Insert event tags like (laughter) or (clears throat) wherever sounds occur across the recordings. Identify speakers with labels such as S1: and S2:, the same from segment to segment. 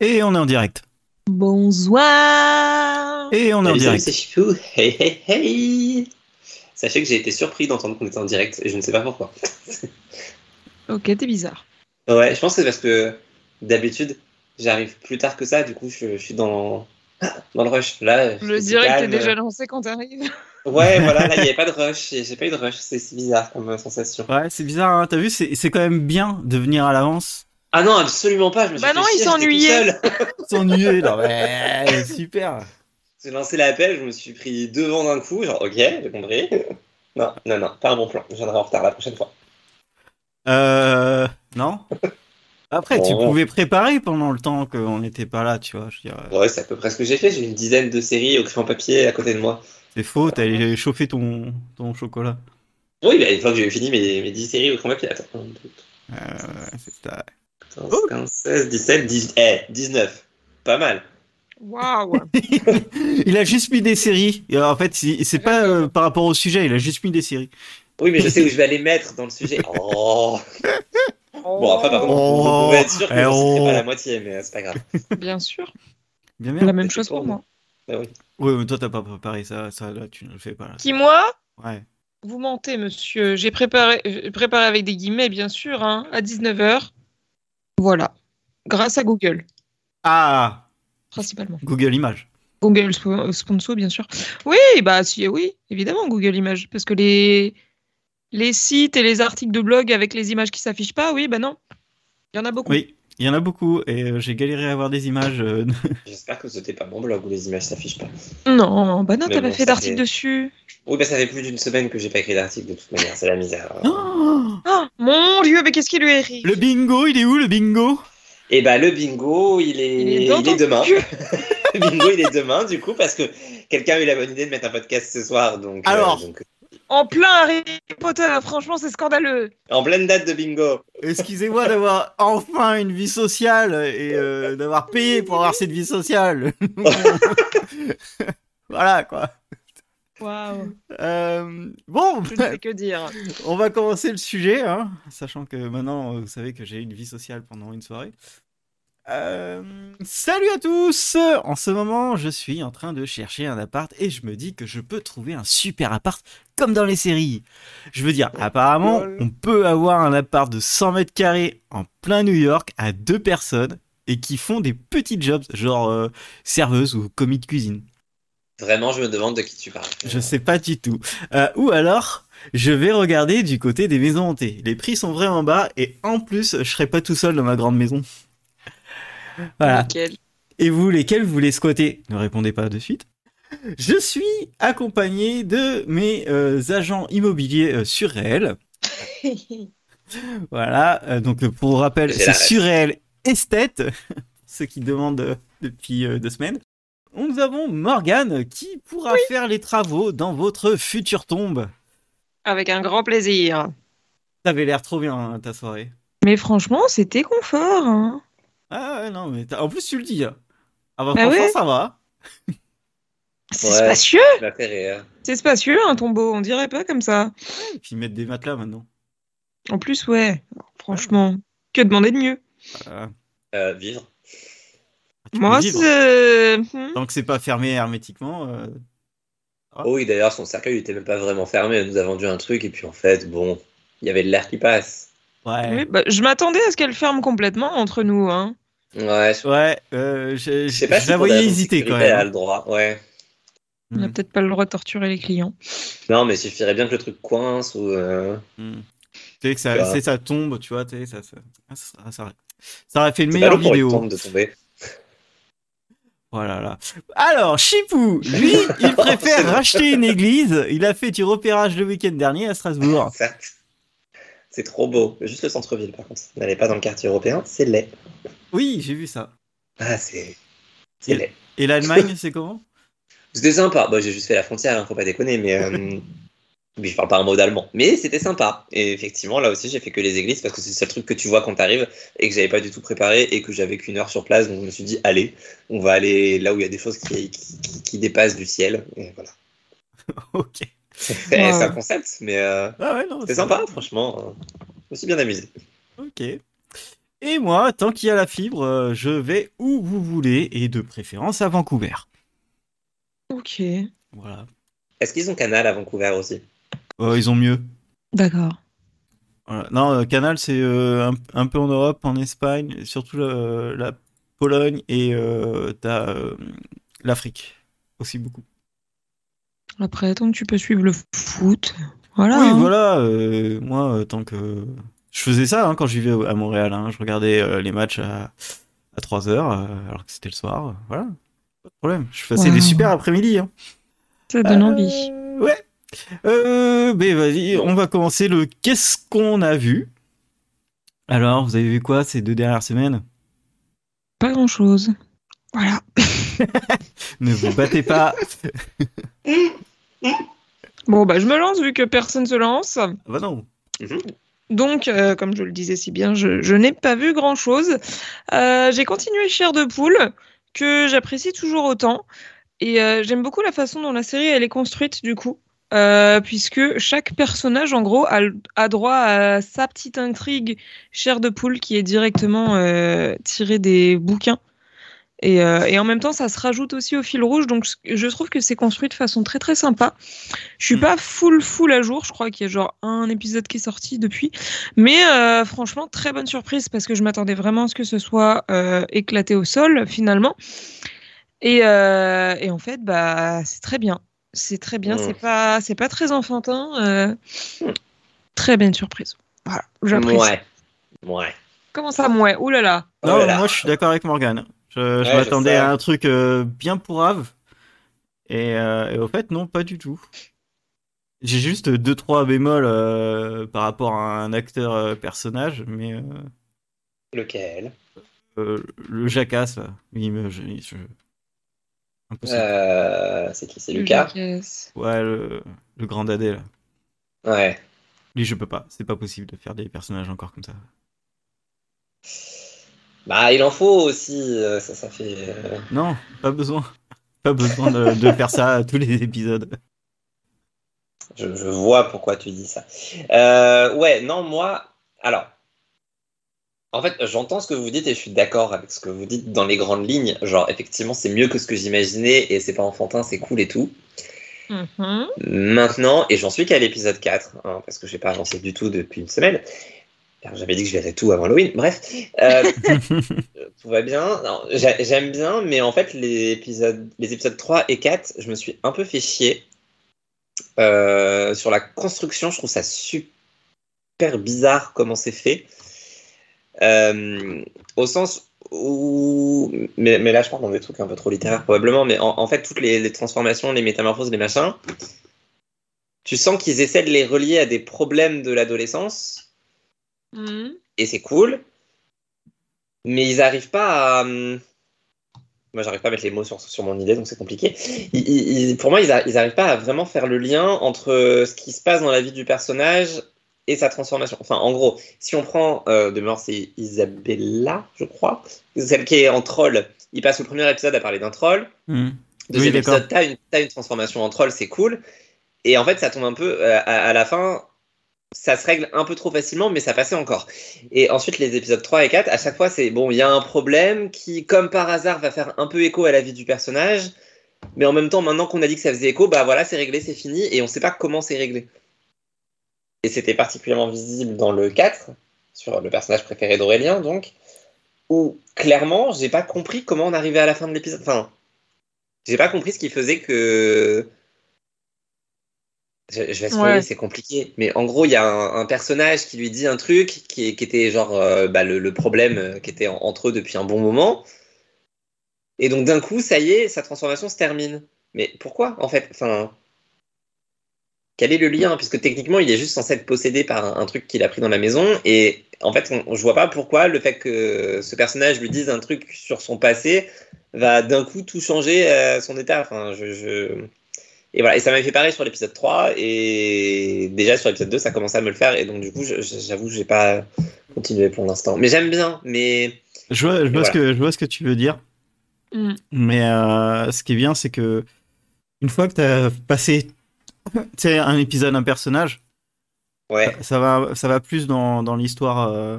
S1: Et on est en direct.
S2: Bonsoir.
S1: Et on est en
S3: Salut, salut,
S1: direct.
S3: c'est. Hey, hey, hey. Sachez que j'ai été surpris d'entendre qu'on était en direct et je ne sais pas pourquoi. (laughs)
S2: Ok, t'es bizarre.
S3: Ouais, je pense que c'est parce que d'habitude, j'arrive plus tard que ça, du coup, je, je suis dans, (gasps) dans le rush. Là,
S2: Le direct est déjà lancé quand t'arrives. (laughs)
S3: Ouais, voilà, là, il n'y avait (laughs) pas de rush. J'ai pas eu de rush. C'est bizarre comme sensation.
S1: Ouais, c'est bizarre, hein. t'as vu, c'est c'est quand même bien de venir à l'avance.
S3: Ah non, absolument pas. Je me suis
S2: Bah
S3: fait
S2: non, il
S3: chier, j'étais tout
S2: s'ennuyait.
S3: seul.
S1: S'ennuyer, non mais super. (laughs)
S3: J'ai lancé l'appel, je me suis pris deux vents d'un coup. Genre, ok, j'ai compris. (laughs) Non, non, non, pas un bon plan. Je viendrai en retard la prochaine fois.
S1: Euh. Non Après, tu
S3: Bon.
S1: pouvais préparer pendant le temps qu'on n'était pas là, tu vois. Je veux dire, euh,
S3: Ouais, c'est à peu près ce que j'ai fait. J'ai une dizaine de séries au crayon papier à côté de moi.
S1: c'est faux, t'allais chauffer ton, ton chocolat.
S3: Oui, bah, une fois que j'ai fini mes, mes 10 séries au crayon papier. Attends, 1, 2,
S1: Euh, c'est ça.
S3: 14,
S1: Oh.
S3: 15, 16, 17, 10, eh, 19. Pas mal.
S2: Waouh. (laughs)
S1: il a juste mis des séries. Et en fait, c'est pas euh, par rapport au sujet, il a juste mis des séries.
S3: Oui, mais je sais où je vais aller mettre dans le sujet. (laughs) Oh. Bon, après, par contre,
S1: Oh.
S3: vous pouvez être sûr que
S1: Eh oh.
S3: pas la moitié, mais euh, c'est pas grave.
S2: Bien sûr.
S1: Bien, bien.
S2: La même chose
S3: pour moi. Bah oui.
S1: Ouais, mais toi, t'as pas préparé ça, ça, là, tu ne le fais pas là.
S2: Qui, moi?
S1: Ouais.
S2: Vous mentez, monsieur. J'ai préparé, préparé avec des guillemets, bien sûr, hein, à 19h. Voilà. Grâce à Google,
S1: Ah
S2: principalement.
S1: Google Images.
S2: Google spo- sponsor, bien sûr. Oui, bah si, oui, évidemment, Google Images. Parce que les, les sites et les articles de blog avec les images qui s'affichent pas, oui, bah non. Il y en a beaucoup.
S1: Oui, il y en a beaucoup et euh, j'ai galéré à avoir des images. euh, (laughs)
S3: J'espère que c'était pas mon blog où les images s'affichent pas.
S2: Non, bah non, t'as pas fait d'article
S3: fait-
S2: dessus.
S3: Oui, bah ça fait plus d'une semaine que j'ai pas écrit d'article de toute manière, c'est la misère.
S1: Oh
S2: Oh, mon dieu, mais qu'est-ce qui lui arrive
S1: le bingo, il est où le bingo?
S3: Et bah le bingo, il est,
S2: Il est
S3: il est demain. (laughs) Le bingo, il est demain, du coup, parce que quelqu'un a eu la bonne idée de mettre un podcast ce soir. Donc, euh,
S1: Alors.
S3: donc,
S2: En plein Harry Potter, franchement, c'est scandaleux.
S3: en pleine date de bingo.
S1: Excusez-moi d'avoir enfin une vie sociale et euh, d'avoir payé pour avoir cette vie sociale. (laughs) voilà quoi.
S2: Waouh,
S1: Euh, bon,
S2: je ne sais que dire.
S1: on va commencer le sujet, hein, sachant que maintenant vous savez que j'ai une vie sociale pendant une soirée. Euh, salut à tous En ce moment, je suis en train de chercher un appart et je me dis que je peux trouver un super appart comme dans les séries. Je veux dire, apparemment, on peut avoir un appart de 100 mètres carrés en plein New York à deux personnes et qui font des petits jobs, genre euh, serveuse ou commis de cuisine.
S3: Vraiment, je me demande de qui tu parles.
S1: Je sais pas du tout. Euh, ou alors, je vais regarder du côté des maisons hantées. Les prix sont vraiment bas et en plus, je serai pas tout seul dans ma grande maison. Voilà.
S2: Nickel.
S1: Et vous, lesquels vous voulez squatter Ne répondez pas de suite. Je suis accompagné de mes euh, agents immobiliers euh, surréels. (laughs) Voilà. euh, donc, pour rappel, c'est surréel esthète. (laughs) Ceux qui demandent depuis euh, deux semaines. Nous avons Morgane qui pourra faire les travaux dans votre future tombe.
S2: Avec un grand plaisir.
S1: T'avais l'air trop bien hein, ta soirée.
S2: Mais franchement, c'était confort. Hein.
S1: Ah ouais, non, mais en plus tu le dis. hein. Ah bah,
S2: Bah
S1: franchement,
S2: ouais.
S1: ça va.
S2: C'est
S3: Ouais.
S2: spacieux. C'est spacieux, un tombeau. On dirait pas comme ça.
S1: Et puis mettre des matelas maintenant.
S2: En plus, ouais. Franchement, que demander de mieux?
S1: Voilà.
S3: Euh, vivre.
S1: Tu peux
S2: Moi, c'est. hmm.
S1: Tant que c'est pas fermé hermétiquement. euh, Ah.
S3: Oh oui, d'ailleurs, son cercueil était même pas vraiment fermé. Elle nous a vendu un truc et puis en fait, bon, il y avait de l'air qui passe.
S1: Ouais.
S2: Oui, bah, je m'attendais à ce qu'elle ferme complètement entre nous. Hein.
S3: Ouais, je,
S1: Ouais, euh, je,
S3: je sais pas
S1: je
S3: si
S1: la voyais hésiter quand
S3: sécurité, Elle a
S1: même.
S3: le droit, ouais.
S2: On n'a
S1: Mm,
S2: peut-être pas le droit de torturer les clients.
S3: Non, mais il suffirait bien que le truc coince ou. euh,
S1: mm. Tu sais que ça, tombe, tu vois, tu sais, ça, ça, ah, ça, ça, ça- ça aurait fait une meilleure
S3: pour
S1: vidéo.
S3: tombe de tomber. (laughs)
S1: Voilà là. Alors, Chipou, lui, il (laughs) préfère racheter une église. Il a fait du repérage le week-end dernier à Strasbourg.
S3: C'est trop beau. Juste le centre-ville, par contre. N'allez pas dans le quartier européen, c'est laid.
S1: Oui, j'ai vu ça.
S3: Ah, c'est. C'est laid.
S1: Et l'Allemagne, c'est comment?
S3: C'était sympa. Bon, j'ai juste fait la frontière, hein, faut pas déconner, mais. euh, (laughs) je parle pas un mot d'allemand. Mais c'était sympa. Et effectivement, là aussi, j'ai fait que les églises parce que c'est le seul truc que tu vois quand t'arrives et que j'avais pas du tout préparé et que j'avais qu'une heure sur place. Donc je me suis dit, allez, on va aller là où il y a des choses qui, qui, qui- qui dépassent du ciel. Et voilà. (laughs)
S1: Ok.
S3: C'est
S2: Ouais.
S3: un concept, mais euh,
S1: Ah ouais, c'est-
S3: sympa, franchement. euh, je me suis bien amusé.
S1: Ok. Et moi, tant qu'il y a la fibre, euh, je vais où vous voulez et de préférence à Vancouver.
S2: Ok.
S1: Voilà.
S3: Est-ce qu'ils ont Canal à Vancouver aussi?
S1: Euh, ils ont mieux.
S2: D'accord.
S1: Voilà. Non, euh, Canal, c'est euh, un, un peu en Europe, en Espagne, surtout la, la Pologne et euh, t'as euh, l'Afrique aussi beaucoup.
S2: Après, tant que tu peux suivre le foot. Voilà.
S1: Oui,
S2: hein.
S1: voilà. euh, moi, euh, tant que. Je faisais ça hein, quand je vivais à Montréal. hein. Je regardais euh, les matchs à, à 3 heures, euh, alors que c'était le soir. euh, voilà. Pas de problème. Je passais
S2: Wow.
S1: des super après-midi. hein.
S2: Ça donne
S1: Euh,
S2: envie.
S1: Ouais. Euh, mais vas-y, on va commencer le qu'est-ce qu'on a vu. Alors, vous avez vu quoi ces deux dernières semaines?
S2: Pas grand chose. Voilà. (laughs)
S1: Ne vous battez pas. (laughs)
S2: Bon, bah, je me lance vu que personne se lance.
S1: Ah bah non.
S2: Donc, euh, comme je le disais si bien, je, je n'ai pas vu grand-chose. Euh, j'ai continué Chair de poule, que j'apprécie toujours autant. Et euh, j'aime beaucoup la façon dont la série elle est construite, du coup. Puisque chaque personnage, en gros, a, a droit à sa petite intrigue Chair de poule qui est directement tirée des bouquins. Et, euh, et en même temps, ça se rajoute aussi au fil rouge. Donc, je- trouve que c'est construit de façon très très sympa. Je suis
S1: Mm.
S2: pas full full à jour. Je crois qu'il y a genre un épisode qui est sorti depuis. Mais euh, franchement, très bonne surprise parce que je m'attendais vraiment à ce que ce soit euh, éclaté au sol finalement. Et, euh, et en fait, bah, c'est très bien. C'est très bien.
S3: Mm.
S2: C'est pas, c'est pas très enfantin. euh, Très belle surprise. Voilà, j'apprécie.
S3: Ouais. Ouais.
S2: Comment ça, moi Ouh là là.
S3: Oh
S1: Non,
S3: là là.
S1: moi je suis d'accord avec Morgane. Je, je
S3: Ouais, je
S1: m'attendais à un truc euh, bien pourrave. Et, euh, et au fait, non, pas du tout. J'ai juste deux trois bémols euh, par rapport à un acteur euh, personnage, mais euh,
S3: Lequel?
S1: euh, le jacasse, là. Je, je-
S3: euh, C'est qui? C'est Lucas?
S2: Lucas.
S1: Ouais, le, le grand dadé, là.
S3: Ouais.
S1: Lui, je peux pas. C'est pas possible de faire des personnages encore comme ça.
S3: Bah, il en faut aussi. euh, Ça, ça fait. euh,
S1: Non, pas besoin. Pas besoin de, de faire ça à tous les épisodes.
S3: Je, je vois pourquoi tu dis ça. Euh, ouais, non, moi. Alors. En fait, j'entends ce que vous dites et je suis d'accord avec ce que vous dites dans les grandes lignes. Genre, effectivement, c'est mieux que ce que j'imaginais et c'est pas enfantin, c'est cool et tout.
S2: Mhm.
S3: Maintenant, et j'en suis qu'à l'épisode 4, hein, parce que j'ai pas avancé du tout depuis une semaine. Car J'avais dit que je verrais tout avant Halloween. Bref, euh, (laughs) tout va bien. J'aime bien, mais en fait, les épisodes, les épisodes 3 et 4, je me suis un peu fait chier. Euh, sur la construction, je trouve ça super bizarre comment c'est fait. Euh, au sens où. Mais, mais là, je parle dans des trucs un peu trop littéraires, probablement. Mais en, en fait, toutes les, les transformations, les métamorphoses, les machins, tu sens qu'ils essaient de les relier à des problèmes de l'adolescence
S2: Mhm.
S3: et c'est cool, mais ils n'arrivent pas à. hum, Moi, j'arrive pas à mettre les mots sur, sur mon idée, donc c'est compliqué. Ils- ils- ils- pour moi, ils n'arrivent pas à vraiment faire le lien entre ce qui se passe dans la vie du personnage et sa transformation. Enfin, en gros, si on prend euh, de mort, c'est Isabella, je crois, celle qui est en troll. Il passe le premier épisode à parler d'un troll.
S1: Hmm.
S3: Deuxième
S1: Oui,
S3: épisode, t'as une, t'as une transformation en troll, c'est cool. Et en fait, ça tombe un peu euh, à, à la fin. Ça se règle un peu trop facilement, mais ça passait encore. Et ensuite, les épisodes 3 et 4, à chaque fois, c'est bon, il y a un problème qui, comme par hasard, va faire un peu écho à la vie du personnage. Mais en même temps, maintenant qu'on a dit que ça faisait écho, bah voilà, c'est réglé, c'est fini, et on sait pas comment c'est réglé. Et c'était particulièrement visible dans le 4, sur le personnage préféré d'Aurélien, donc, où clairement, j'ai pas compris comment on arrivait à la fin de l'épisode. Enfin, j'ai pas compris ce qui faisait que. Je, vais spoiler,
S2: Ouais.
S3: c'est compliqué. Mais en gros, il y a un, un personnage qui lui dit un truc qui, qui était genre euh, bah, le, le problème euh, qui était en- entre eux depuis un bon moment. Et donc d'un coup, ça y est, sa transformation se termine. Mais pourquoi en fait? Enfin, quel est le lien? Puisque techniquement, il est juste censé être possédé par un, un truc qu'il a pris dans la maison. Et en fait, on, je vois pas pourquoi le fait que ce personnage lui dise un truc sur son passé va d'un coup tout changer euh, son état. Enfin, je, je- Et voilà, et ça m'avait fait pareil sur l'épisode 3, et déjà sur l'épisode 2, ça commençait à me le faire, et donc du coup, j'avoue, j'ai pas continué pour l'instant. Mais j'aime bien, mais
S1: Je vois, je, vois
S3: Voilà.
S1: ce que, je vois ce que tu veux dire.
S2: Mm.
S1: Mais euh, ce qui est bien, c'est que une fois que tu as passé tu sais, un épisode, un personnage,
S3: ouais,
S1: ça va, ça va plus dans, dans l'histoire euh,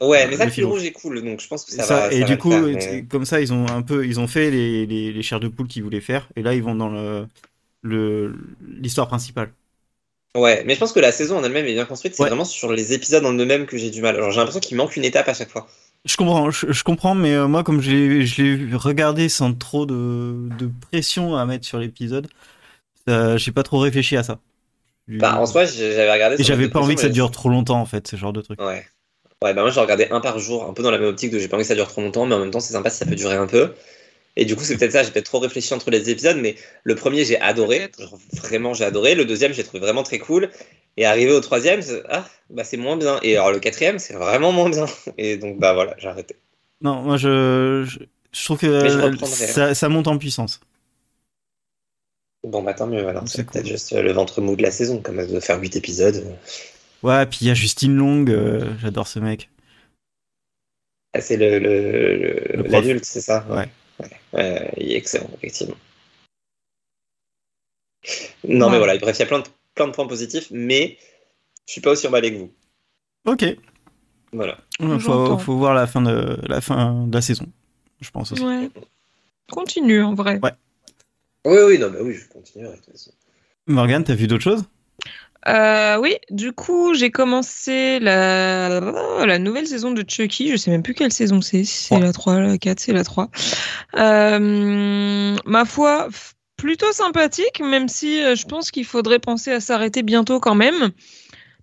S3: Ouais, mais ça,
S1: le fil
S3: rouge est cool, donc je pense que ça,
S1: Ça-
S3: va.
S1: et
S3: ça
S1: du
S3: va
S1: coup,
S3: faire,
S1: euh,
S3: mais-
S1: comme ça, ils ont un peu, ils ont fait les, les, les chairs de poule qu'ils voulaient faire, et là, ils vont dans le le l'histoire principale.
S3: Ouais, mais je pense que la saison en elle-même est bien construite. C'est
S1: Ouais.
S3: vraiment sur les épisodes en eux-mêmes que j'ai du mal. Alors j'ai l'impression qu'il manque une étape à chaque fois.
S1: Je comprends, je, je comprends, mais euh, moi, comme je l'ai regardé sans trop de, de pression à mettre sur l'épisode, euh, j'ai pas trop réfléchi à ça.
S3: Bah, en soi, j'avais regardé.
S1: et j'avais pas envie que ça dure trop longtemps, en fait, ce genre de truc.
S3: Ouais. Ouais, bah moi j'ai regardé un par jour, un peu dans la même optique de j'ai pas envie que ça dure trop longtemps, mais en même temps c'est sympa si ça peut durer un peu. Et du coup, c'est peut-être ça, j'ai peut-être trop réfléchi entre les épisodes, mais le premier j'ai adoré. Genre, vraiment j'ai adoré, le deuxième j'ai trouvé vraiment très cool, et arrivé au troisième, c'est- ah, bah c'est moins bien, et alors le quatrième c'est vraiment moins bien, (laughs) et donc bah voilà, j'ai arrêté.
S1: Non, moi, je, je, je trouve que
S3: je
S1: ça, ça monte en puissance.
S3: Bon bah tant mieux, alors
S1: C'est
S3: peut-être juste euh, le ventre mou de la saison, comme de faire 8 épisodes.
S1: Ouais, puis il y a Justine Long, euh, j'adore ce mec.
S3: Ah, c'est le, l'adulte, c'est ça
S1: Ouais.
S3: Ouais, ouais, il est excellent, effectivement. Non,
S2: Ouais.
S3: mais voilà, bref, il y a plein de, plein de points positifs, mais je suis pas aussi emballé que vous.
S1: Ok.
S3: Voilà.
S1: Il faut, voir la fin de la fin de la saison, je pense aussi.
S2: Ouais. Continue en vrai.
S3: Oui, oui, non, mais oui, je continuerai. de toute façon.
S1: Morgane, t'as vu d'autres choses?
S2: Euh, oui, du coup, j'ai commencé la... la nouvelle saison de Chucky. Je sais même plus quelle saison c'est. Si c'est la 3, la 4, c'est la 3. Euh, ma foi, plutôt sympathique, même si euh, je pense qu'il faudrait penser à s'arrêter bientôt quand même.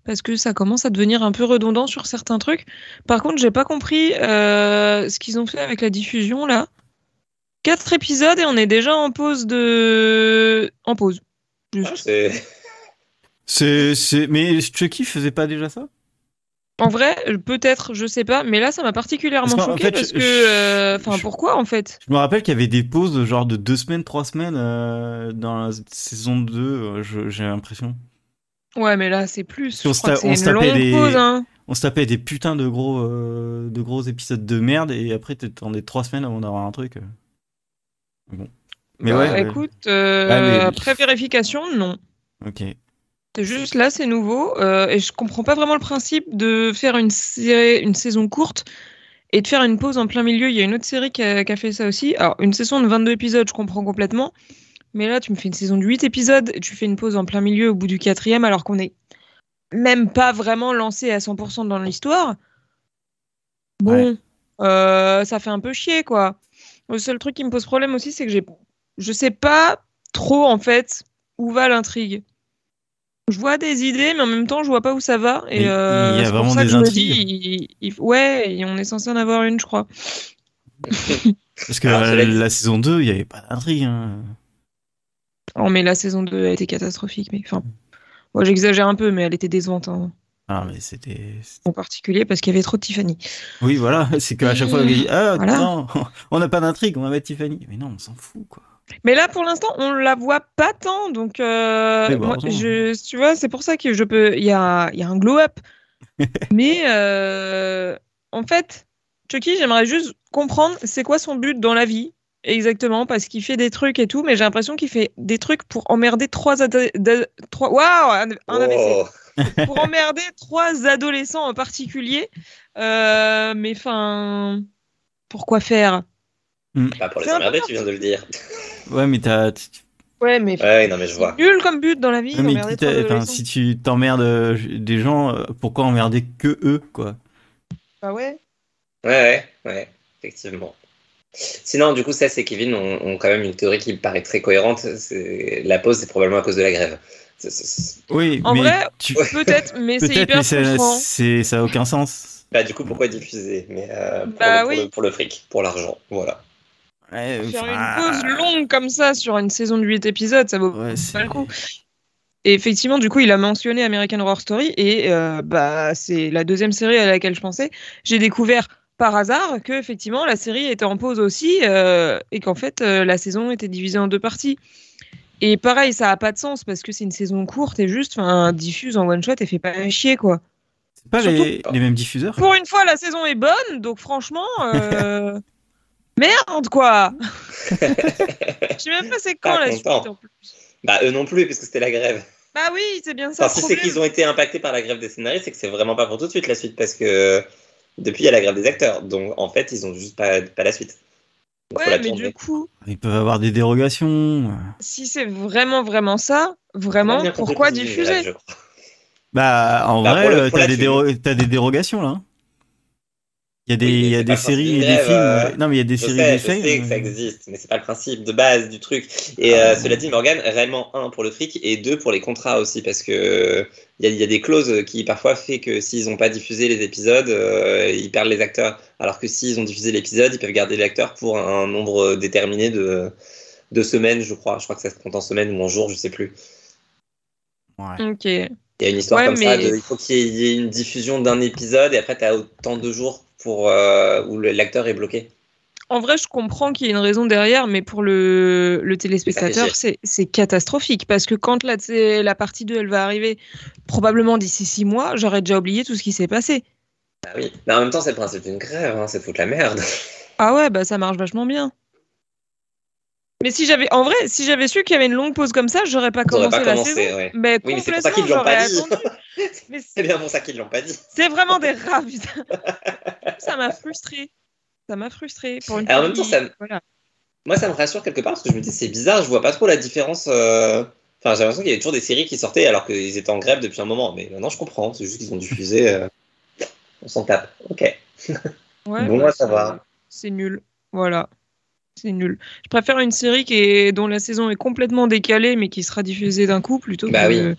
S2: Parce que ça commence à devenir un peu redondant sur certains trucs. Par contre, j'ai pas compris euh, ce qu'ils ont fait avec la diffusion là. Quatre épisodes et on est déjà en pause de. En pause.
S3: Ah, c'est-
S1: C'est, c'est, mais Chucky faisait pas déjà ça?
S2: En vrai, peut-être, je sais pas, mais là, ça m'a particulièrement
S1: Parce
S2: choqué
S1: fait,
S2: parce
S1: je-
S2: que, euh, enfin,
S1: je-
S2: pourquoi en fait?
S1: Je me rappelle qu'il y avait des pauses de genre de deux semaines, trois semaines euh, dans la saison 2, euh, je- j'ai l'impression.
S2: Ouais, mais là, c'est plus.
S1: On
S2: Je
S1: se
S2: crois que
S1: ta- on
S2: c'est
S1: se
S2: une
S1: tapait
S2: longue
S1: des-
S2: pause, hein.
S1: On se tapait des putains de gros, euh, de gros épisodes de merde et après t'attendais trois semaines avant d'avoir un truc. Bon. Mais
S2: Bah,
S1: ouais.
S2: Écoute,
S1: Ah, mais-
S2: après vérification, non.
S1: Ok.
S2: C'est juste là, c'est nouveau, euh, et je comprends pas vraiment le principe de faire une série, une saison courte et de faire une pause en plein milieu. Il y a une autre série qui a, qui a fait ça aussi. Alors, une saison de 22 épisodes, je comprends complètement. Mais là, tu me fais une saison de 8 épisodes et tu fais une pause en plein milieu au bout du quatrième alors qu'on est même pas vraiment lancé à 100% dans l'histoire. Bon, euh, ça fait un peu chier, quoi. Le seul truc qui me pose problème aussi, c'est que j'ai, je sais pas trop, en fait, où va l'intrigue. Je vois des idées, mais en même temps, je vois pas où ça va. Et
S1: Mais
S2: euh,
S1: il y a
S2: pour
S1: vraiment
S2: ça que
S1: des
S2: je me
S1: intrigues.
S2: dis, il- il- ouais, et on est censé en avoir une, je crois. (laughs)
S1: Parce que
S3: Alors,
S1: euh,
S3: dit-
S1: la saison 2, il y avait pas d'intrigue. Hein.
S2: Oh, mais la saison 2 a été catastrophique. Mais enfin, moi, j'exagère un peu, mais elle était décevante hein,
S1: Ah, mais c'était.
S2: en particulier parce qu'il y avait trop de Tiffany.
S1: Oui, voilà, c'est qu'à chaque fois, il dit Ah,
S2: Voilà.
S1: non, (laughs) on n'a pas d'intrigue, on va mettre Tiffany. Mais non, on s'en fout, quoi.
S2: Mais là, pour l'instant, on la voit pas tant, donc euh,
S1: bah,
S2: moi,
S1: heureusement.
S2: je, tu vois, c'est pour ça que je peux. Il y a, il y a un glow-up, (laughs) mais euh, en fait, Chucky, j'aimerais juste comprendre c'est quoi son but dans la vie exactement, parce qu'il fait des trucs et tout, mais j'ai l'impression qu'il fait des trucs pour emmerder trois, trois, waouh, un, un AVC.
S3: Oh. (laughs)
S2: pour emmerder trois adolescents en particulier. Euh, mais enfin, pourquoi faire?
S3: Pas pour les
S2: C'est un
S3: emmerder, tu viens de le dire.
S1: Ouais, mais t'as.
S2: Ouais, mais
S3: Ouais, non, mais je vois.
S2: nul comme but dans la vie.
S1: Ouais, mais enfin, si tu t'emmerdes euh, des gens, euh, pourquoi emmerder que eux, quoi?
S2: Bah ouais.
S3: Ouais, ouais, ouais, effectivement. Sinon, du coup, ça, c'est Kevin ont, ont quand même une théorie qui me paraît très cohérente. C'est- La pause, c'est probablement à cause de la grève. C'est- c'est-
S1: Oui,
S2: En
S1: mais
S2: vrai,
S1: tu...
S2: Peut-être, mais c'est
S1: peut-être,
S2: hyper
S1: mais ça,
S2: frustrant.
S1: c'est- ça a aucun sens.
S3: Bah, du coup, pourquoi diffuser? Mais euh, pour,
S2: Bah
S3: le, pour,
S2: oui.
S3: le, pour le fric, pour l'argent, voilà.
S1: Ouais,
S2: Faire
S1: enfin,
S2: une pause longue comme ça sur une saison de 8 épisodes, ça vaut
S1: Ouais,
S2: pas le coup. Et effectivement, du coup, il a mentionné American Horror Story et euh, bah c'est la deuxième série à laquelle je pensais. J'ai découvert par hasard que effectivement la série était en pause aussi euh, et qu'en fait euh, la saison était divisée en deux parties. Et pareil, ça a pas de sens parce que c'est une saison courte et juste, enfin, diffuse en one shot et fait pas chier quoi.
S1: C'est pas
S2: Surtout-
S1: les, les mêmes diffuseurs
S2: Pour une fois, la saison est bonne, donc franchement, (laughs) merde quoi. (laughs) Je sais même pas c'est quand la suite en plus.
S3: Bah, eux non plus, parce que c'était la grève.
S2: Bah oui, c'est bien ça.
S3: Enfin, si c'est qu'ils ont été impactés par la grève des scénaristes, c'est que c'est vraiment pas pour tout de suite la suite, parce que depuis il y a la grève des acteurs. Donc en fait, ils ont juste pas, pas la suite. Donc,
S2: Ouais,
S3: la
S2: mais du coup,
S1: Ils peuvent avoir des dérogations.
S2: si c'est vraiment, vraiment ça, vraiment, pourquoi diffuser.
S1: Bah, en
S3: Bah,
S1: vrai, euh, t'as des, déro- dérogations là. Il y a des,
S3: Oui,
S1: y a des séries et des films. euh, Non, mais il y a des
S3: Je
S1: séries
S3: sais,
S1: et des
S3: je sais
S1: films.
S3: que ça
S1: euh,
S3: existe, mais c'est pas le principe de base du truc. Et
S1: Ah,
S3: euh,
S1: bon.
S3: cela dit, Morgan, réellement, un, pour le fric, et deux, pour les contrats aussi, parce que il y, a- il y a des clauses qui parfois fait que s'ils n'ont pas diffusé les épisodes, euh, ils perdent les acteurs. Alors que s'ils ont diffusé l'épisode, ils peuvent garder l'acteur pour un nombre déterminé de, de semaines, je crois. Je crois que ça se compte en semaines ou en jours, je sais plus.
S1: ouais.
S2: Ok.
S3: Il y a une histoire
S2: Ouais,
S3: comme ça, de, il faut qu'il y ait une diffusion d'un épisode, et après, tu as autant de jours pour, euh, où l'acteur est bloqué.
S2: En vrai, je comprends qu'il y ait une raison derrière, mais pour le, téléspectateur, c'est catastrophique. Parce que quand la, la partie 2, elle va arriver, probablement d'ici six mois, j'aurais déjà oublié tout ce qui s'est passé.
S3: Ah oui. Mais en même temps, c'est le principe d'une grève, hein, c'est de foutre la merde.
S2: Ah ouais, bah ça marche vachement bien. Mais si j'avais, en vrai, si j'avais su qu'il y avait une longue pause comme ça, j'aurais pas commencé
S3: pas
S2: la
S3: commencé,
S2: saison.
S3: ouais.
S2: Mais
S3: Oui, mais c'est pour ça qu'ils l'ont pas dit. (laughs) C'est bien pour ça qu'ils l'ont pas dit.
S2: c'est vraiment des rats, putain. (laughs) Ça m'a frustré. Ça m'a frustré. Pour une
S3: Alors, en même temps,
S2: qui-
S3: ça me-
S2: voilà.
S3: Moi, ça me rassure quelque part parce que je me dis c'est bizarre, je vois pas trop la différence. euh, Enfin, j'ai l'impression qu'il y avait toujours des séries qui sortaient alors qu'ils étaient en grève depuis un moment. Mais maintenant, je comprends. C'est juste qu'ils ont diffusé. euh, On s'en tape. Ok.
S2: Ouais,
S3: Bon,
S2: bah,
S3: moi, ça va.
S2: C'est nul. Voilà. C'est nul. Je préfère une série qui est, dont la saison est complètement décalée, mais qui sera diffusée d'un coup plutôt
S3: Bah
S2: que,
S3: oui.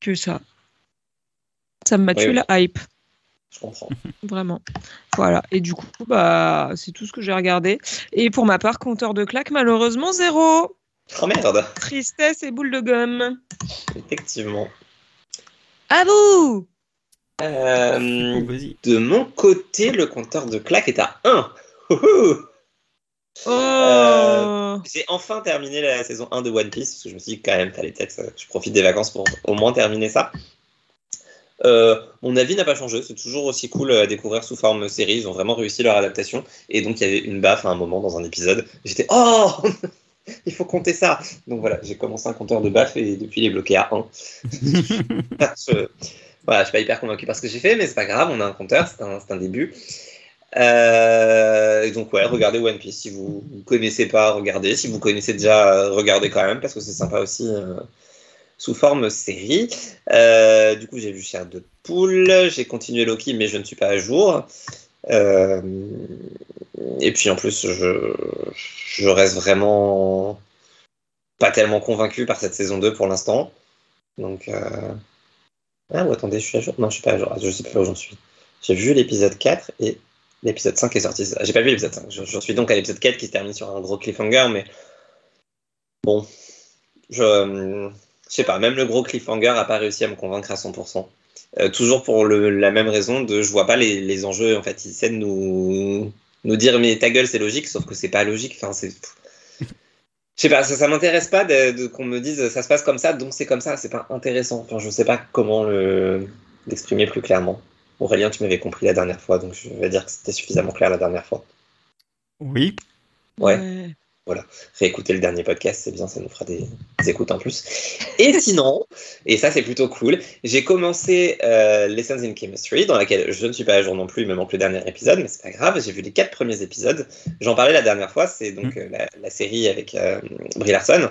S2: que ça. Ça m'a
S3: Oui,
S2: tué
S3: oui.
S2: la hype,
S3: Je comprends. (laughs)
S2: vraiment. Voilà. Et du coup, bah, c'est tout ce que j'ai regardé. Et pour ma part, compteur de claques, malheureusement, zéro.
S3: Oh merde.
S2: Tristesse et boule de gomme.
S3: Effectivement.
S2: À vous
S3: Euh,
S1: Oh, Vas-y.
S3: de mon côté, le compteur de claques est à 1.
S2: Oh
S3: Euh, J'ai enfin terminé la saison 1 de One Piece, parce que je me suis dit quand même, fallait peut-être que je profite des vacances pour au moins terminer ça. Euh, mon avis n'a pas changé, c'est toujours aussi cool à découvrir sous forme série, ils ont vraiment réussi leur adaptation. Et donc il y avait une baffe à un moment dans un épisode, j'étais Oh (laughs) Il faut compter ça Donc voilà, j'ai commencé un compteur de baffe et depuis il est bloqué à 1. je, (laughs) voilà, je suis pas hyper convaincu par ce que j'ai fait, mais c'est pas grave, on a un compteur, c'est un, c'est un début. Euh, donc ouais, regardez One Piece si vous connaissez pas, regardez. Si vous connaissez déjà, euh, regardez quand même parce que c'est sympa aussi euh, sous forme série. Du coup, j'ai vu Chair de poule, j'ai continué Loki, mais je ne suis pas à jour. Et puis en plus, je, reste vraiment pas tellement convaincu par cette saison 2 pour l'instant. Donc ah ou attendez, je suis à jour. Non, je suis pas à jour. Je sais pas où j'en suis. J'ai vu l'épisode 4 et l'épisode 5 est sorti. J'ai pas vu l'épisode 5. Je- J'en suis donc à l'épisode 4 qui se termine sur un gros cliffhanger, mais bon, je, je sais pas, même le gros cliffhanger a pas réussi à me convaincre à 100%. Euh, toujours pour la même raison de je vois pas les, les enjeux. En fait, ils essaient de nous, nous dire mais ta gueule c'est logique, sauf que c'est pas logique. Enfin, c'est. Je sais pas, ça, ça m'intéresse pas de- qu'on me dise ça se passe comme ça, donc c'est comme ça. C'est pas intéressant. Enfin, je sais pas comment le- l'exprimer plus clairement. Aurélien, tu m'avais compris la dernière fois, donc je vais dire que c'était suffisamment clair la dernière fois.
S1: Oui.
S3: Ouais. Réécouter le dernier podcast, c'est bien, ça nous fera des, des écoutes en plus. Et (laughs) sinon, et ça c'est plutôt cool, j'ai commencé euh, Lessons in Chemistry, dans laquelle je ne suis pas à jour non plus, il me manque le dernier épisode, mais c'est pas grave, j'ai vu les quatre premiers épisodes. J'en parlais la dernière fois, c'est donc euh, la, la série avec euh, Brie Larson.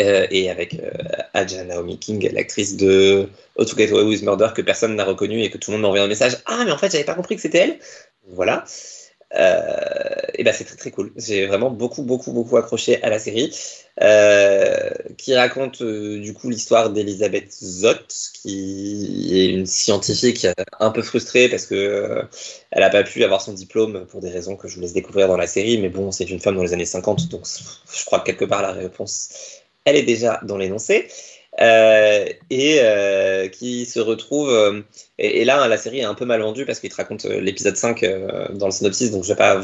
S3: Euh, et avec euh, Aja Naomi King, l'actrice de How to Get Murder, que personne n'a reconnue et que tout le monde m'a envoyé un message. Ah, mais en fait, j'avais pas compris que c'était elle. Voilà. Euh, et ben c'est très très cool. J'ai vraiment beaucoup beaucoup beaucoup accroché à la série euh, qui raconte du coup l'histoire d'Elisabeth Zott qui est une scientifique un peu frustrée parce que elle a pas pu avoir son diplôme pour des raisons que je vous laisse découvrir dans la série mais bon c'est une femme dans les années 50 donc je crois que quelque part la réponse elle est déjà dans l'énoncé euh, et euh, qui se retrouve euh, et, là, la série est un peu mal vendue parce qu'il te raconte l'épisode 5 euh, dans le synopsis, donc je vais pas.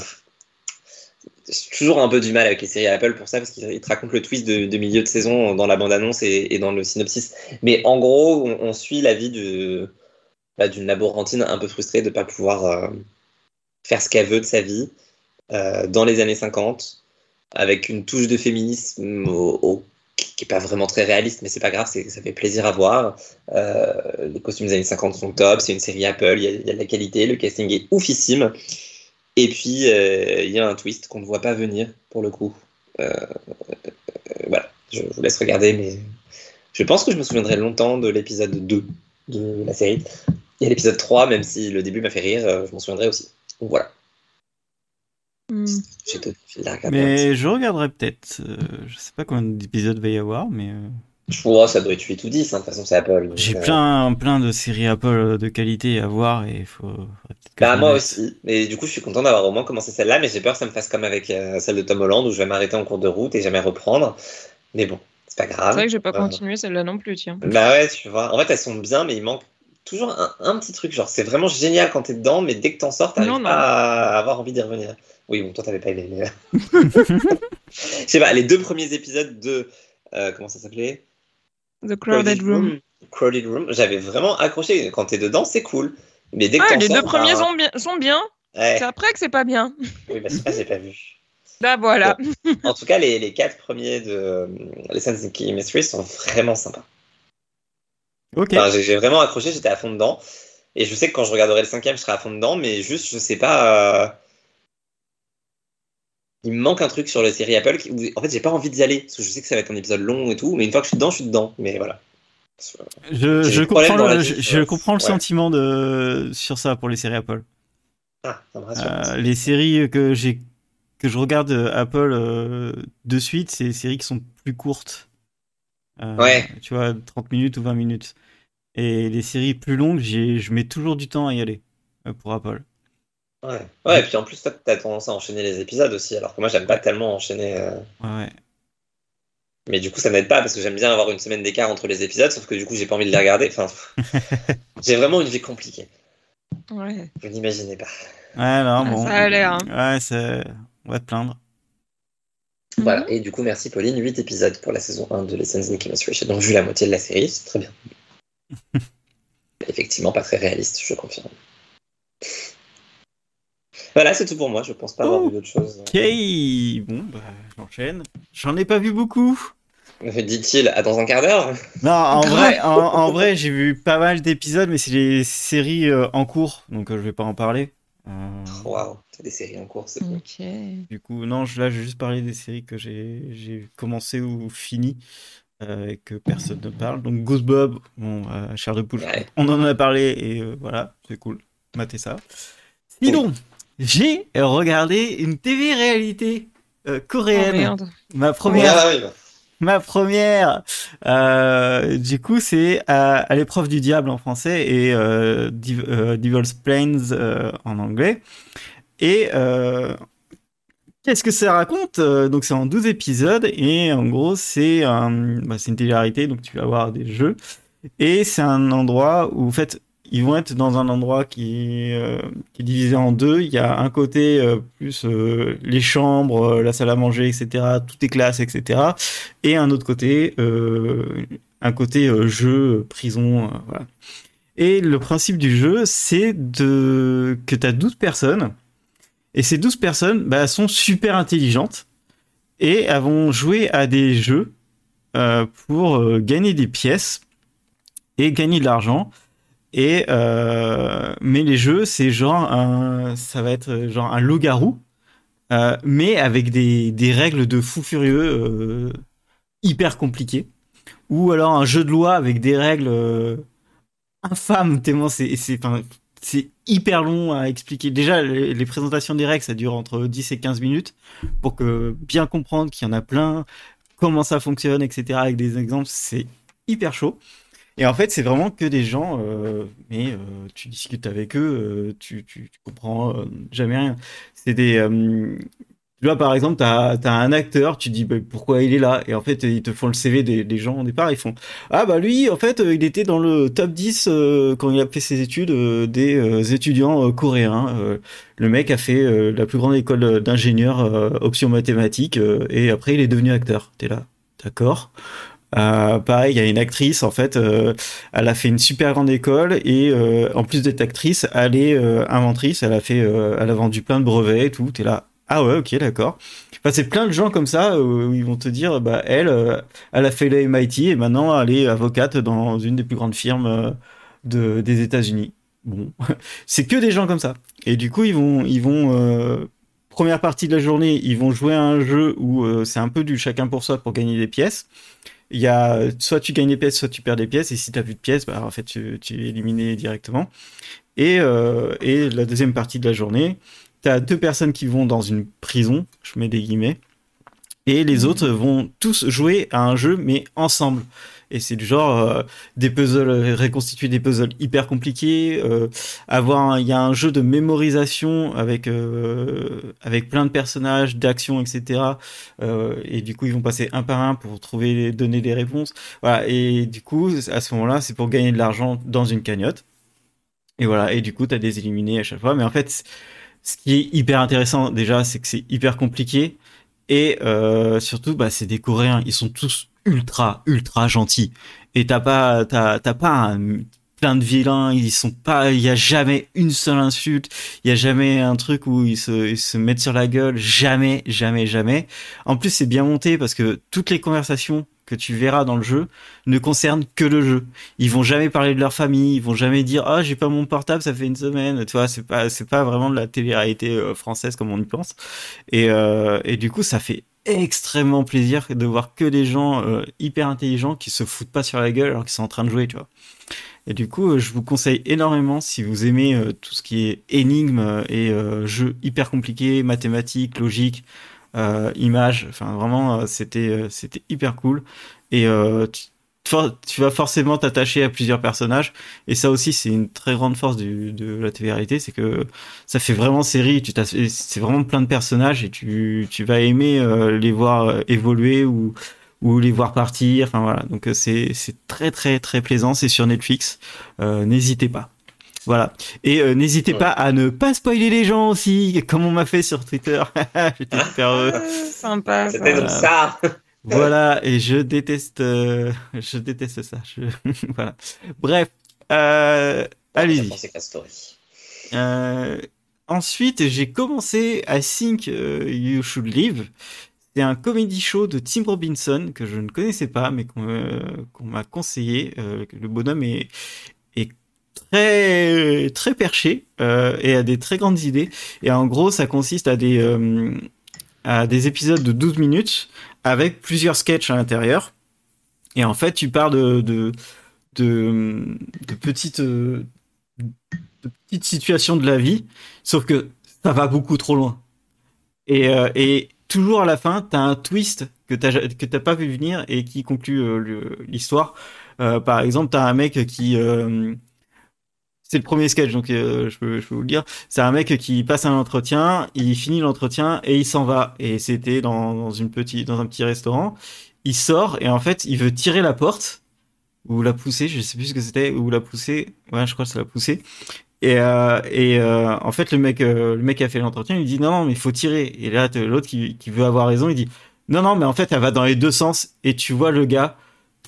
S3: Toujours un peu du mal avec les séries Apple pour ça, parce qu'il il te raconte le twist de, milieu de saison dans la bande-annonce et, dans le synopsis. Mais en gros, on, suit la vie bah, d'une laborantine un peu frustrée de ne pas pouvoir faire ce qu'elle veut de sa vie dans les années 50, avec une touche de féminisme au, au qui est pas vraiment très réaliste, mais c'est pas grave, ça fait plaisir à voir. les costumes des années 50 sont top, c'est une série Apple, il y, a de la qualité, le casting est oufissime. Et puis, il y a un twist qu'on ne voit pas venir, pour le coup. voilà, je vous laisse regarder, mais je pense que je me souviendrai longtemps de l'épisode 2 de la série. Et l'épisode 3, même si le début m'a fait rire, je m'en souviendrai aussi. Donc voilà.
S2: Hmm.
S1: Mais je regarderai peut-être. Euh, je sais pas combien d'épisodes va y avoir, mais. Euh,
S3: je crois ça doit être 8 ou 10, hein, de toute façon c'est Apple.
S1: J'ai euh, plein, plein de séries Apple de qualité à voir et il faut.
S3: Bah, moi aussi. Mais du coup, je suis content d'avoir au moins commencé celle-là, mais j'ai peur que ça me fasse comme avec celle de Tom Holland où je vais m'arrêter en cours de route et jamais reprendre. Mais bon, c'est pas grave.
S2: C'est vrai que je vais pas continuer celle-là non plus, tiens.
S3: Bah ouais, tu vois. En fait, elles sont bien, mais il manque toujours un, un petit truc. Genre, c'est vraiment génial quand t'es dedans, mais dès que t'en sors, t'arrives pas à avoir envie d'y revenir. Oui, bon, toi, t'avais pas aimé. Mais... (laughs) Je sais pas, les deux premiers épisodes de. Euh, comment ça s'appelait?
S2: The Crowded, Room.
S3: Crowded Room, j'avais vraiment accroché. Quand t'es dedans, c'est cool. Mais dès que ah,
S2: les deux premiers sont bien. Sont bien. C'est après que c'est pas bien.
S3: oui, bah, ça, j'ai pas vu.
S2: Bah voilà.
S3: en tout cas, les, les, quatre premiers de les Sense Mysteries sont vraiment sympas.
S1: Ok.
S3: j'ai vraiment accroché, j'étais à fond dedans. Et je sais que quand je regarderai le cinquième, je serai à fond dedans, mais juste, je sais pas. Euh, il me manque un truc sur la série Apple où, en fait, j'ai pas envie d'y aller parce que je sais que ça va être un épisode long et tout, mais une fois que je suis dedans, je suis dedans. Mais voilà.
S1: Je, comprends, le, je, comprends le sentiment de, sur ça pour les séries Apple.
S3: Ah, ça me rassure.
S1: Euh, les séries que j'ai que je regarde euh, Apple euh, de suite, c'est des séries qui sont plus courtes.
S3: ouais.
S1: Tu vois, 30 minutes ou 20 minutes. Et les séries plus longues, je mets toujours du temps à y aller pour Apple.
S3: Ouais. ouais, et puis en plus, toi, t'as tendance à enchaîner les épisodes aussi, alors que moi, j'aime pas tellement enchaîner. Euh.
S1: Ouais.
S3: Mais du coup, ça m'aide pas parce que j'aime bien avoir une semaine d'écart entre les épisodes, sauf que du coup, j'ai pas envie de les regarder. Enfin, (laughs) j'ai vraiment une vie compliquée.
S2: Ouais.
S3: Vous n'imaginez pas.
S1: Ouais, non, bon.
S2: Ça a l'air. Hein.
S1: Ouais, c'est... on va te plaindre.
S3: Voilà, mhm. et du coup, merci Pauline. 8 épisodes pour la saison 1 de Lessons in Chemistry. J'ai donc vu la moitié de la série, c'est très bien. (laughs) Effectivement, pas très réaliste, je confirme. Voilà, c'est tout pour moi. Je pense pas avoir vu d'autres choses.
S1: Ok, bon, bah, j'enchaîne. J'en ai pas vu beaucoup.
S3: Dit-il, à dans un quart d'heure
S1: Non, en vrai, en, vrai j'ai vu pas mal d'épisodes, mais c'est des séries euh, en cours, donc euh, je vais pas en parler.
S3: Euh, Waouh, c'est des séries en cours, c'est
S2: Ok.
S1: Du coup, non, là, je vais juste parler des séries que j'ai commencé ou fini et que personne ne parle. Donc, Ghost Bob, bon, Charles de Poule, on en a parlé et voilà, c'est cool. Matez ça. Sinon, j'ai regardé une TV réalité euh, coréenne.
S2: Oh,
S1: ma première. Ma première. Euh, du coup, c'est à, l'épreuve du diable en français et euh, Devil's Plains en anglais. Et qu'est-ce que ça raconte? Donc, c'est en 12 épisodes et en gros, c'est bah, une télé-réalité. Donc, tu vas avoir des jeux. Et c'est un endroit où, en fait, ils vont être dans un endroit qui, euh, qui est divisé en deux. Il y a un côté euh, plus euh, les chambres, la salle à manger, etc. Toutes les classes, etc. Et un autre côté, un côté jeu, prison. Et le principe du jeu, c'est de que tu as 12 personnes. Et ces 12 personnes bah, sont super intelligentes. Et elles vont jouer à des jeux pour gagner des pièces et gagner de l'argent. Euh, mais les jeux, c'est genre un, ça va être genre un loup-garou, euh, mais avec des, des, règles de fou furieux euh, hyper compliquées, ou alors un jeu de loi avec des règles infâmes tellement c'est c'est c'est hyper long à expliquer. Déjà, les, les, présentations des règles, ça dure entre 10 et 15 minutes pour que bien comprendre qu'il y en a plein, comment ça fonctionne, etc. Avec des exemples, c'est hyper chaud. Et en fait, c'est vraiment que des gens, euh, mais euh, tu discutes avec eux, euh, tu, tu, comprends jamais rien. C'est des. tu vois, par exemple, tu as, un acteur, tu dis bah, pourquoi il est là, et en fait, ils te font le CV des, des, gens au départ, ils font Ah bah lui, en fait, il était dans le top 10 quand il a fait ses études des étudiants coréens. le mec a fait la plus grande école d'ingénieur option mathématiques, et après, il est devenu acteur. T'es là, d'accord euh, pareil, il y a une actrice, en fait, euh, elle a fait une super grande école et euh, en plus d'être actrice, elle est inventrice, elle a fait, elle a vendu plein de brevets et tout. T'es là, Ah ouais, ok, d'accord. Enfin, c'est plein de gens comme ça où ils vont te dire, bah elle, elle a fait le MIT et maintenant elle est avocate dans une des plus grandes firmes de, des États-Unis. Bon, (laughs) c'est que des gens comme ça. Et du coup, ils vont, ils vont première partie de la journée, ils vont jouer à un jeu où c'est un peu du chacun pour soi pour gagner des pièces il y a soit tu gagnes des pièces, soit tu perds des pièces, et si tu n'as plus de pièces, bah, en fait, tu, tu es éliminé directement. Et, euh, et la deuxième partie de la journée, tu as deux personnes qui vont dans une prison, je mets des guillemets, et les mmh. autres vont tous jouer à un jeu, mais ensemble. Et c'est du genre euh, des puzzles, reconstituer des puzzles hyper compliqués. Euh, avoir, il y a un jeu de mémorisation avec euh, avec plein de personnages, d'actions, etc. et du coup, ils vont passer un par un pour trouver, donner des réponses. Voilà. Et du coup, à ce moment-là, c'est pour gagner de l'argent dans une cagnotte. Et voilà. Et du coup, tu as des éliminés à chaque fois. Mais en fait, ce qui est hyper intéressant déjà, c'est que c'est hyper compliqué. Et euh, surtout, bah, c'est des Coréens. Ils sont tous ultra, ultra gentils. Et t'as pas, t'as, t'as pas plein de vilains. Ils sont pas, il y a jamais une seule insulte. Il y a jamais un truc où ils se, ils se mettent sur la gueule. Jamais, jamais, jamais. En plus, c'est bien monté parce que toutes les conversations que tu verras dans le jeu ne concernent que le jeu. Ils vont jamais parler de leur famille, ils vont jamais dire ah j'ai pas mon portable, ça fait une semaine. Tu vois, c'est pas c'est pas vraiment de la télé-réalité euh, française comme on y pense. Et euh, et du coup, ça fait extrêmement plaisir de voir que des gens euh, hyper intelligents qui se foutent pas sur la gueule alors qu'ils sont en train de jouer, tu vois. Et du coup, je vous conseille énormément si vous aimez tout ce qui est énigmes et jeux hyper compliqués, mathématiques, logiques euh, images. Enfin, vraiment, euh, c'était euh, c'était hyper cool. Et tu, vas forcément t'attacher à plusieurs personnages. Et ça aussi, c'est une très grande force du, de la télé-réalité, c'est que ça fait vraiment série. Tu c'est vraiment plein de personnages et tu, tu vas aimer les voir évoluer ou ou les voir partir. Enfin voilà, donc c'est c'est très très très plaisant. C'est sur Netflix. N'hésitez pas. Voilà. Et euh, n'hésitez pas à ne pas spoiler les gens aussi, comme on m'a fait sur Twitter. (laughs) J'étais super heureux.
S2: Ah, sympa.
S3: C'était ça.
S1: Voilà. Et je déteste, euh, je déteste ça. (laughs) voilà. Bref. Euh, allez-y. Euh, ensuite, j'ai commencé I Think You Should Live. C'est un comedy show de Tim Robinson que je ne connaissais pas, mais qu'on m'a conseillé. le bonhomme est, très très perché euh, et a des très grandes idées. Et en gros, ça consiste à des euh, à des épisodes de 12 minutes avec plusieurs sketchs à l'intérieur. Et en fait, tu pars de de de, de petites de petites situations de la vie, sauf que ça va beaucoup trop loin. Et, euh, et toujours à la fin, tu as un twist que tu t'as pas vu venir et qui conclut l'histoire. par exemple, tu as un mec qui c'est le premier sketch, donc euh, je, peux, vous le dire. C'est un mec qui passe un entretien, il finit l'entretien et il s'en va. Et c'était dans, une petite, dans un petit restaurant. Il sort et en fait, il veut tirer la porte ou la pousser, je sais plus ce que c'était, ou la pousser. Ouais, je crois que c'est la pousser. Et, euh, euh, en fait, le mec, le mec a fait l'entretien, il dit non, non, mais il faut tirer. Et là, l'autre qui, qui veut avoir raison, il dit non, non, mais en fait, elle va dans les deux sens. Et tu vois le gars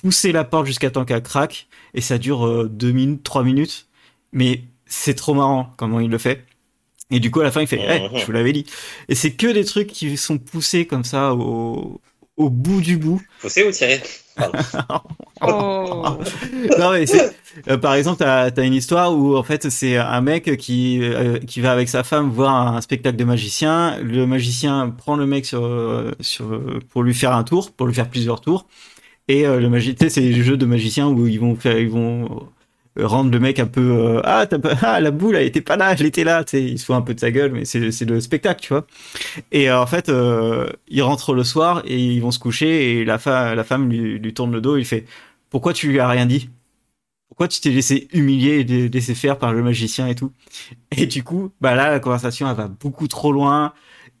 S1: pousser la porte jusqu'à temps qu'elle craque. Et ça dure deux minutes, trois minutes mais c'est trop marrant comment il le fait. Et du coup, à la fin, il fait, hey, je vous l'avais dit. Et c'est que des trucs qui sont poussés comme ça au, au bout du bout.
S3: Poussés ou tirés? (laughs)
S2: Oh.
S1: non mais euh, par exemple t'as as une histoire où en fait c'est un mec qui euh, qui va avec sa femme voir un spectacle de magicien le magicien prend le mec sur sur pour lui faire un tour pour lui faire plusieurs tours et euh, le magicien c'est les jeux de magiciens où ils vont faire ils vont rendre le mec un peu euh, ah, (laughs) ah, la boule elle était pas là elle était là tu sais il se fout un peu de sa gueule mais c'est le spectacle tu vois et euh, en fait euh, il rentre le soir et ils vont se coucher et la la femme lui, tourne le dos il fait pourquoi tu lui as rien dit? Pourquoi tu t'es laissé humilier et laisser faire par le magicien et tout? Et du coup bah là la conversation elle va beaucoup trop loin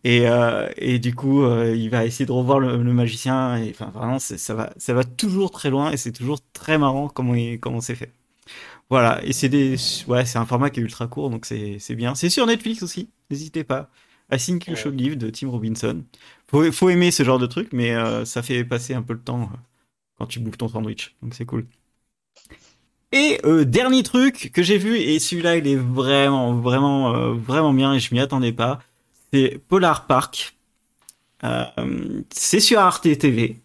S1: et, euh, et du coup, euh, il va essayer de revoir le, magicien. Et enfin, vraiment, ça va, ça va toujours très loin et c'est toujours très marrant comment, comment c'est fait. Voilà, et c'est des, ouais, un format qui est ultra court, donc c'est, bien. C'est sur Netflix aussi, n'hésitez pas. I Think You Should Live de Tim Robinson. Faut, faut aimer ce genre de truc, mais euh, ça fait passer un peu le temps euh, quand tu bouffes ton sandwich, donc c'est cool. Et euh, dernier truc que j'ai vu, et celui-là il est vraiment, vraiment, vraiment bien, et je m'y attendais pas, c'est Polar Park. C'est sur Arte TV.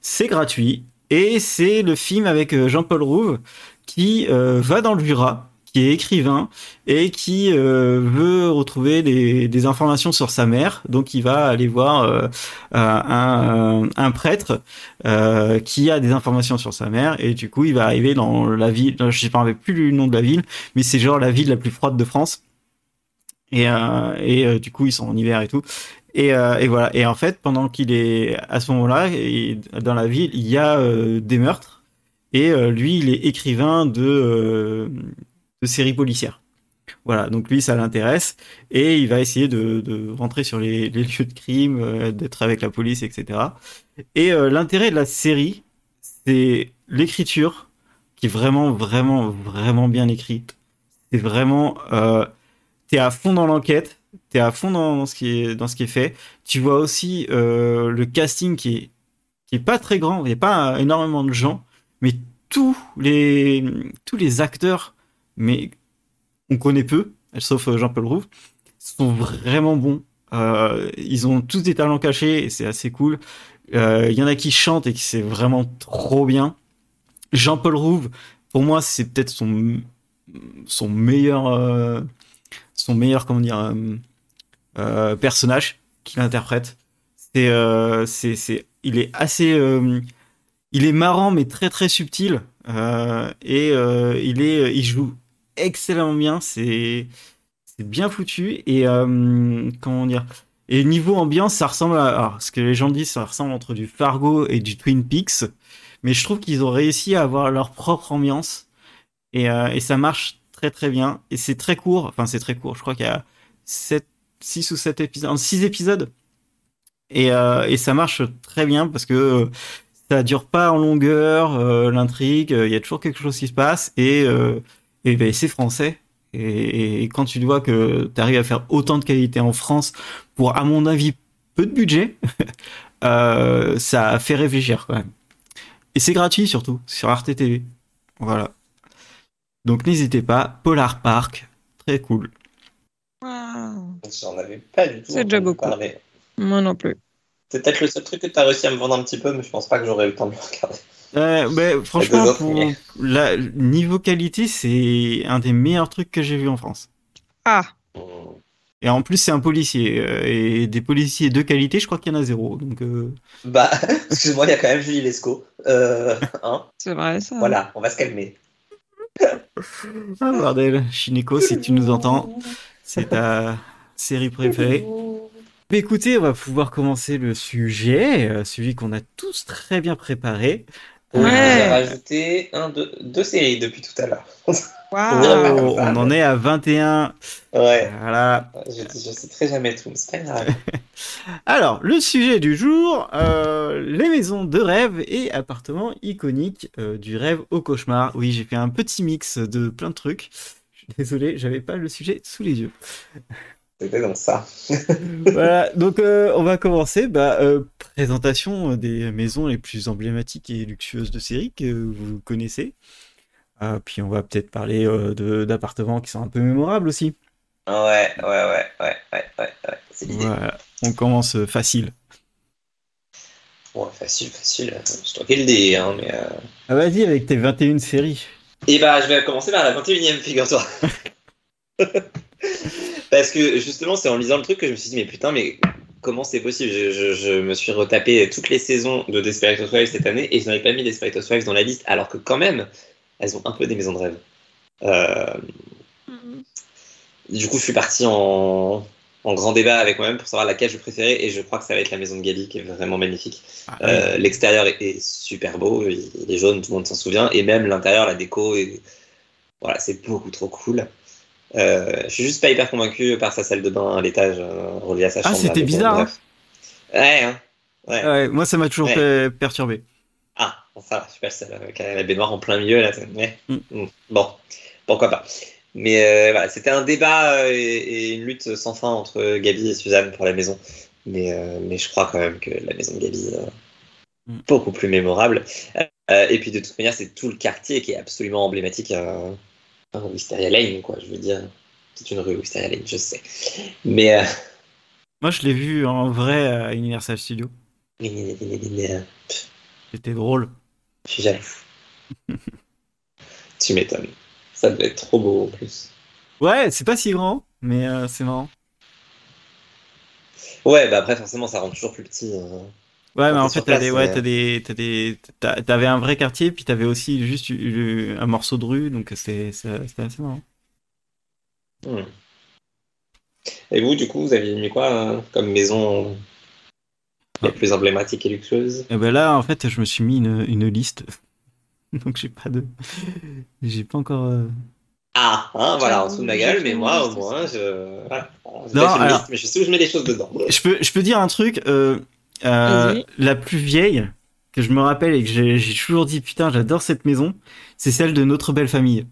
S1: C'est gratuit. Et c'est le film avec Jean-Paul Rouve qui euh, va dans le Jura, qui est écrivain et qui euh, veut retrouver des, des, informations sur sa mère. Donc il va aller voir euh, un, un, prêtre euh, qui a des informations sur sa mère et du coup il va arriver dans la ville. Je ne sais pas plus le nom de la ville, mais c'est genre la ville la plus froide de France. Et, et du coup ils sont en hiver et tout. Et, et, voilà. Et en fait, pendant qu'il est à ce moment-là, dans la ville, il y a des meurtres. Et lui, il est écrivain de, de séries policières. Voilà, donc lui, ça l'intéresse et il va essayer de, rentrer sur les, lieux de crime, euh, d'être avec la police, etc. Et euh, l'intérêt de la série, c'est l'écriture qui est vraiment, vraiment, vraiment bien écrite. C'est vraiment, euh, t'es à fond dans l'enquête, t'es à fond dans, ce qui est dans ce qui est fait. Tu vois aussi euh, le casting qui est qui est pas très grand, il n'y a pas énormément de gens, mais tous les tous les acteurs mais on connaît peu, sauf euh, Jean-Paul Rouve, sont vraiment bons. Euh, ils ont tous des talents cachés et c'est assez cool. Il euh, y en a qui chantent et qui c'est vraiment trop bien. Jean-Paul Rouve, pour moi, c'est peut-être son son meilleur son meilleur comment dire personnage qu'il interprète. C'est c'est il est assez il est marrant mais très très subtil et il est il joue excellemment bien. C'est c'est bien foutu et euh, comment dire. Et niveau ambiance, ça ressemble à alors, ce que les gens disent, ça ressemble entre du Fargo et du Twin Peaks. Mais je trouve qu'ils ont réussi à avoir leur propre ambiance et, euh, et ça marche très très bien. Et c'est très court. Enfin, c'est très court. Je crois qu'il y a 7, 6 ou 7 épisodes, 6 épisodes. Et, euh, et ça marche très bien parce que ça dure pas en longueur, euh, l'intrigue. Il y a toujours quelque chose qui se passe et euh, et ben, c'est français. Et, et, quand tu vois que tu arrives à faire autant de qualité en France pour, à mon avis, peu de budget, (laughs) euh, ça fait réfléchir quand même. Et c'est gratuit surtout, sur Arte TV. Voilà. Donc n'hésitez pas, Polar Park, très cool.
S2: Wow.
S3: J'en avais pas du tout.
S2: C'est déjà beaucoup.
S3: Parler.
S2: Moi non plus.
S3: C'est peut-être le seul truc que tu as réussi à me vendre un petit peu, mais je pense pas que j'aurais eu le temps de le regarder.
S1: Euh, bah, franchement, pour la, niveau qualité, c'est un des meilleurs trucs que j'ai vu en France.
S2: Ah.
S1: Et en plus, c'est un policier. euh, Et des policiers de qualité, je crois qu'il y en a zéro. Donc, euh,
S3: Bah, (laughs) excuse-moi, il y a quand même Julie Lescaut. Euh, (laughs) hein
S2: C'est vrai ça.
S3: voilà, on va se calmer.
S1: Ah, bordel. Shineko, si tu nous entends, c'est ta (laughs) série préférée. Mais écoutez, on va pouvoir commencer le sujet, euh, celui qu'on a tous très bien préparé.
S3: J'ai
S2: Ouais.
S3: rajouté un, deux, deux séries depuis tout à l'heure.
S2: Waouh. (laughs)
S1: Oh, on en est à 21.
S3: Ouais,
S1: Voilà.
S3: je, je citerai jamais tout, mais c'est pas grave. (laughs)
S1: Alors, le sujet du jour, euh, les maisons de rêve et appartements iconiques euh, du rêve au cauchemar. Oui, j'ai fait un petit mix de plein de trucs. Je suis désolé, j'avais pas le sujet sous les yeux.
S3: C'était donc ça. (laughs)
S1: voilà, donc euh, on va commencer. Bah, euh, présentation des maisons les plus emblématiques et luxueuses de série que vous connaissez. Euh, puis on va peut-être parler euh, d'appartements qui sont un peu mémorables aussi.
S3: Ouais, ouais, ouais, ouais, ouais, ouais, ouais. C'est l'idée.
S1: Voilà, on commence euh, facile.
S3: Ouais, facile, facile. Je troquais le dé, hein, mais.
S1: Ah, vas-y avec tes 21 séries.
S3: Et bah, je vais commencer par la 21ème, figure-toi. (laughs) Parce que justement, c'est en lisant le truc que je me suis dit, mais putain, mais comment c'est possible? Je, je- je me suis retapé toutes les saisons de Desperate Housewives cette année et je n'avais pas mis Desperate Housewives dans la liste, alors que quand même, elles ont un peu des maisons de rêve. Euh, du coup, je suis parti en, en grand débat avec moi-même pour savoir laquelle je préférais et je crois que ça va être la maison de Gabi qui est vraiment magnifique.
S1: Ah,
S3: Euh, L'extérieur est, est super beau, il il est jaune, tout le monde s'en souvient, et même l'intérieur, la déco, est... voilà, c'est beaucoup trop cool. Euh, je suis juste pas hyper convaincu par sa salle de bain à l'étage, euh, reliée à sa
S1: Ah,
S3: chambre.
S1: c'était
S3: mais bon,
S1: bizarre.
S3: Ouais, hein. ouais.
S1: Ouais, moi ça m'a toujours
S3: Ouais.
S1: per- perturbé.
S3: Ah, ça va, super, celle avec la baignoire en plein milieu, là. ouais.
S1: Mm.
S3: Mm. Bon, pourquoi pas. Mais euh, voilà, c'était un débat et, et une lutte sans fin entre Gabi et Suzanne pour la maison. Mais, mais je crois quand même que la maison de Gabi est
S1: Mm.
S3: beaucoup plus mémorable. Et puis de toute manière, c'est tout le quartier qui est absolument emblématique à Wisteria Lane, quoi. Je veux dire, c'est une rue Wisteria Lane, je sais. Mais, euh,
S1: Moi, je l'ai vu en vrai à Universal Studios.
S3: Je
S1: C'était drôle.
S3: suis jaloux. tu m'étonnes. Ça devait être trop beau en plus.
S1: Ouais, c'est pas si grand, mais euh, c'est marrant.
S3: Ouais, bah après, forcément, ça rend toujours plus petit. hein.
S1: Ouais, mais en fait, des, ouais, des, des, t'avais un vrai quartier, puis t'avais aussi juste un morceau de rue, donc c'était assez marrant.
S3: Hmm. Et vous, du coup, vous aviez mis quoi hein, comme maison la plus emblématique et luxueuse?
S1: Et ben là, en fait, je me suis mis une, une liste, (laughs) donc j'ai pas de, j'ai pas encore. euh,
S3: Ah, hein, voilà, en dessous de ma gueule, mais moi, au moins, je. Voilà. Je
S1: Non, alors-
S3: liste, mais je sais où je mets les choses dedans.
S1: Je peux, je peux dire un truc, euh, euh, la plus vieille que je me rappelle et que j'ai j'ai toujours dit putain, j'adore cette maison, c'est celle de notre belle famille.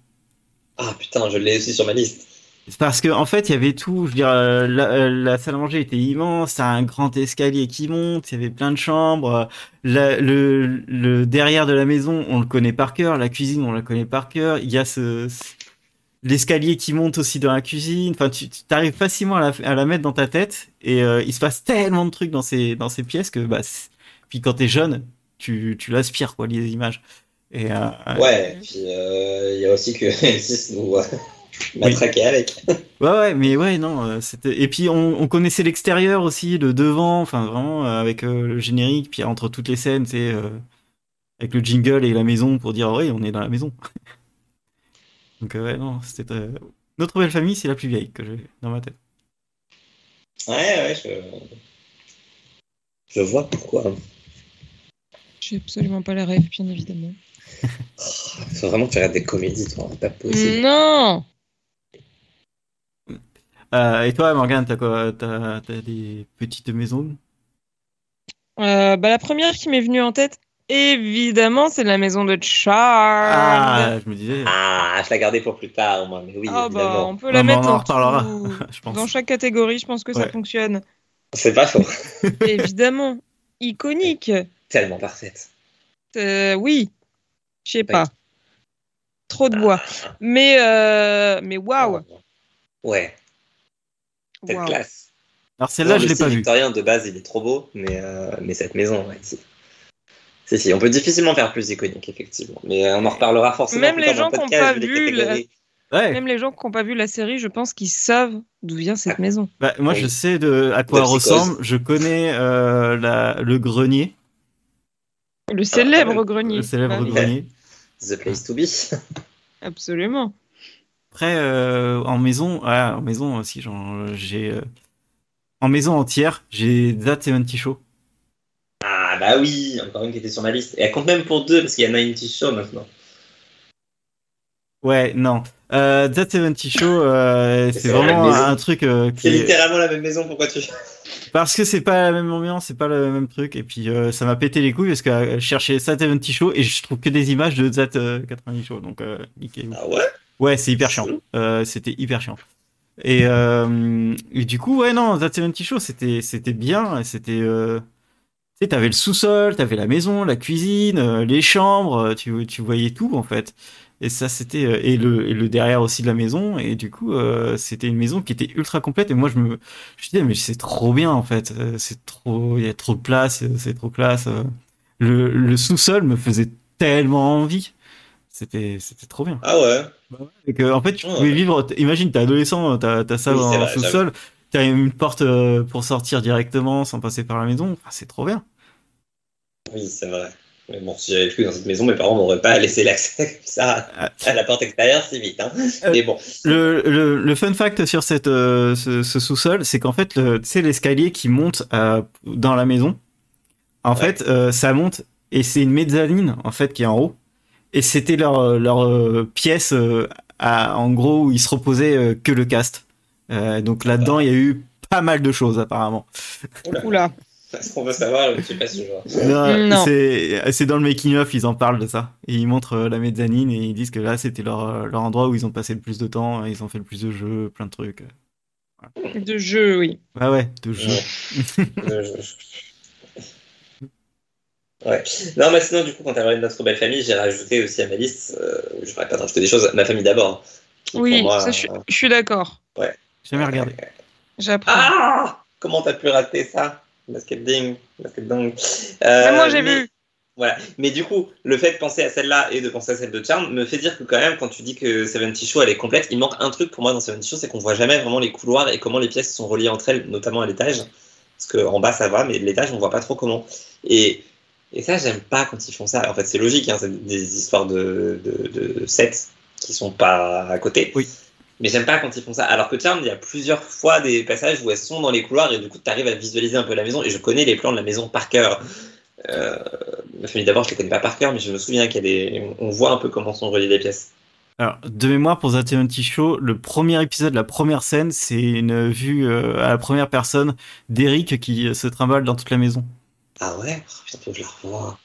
S3: Ah putain, je l'ai aussi sur ma liste.
S1: C'est Parce que en fait, il y avait tout. Je veux dire, euh, la, euh, la salle à manger était immense. T'as un grand escalier qui monte. Il y avait plein de chambres. la- le, le derrière de la maison, on le connaît par cœur. La cuisine, on la connaît par cœur. Il y a ce- l'escalier qui monte aussi dans la cuisine. Enfin, tu arrives facilement à la, à la mettre dans ta tête. Et euh, il se passe tellement de trucs dans ces dans ces pièces que bah. Puis quand t'es jeune, tu tu l'aspires quoi les images. Et euh,
S3: Ouais, puis euh, il y a aussi que (laughs) M6 nous euh, m'a
S1: Oui.
S3: avec. (laughs)
S1: Ouais, ouais, mais ouais, non, euh. Et puis on, on connaissait l'extérieur aussi, le devant, enfin vraiment euh, avec euh, le générique, puis entre toutes les scènes, c'est euh, avec le jingle et la maison pour dire oui, on est dans la maison. (laughs) Donc euh, ouais, non, c'était notre belle famille, c'est la plus vieille que j'ai dans ma tête.
S3: Ouais, ouais, je. Je vois pourquoi.
S2: J'ai absolument pas la rêve, bien évidemment. (laughs)
S3: Faut vraiment que tu regardes des comédies, toi. Pas possible.
S2: Non
S1: Euh, et toi, Morgane, t'as quoi T'as t'as des petites maisons?
S2: Euh, bah, La première qui m'est venue en tête, évidemment, c'est la maison de Charles.
S1: Ah, je me disais.
S3: Ah, je l'ai gardé pour plus tard, moi, mais oui,
S2: Ah, bah,
S3: évidemment.
S2: on peut la
S1: Non,
S2: mettre
S1: on en
S2: dans,
S1: reparlera,
S2: tout- (laughs)
S1: je pense.
S2: dans chaque catégorie, je pense que ça fonctionne.
S3: C'est pas faux. (laughs)
S2: évidemment, iconique.
S3: Tellement parfaite.
S2: Euh, oui, je sais
S3: Oui.
S2: pas. Trop de bois. Mais, euh, mais waouh.
S3: Ouais, cette
S2: waouh.
S3: classe.
S1: Alors celle-là,
S3: Non,
S1: je
S3: le
S1: l'ai pas vue.
S3: victorien de base, il est trop beau, mais, euh, mais cette maison, ouais, si. Si, on peut difficilement faire plus iconique, effectivement. Mais euh, on en reparlera forcément.
S2: Même
S3: plus
S2: les gens qui ont
S3: podcast,
S2: pas
S3: vu les
S2: vu
S3: catégories.
S1: Ouais.
S2: Même les gens qui n'ont pas vu la série, je pense qu'ils savent d'où vient cette maison.
S1: Bah, moi,
S3: Oui.
S1: je sais de à quoi
S3: De psychose.
S1: ressemble. Je connais euh, la, le grenier,
S2: Le célèbre
S3: même,
S2: grenier.
S1: le célèbre
S2: oui,
S1: grenier. (laughs)
S3: The place to be. (laughs)
S2: Absolument.
S1: Après, euh, en maison, ouais, en maison aussi, j'ai. euh, en maison entière, j'ai That 70 Show.
S3: Ah, bah oui, encore une qui était sur ma liste. Et elle compte même pour deux, parce qu'il y a 90 Show maintenant.
S1: Ouais, non. Euh, That 70 Show, euh,
S3: C'est
S1: vraiment un truc euh, qui
S3: C'est
S1: est-
S3: littéralement la même maison, pourquoi tu. (laughs)
S1: Parce que c'est pas la même ambiance, c'est pas le même truc. Et puis, euh, ça m'a pété les couilles parce que je cherchais That 70 Show et je trouve que des images de That euh, 90 Show. Donc, niquez
S3: Ah ouais?
S1: Ouais, c'est hyper chiant. C'était hyper chiant. Et, et du coup, ouais, non, That 70 Show, c'était, bien. C'était, tu sais, t'avais le sous-sol, t'avais la maison, la cuisine, euh, les chambres, euh, tu, tu voyais tout, en fait. Et ça, c'était, euh, et le, et le derrière aussi de la maison. Et du coup, euh, c'était une maison qui était ultra complète. Et moi, je me, je disais, mais c'est trop bien, en fait. C'est trop, il y a trop de place, c'est trop classe. Le, le sous-sol me faisait tellement envie. C'était, c'était trop bien.
S3: Ah ouais
S1: Et que, en fait, tu pouvais vivre. t- Imagine, t'es adolescent, t'as t'as ça
S3: Oui,
S1: en
S3: vrai,
S1: sous-sol, t'as une porte pour sortir directement sans passer par la maison. Enfin, c'est trop bien.
S3: Oui, c'est vrai. Mais bon, si j'avais vécu dans cette maison, mes parents m'auraient pas laissé l'accès comme ça
S1: Ah.
S3: à la porte extérieure si vite. Hein.
S1: Euh,
S3: Mais bon.
S1: Le, le, le fun fact sur cette, euh, ce, ce sous-sol, c'est qu'en fait, le- tu sais, l'escalier qui monte euh, dans la maison, en
S3: Ouais.
S1: fait, euh, ça monte et c'est une mezzanine, en fait, qui est en haut. Et c'était leur, leur euh, pièce, euh, à, en gros, où ils se reposaient euh, que le cast. Euh, donc là-dedans, il y a eu pas mal de choses, apparemment.
S3: Oula. Est-ce qu'on veut savoir Je sais pas ce genre.
S1: Non,
S2: Non.
S1: C'est dans le making of, ils en parlent de ça. Et ils montrent euh, la mezzanine et ils disent que là, c'était leur, euh, leur endroit où ils ont passé le plus de temps, ils ont fait le plus de jeux, plein de trucs.
S2: De jeu, oui.
S1: Ouais, ouais, de jeux.
S3: Ouais. Je- je- Ouais. Non, mais sinon, du coup, quand t'as parlé de notre belle famille, j'ai rajouté aussi à ma liste, euh, je pas rajouter des choses, ma famille d'abord. hein,
S2: Oui,
S3: pour moi,
S2: ça, je,
S3: euh,
S2: je suis d'accord.
S1: Jamais regardé.
S2: J'apprends.
S3: Ah comment t'as pu rater ça? Basket ding, basket dong.
S2: Mais moi, j'ai vu.
S3: Voilà. Mais du coup, le fait de penser à celle-là et de penser à celle de Charm me fait dire que quand même, quand tu dis que Seventy Show elle est complète, il manque un truc pour moi dans Seventy Show, c'est qu'on voit jamais vraiment les couloirs et comment les pièces sont reliées entre elles, notamment à l'étage. Parce qu'en bas ça va, mais l'étage on voit pas trop comment. Et, et ça, j'aime pas quand ils font ça. En fait, c'est logique, hein, c'est des histoires de, de, de sets qui sont pas à côté.
S1: Oui.
S3: Mais j'aime pas quand ils font ça. Alors que Charm, il y a plusieurs fois des passages où elles sont dans les couloirs et du coup, tu arrives à visualiser un peu la maison. Et je connais les plans de la maison par cœur. Euh, ma famille d'abord, je les connais pas par cœur, mais je me souviens qu'il y a des. On voit un peu comment sont reliées les pièces.
S1: Alors, de mémoire pour The Seventy Show, le premier épisode, la première scène, c'est une vue euh, à la première personne d'Eric qui se trimballe dans toute la maison.
S3: Ah ouais? Oh, Putain, faut que je la revoie.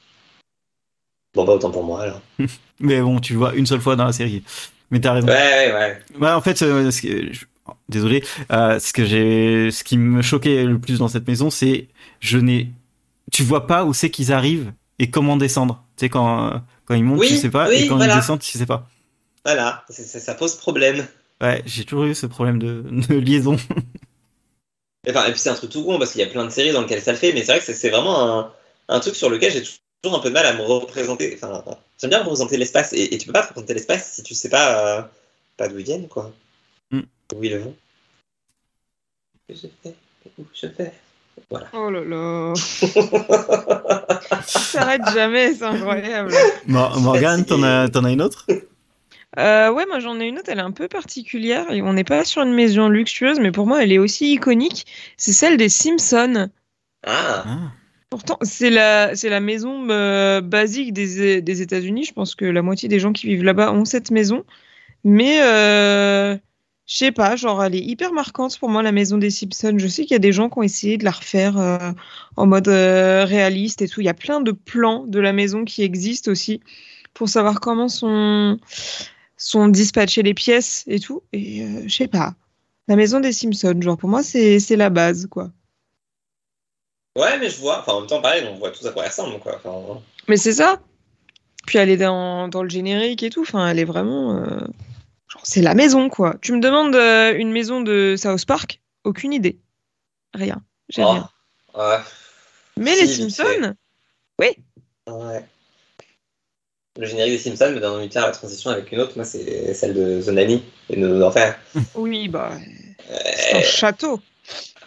S3: Bon, bah, autant pour moi alors. (laughs)
S1: Mais bon, tu le vois une seule fois dans la série. Mais t'as raison.
S3: Ouais, ouais, ouais.
S1: En fait, euh, ce que- je- désolé, euh, ce que j'ai, ce qui me choquait le plus dans cette maison, c'est je n'ai, tu vois pas où c'est qu'ils arrivent et comment descendre. Tu sais quand quand ils montent,
S3: Oui,
S1: tu sais pas,
S3: oui,
S1: et quand
S3: voilà.
S1: ils descendent, tu sais pas.
S3: Voilà, ça pose problème.
S1: Ouais, j'ai toujours eu ce problème de, de liaison.
S3: Enfin, et puis c'est un truc tout con parce qu'il y a plein de séries dans lesquelles ça le fait, mais c'est vrai que c'est- c'est vraiment un, un truc sur lequel j'ai toujours un peu de mal à me représenter. Enfin, j'aime bien représenter l'espace et, et tu peux pas te représenter l'espace si tu sais pas, euh, pas d'où ils viennent, quoi.
S1: Mm.
S3: Où ils vont. Que je fais, où je vais.
S2: Oh là là. Ça s'arrête jamais, c'est incroyable.
S1: Mor- Morgane, t'en as, t'en as une autre?
S2: Euh, ouais, moi j'en ai une autre, elle est un peu particulière. On n'est pas sur une maison luxueuse, mais pour moi elle est aussi iconique. C'est celle des Simpsons.
S3: Ah,
S1: Ah.
S2: Pourtant, c'est la, maison euh, basique des, États-Unis. Je pense que la moitié des gens qui vivent là-bas ont cette maison. Mais euh, je sais pas, genre elle est hyper marquante pour moi, la maison des Simpsons. Je sais qu'il y a des gens qui ont essayé de la refaire euh, en mode euh, réaliste et tout. Il y a plein de plans de la maison qui existent aussi pour savoir comment sont, sont dispatchées les pièces et tout. Et je sais pas. La maison des Simpsons, genre pour moi, c'est la base, quoi.
S3: Ouais, mais je vois. Enfin, en même temps, pareil, on voit tous à quoi elle ressemble, quoi. Enfin,
S2: Mais c'est ça. Puis elle est dans, dans le générique et tout. Enfin, elle est vraiment. euh, Genre, c'est la maison, quoi. Tu me demandes euh, une maison de South Park? Aucune idée. Rien. J'ai
S3: oh,
S2: rien.
S3: ouais,
S2: Mais
S3: si,
S2: les Simpsons?
S3: Ouais. Le générique des Simpsons me donne envie de faire la transition avec une autre. Moi, c'est celle de The Nanny et de nos enfers.
S2: Oui, bah. C'est un
S3: Euh,
S2: château.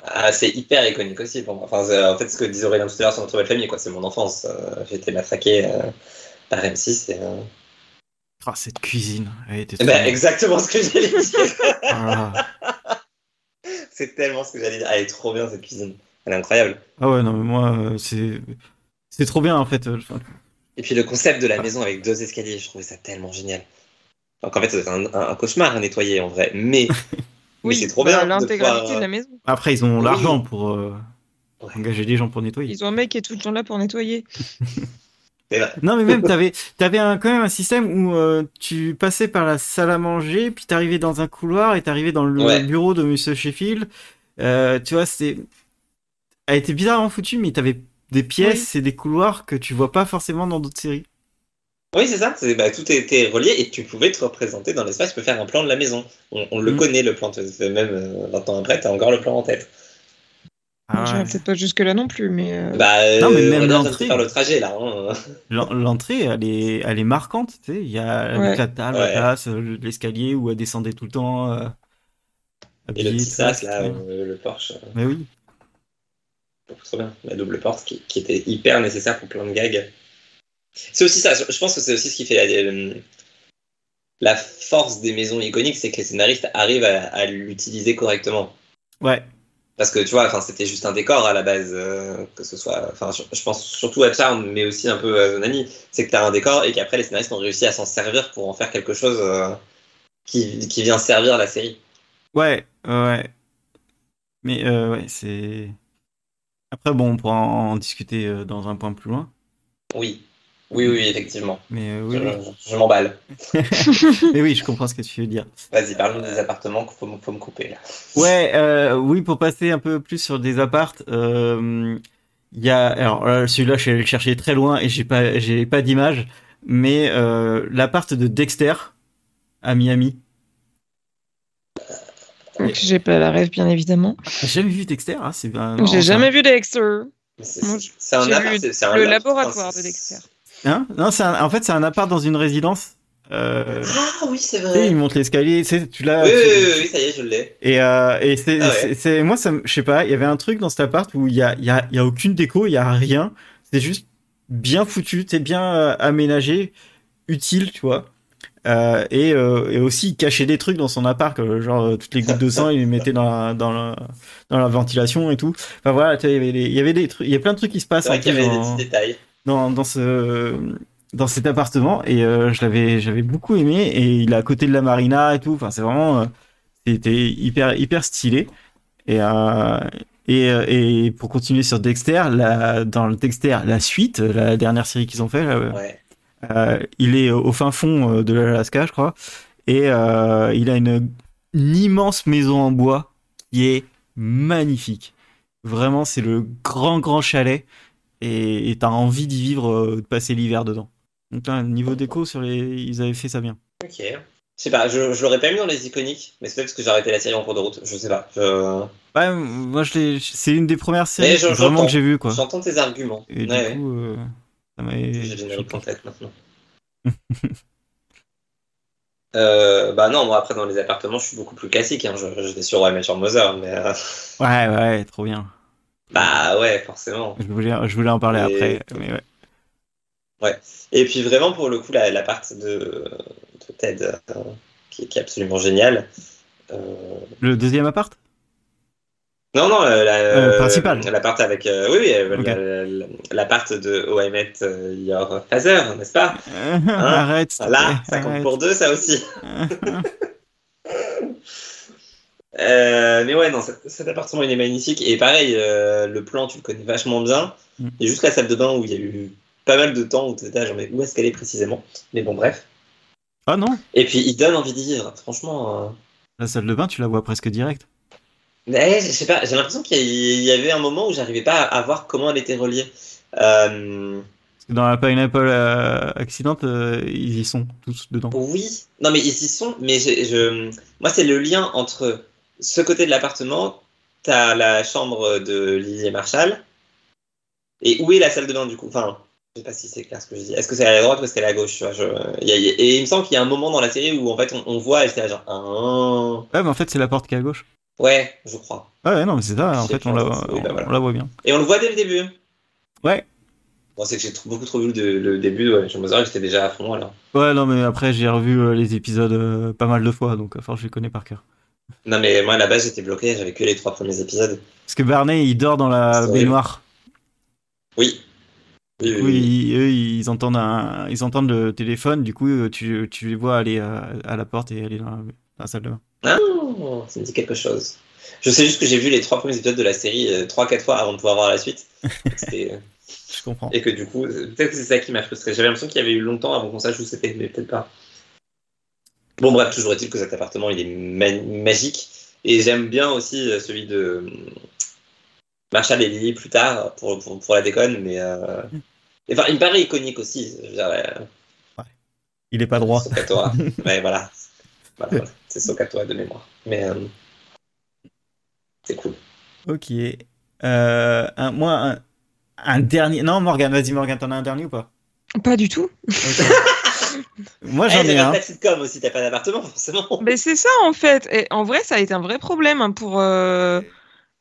S3: Ah, c'est hyper iconique aussi pour moi. Enfin, en fait, ce que disait Aurélien tout à l'heure sur notre belle famille, quoi, c'est mon enfance. Euh, J'ai été matraqué euh, par M6. Et, euh...
S1: Ah, cette cuisine, elle était bien.
S3: exactement ce que j'allais dire.
S1: Ah. (laughs)
S3: c'est tellement ce que j'allais dire. Elle est trop bien cette cuisine. Elle est incroyable.
S1: Ah ouais, non, mais moi, c'est c'est trop bien en fait.
S3: Et puis le concept de la maison avec deux escaliers, je trouvais ça tellement génial. Donc en fait, c'est un, un- un cauchemar à nettoyer en vrai. Mais (laughs)
S2: Oui,
S3: c'est trop
S2: bah,
S3: bien. de
S2: L'intégralité
S3: pouvoir,
S2: de la maison.
S1: Après, ils ont
S3: Oui.
S1: l'argent pour euh,
S3: Ouais.
S1: engager des gens pour nettoyer.
S2: Ils ont un mec qui est tout le temps là pour nettoyer. (laughs)
S3: C'est.
S1: Non, mais même, t'avais, t'avais un, quand même un système où euh, tu passais par la salle à manger, puis t'arrivais dans un couloir et t'arrivais dans le
S3: Ouais.
S1: bureau de Monsieur Sheffield. Euh, tu vois, c'était. Elle était bizarrement foutue, mais t'avais des pièces et des couloirs que tu vois pas forcément dans d'autres séries.
S3: Oui, c'est ça. C'est- bah, tout était relié et tu pouvais te représenter dans l'espace. Tu peux faire un plan de la maison. On, on le
S1: Mm.
S3: connaît, le plan. Même euh, 20 ans après, tu as encore le plan en tête.
S1: Ah
S2: J'irai peut-être pas jusque-là non plus, mais. euh,
S3: Bah,
S1: Non, mais
S3: euh,
S1: même l'entrée.
S3: faire le trajet là. hein.
S1: L'en- L'entrée, elle est, elle est marquante, tu sais. Il y a
S2: Ouais.
S1: la table,
S3: Ouais.
S1: la place, euh, l'escalier où elle descendait tout le temps. euh,
S3: Et le petit sas là, euh, le Porsche. euh,
S1: Mais oui.
S3: Trop bien. La double porte qui, qui était hyper nécessaire pour plein de gags. C'est aussi ça. Je pense que c'est aussi ce qui fait la, la force des maisons iconiques, c'est que les scénaristes arrivent à, à l'utiliser correctement.
S1: Ouais.
S3: Parce que tu vois, c'était juste un décor à la base, euh, que ce soit. Enfin, je, je pense surtout à Charm, mais aussi un peu à Zonani. C'est que tu as un décor et qu'après les scénaristes ont réussi à s'en servir pour en faire quelque chose euh, qui, qui vient servir la série.
S1: Ouais, ouais. Mais euh, ouais, c'est. Après, bon, on pourra en, en discuter euh, dans un point plus loin.
S3: Oui, oui, oui, effectivement.
S1: Mais euh, oui,
S3: Je,
S1: oui.
S3: je- je m'emballe. (laughs) (laughs)
S1: Mais oui, je comprends ce que tu veux dire.
S3: Vas-y, parlons des appartements qu'il faut, me- faut me couper là.
S1: Ouais, euh, oui, pour passer un peu plus sur des appartes, euh, il y a. Alors là, celui-là, je suis allé le chercher très loin et j'ai pas, j'ai pas d'image. Mais euh, l'appart de Dexter à Miami.
S2: Donc, J'ai pas la rêve, bien évidemment.
S1: J'ai jamais vu Dexter, hein, c'est bien. non,
S2: J'ai jamais vu Dexter.
S3: C'est- un un
S2: le laboratoire de Dexter.
S1: Hein? Non, c'est un- en fait, c'est un appart dans une résidence. Euh,
S3: Ah oui, c'est vrai.
S1: il monte l'escalier, tu l'as.
S3: Oui,
S1: tu-
S3: oui, oui, ça y est, je l'ai.
S1: Et, euh, et c'est,
S3: Ah ouais.
S1: c'est- moi, ça, je sais pas, il y avait un truc dans cet appart où il y a, il y a, il y a aucune déco, il y a rien. C'est juste bien foutu, c'est bien euh, aménagé, utile, tu vois. Euh, et, et aussi, il cachait des trucs dans son appart, genre toutes les gouttes de sang, il les mettait dans la, dans la, dans la ventilation et tout. Enfin voilà, il y avait des, il y avait des trucs, il y a plein de trucs qui se passent
S3: qu'il y avait des petits détails.
S1: Dans, dans ce dans cet appartement et euh, je l'avais j'avais beaucoup aimé et il est à côté de la marina et tout. Enfin c'est vraiment euh, c'était hyper hyper stylé. Et euh, et, et pour continuer sur Dexter la, dans le Dexter la suite la dernière série qu'ils ont fait là,
S3: Ouais.
S1: il est au fin fond de l'Alaska je crois. Et il a une, une immense maison en bois qui est magnifique. Vraiment c'est le grand grand chalet et t'as envie d'y vivre, euh, de passer l'hiver dedans. Donc là, niveau déco, sur les... ils avaient fait ça bien.
S3: Ok. Je sais pas, je, je l'aurais pas mis dans les iconiques, mais c'est peut-être parce que j'ai arrêté la série en cours de route. Je sais pas. Je-
S1: Ouais, moi, je c'est une des premières séries
S3: Mais je-
S1: vraiment que j'ai vu quoi.
S3: J'entends tes arguments.
S1: Et
S3: Ouais,
S1: du coup, euh, ça m'a.
S3: J'ai le générique en tête maintenant. (laughs) Euh, bah non, moi après dans les appartements, je suis beaucoup plus classique. Hein. J'étais sur Ouais, sur Mother, mais euh,
S1: Ouais, ouais, trop bien.
S3: Bah ouais, forcément.
S1: Je voulais, je voulais en parler
S3: Et-
S1: après, mais ouais.
S3: Et puis vraiment pour le coup, la, la part de, de Ted euh, qui, qui est absolument géniale. Euh,
S1: Le deuxième appart?
S3: Non, non, la, la,
S1: Euh, principal.
S3: la part avec. euh, oui, oui, euh,
S1: Ok.
S3: la, la, la part de Oh I Met euh, Your Father, n'est-ce pas? (laughs)
S1: Arrête.
S3: Là, ça compte
S1: arrête.
S3: pour deux, ça aussi. (laughs) Euh, mais ouais, non, cet, cet appartement il est magnifique. Et pareil, euh, le plan, tu le connais vachement bien.
S1: Mm.
S3: Il y a juste la salle de bain où il y a eu pas mal de temps où tu étais genre, mais où est-ce qu'elle est précisément? Mais bon, bref.
S1: Ah non,
S3: Et puis il donne envie d'y vivre, franchement. euh,
S1: la salle de bain, tu la vois presque direct.
S3: Mais je sais pas, j'ai l'impression qu'il y y avait un moment où j'arrivais pas à voir comment elle était reliée. Euh,
S1: dans la Pineapple euh, Accident, euh, ils y sont tous dedans.
S3: oui, non mais ils y sont, mais je, je- moi c'est le lien entre ce côté de l'appartement, t'as la chambre de Lily et Marshall, et où est la salle de bain du coup? Enfin, je sais pas si c'est clair ce que je dis. Est-ce que c'est à la droite ou est-ce qu'elle est à gauche? Tu je- il y a- Et il me semble qu'il y a un moment dans la série où en fait on, on voit, j'étais là genre, ah,
S1: Ouais, mais en fait, c'est la porte qui est à gauche.
S3: ouais, je crois.
S1: Ouais, ouais, non, mais c'est ça, en
S3: Je
S1: fait, on la,
S3: bah
S1: on-
S3: voilà.
S1: on la voit bien.
S3: Et on le voit dès le début.
S1: Ouais.
S3: Bon, c'est que j'ai beaucoup trop vu le, le début, ouais. Je me souviens que j'étais déjà à fond alors.
S1: Ouais, non, mais après, j'ai revu euh, les épisodes euh, pas mal de fois, donc force, je les connais par cœur.
S3: Non, mais moi à la base j'étais bloqué, j'avais que les trois premiers épisodes.
S1: Parce que Barney, il dort dans la baignoire.
S3: Oui. Oui, oui,
S1: eux, ils entendent, un, ils entendent le téléphone, du coup, euh, tu, tu les vois aller à, à la porte et aller dans la, dans la salle de bain.
S3: Ah, ça me dit quelque chose. Je sais juste que j'ai vu les trois premiers épisodes de la série euh, trois, quatre fois avant de pouvoir voir la suite. (laughs)
S1: Je comprends.
S3: Et que du coup, euh, peut-être que c'est ça qui m'a frustré. J'avais l'impression qu'il y avait eu longtemps avant qu'on sache où c'était, mais peut-être pas. Bon, bref, toujours est-il que cet appartement il est ma- magique. Et j'aime bien aussi euh, celui de euh, Marshall et Lily plus tard pour, pour, pour la déconne, mais. euh, Enfin, il me paraît iconique aussi. Je veux dire, euh,
S1: Il est pas droit.
S3: Sokatoa. (laughs) ouais, voilà. Voilà, voilà. C'est Sokatoa de mémoire. Mais euh, c'est cool.
S1: Ok. Euh, un, moi, un, un dernier. Non, Morgan, vas-y, Morgan, t'en as un dernier ou pas?
S2: Pas du tout.
S1: Moi, j'en ai un.
S3: pas de sitcom aussi, t'as pas d'appartement, forcément.
S2: Mais c'est ça en fait. Et en vrai, ça a été un vrai problème hein, pour, euh,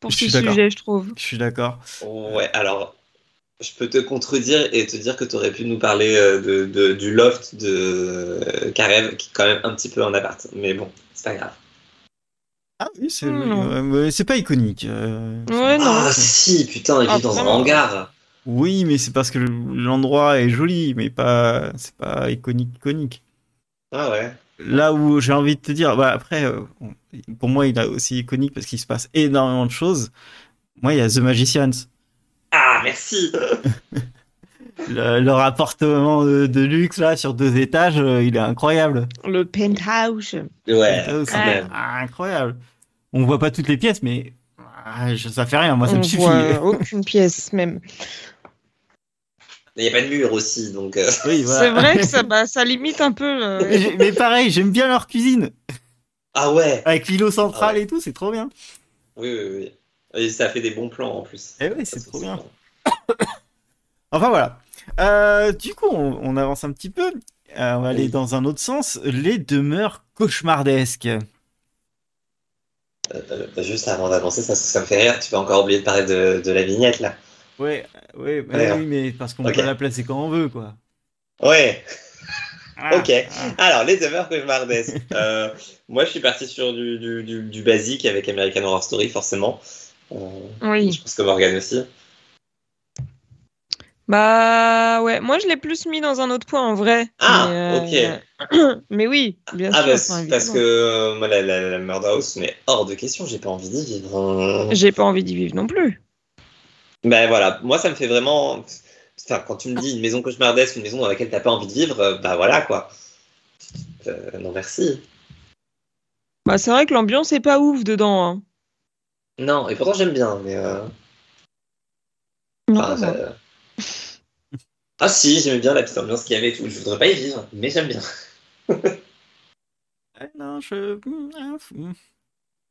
S2: pour
S1: Je
S2: ce sujet, je trouve.
S1: Je suis d'accord.
S3: Ouais, alors, je peux te contredire et te dire que t'aurais pu nous parler euh, de, de- du loft de euh, Karev, qui est quand même un petit peu en appart. Mais bon, c'est pas grave.
S1: Ah oui, c'est c'est pas iconique. euh,
S2: Ouais, non.
S3: Ah si, putain, il
S2: Ah,
S3: vit dans un hangar.
S1: Oui, mais c'est parce que l'endroit est joli, mais pas, c'est pas iconique, iconique.
S3: Ah ouais.
S1: Là où j'ai envie de te dire, bah après, euh, pour moi, il est aussi iconique parce qu'il se passe énormément de choses. Moi, il y a The Magicians.
S3: Ah, merci. (laughs)
S1: Le- leur appartement de, de luxe là sur deux étages, euh, il est incroyable.
S2: Le penthouse.
S3: Ouais, quand même.
S1: incroyable. On voit pas toutes les pièces, mais ah, je- ça fait rien. Moi, ça
S2: On
S1: me suffit.
S2: voit aucune pièce même.
S3: Il n'y a pas de mur aussi, donc. euh,
S1: Oui, voilà.
S2: C'est vrai que ça, (laughs) bah, ça limite un peu. euh,
S1: Mais pareil, j'aime bien leur cuisine.
S3: Ah ouais
S1: Avec l'îlot central
S3: Ah ouais.
S1: et tout, c'est trop bien.
S3: Oui, oui, oui. Et ça fait des bons plans en plus.
S1: Eh oui, c'est trop bien.
S3: bon. (coughs)
S1: Enfin voilà. Euh, du coup, on, on avance un petit peu. Euh, on va aller dans un autre sens. Les demeures cauchemardesques.
S3: Juste avant d'avancer, ça, ça me fait rire. Tu vas encore oublier de parler de, de la vignette là.
S1: Ouais, ouais, bah
S3: Ouais.
S1: oui, mais parce qu'on
S3: Ok.
S1: peut la placer quand on veut, quoi.
S3: Ouais,
S1: Ah,
S3: ok. Alors, les demeures cauchemardesques. euh, moi, je suis parti sur du, du, du, du basique avec American Horror Story, forcément. Euh,
S2: Oui.
S3: je pense que Morgan aussi.
S2: Bah ouais, moi je l'ai plus mis dans un autre point en vrai.
S3: Ah,
S2: mais, ok. (clears throat) mais oui, bien
S3: Ah,
S2: sûr.
S3: bah, parce que euh, moi, la, la, la Murder House, mais hors de question, j'ai pas envie d'y vivre. hein.
S2: J'ai pas envie d'y vivre non plus.
S3: Ben voilà, moi, ça me fait vraiment. Enfin, quand tu me dis une maison cauchemardesque, une maison dans laquelle t'as pas envie de vivre, bah voilà quoi. Euh, non, merci.
S2: Bah c'est vrai que l'ambiance est pas ouf dedans. Hein.
S3: Non, et pourtant, j'aime bien, mais. euh,
S2: Non,
S3: enfin,
S2: non.
S3: ça- Ah si, j'aimais bien la petite ambiance qu'il y avait et tout. Je voudrais pas y vivre, mais j'aime bien. (laughs)
S1: Eh, non, je.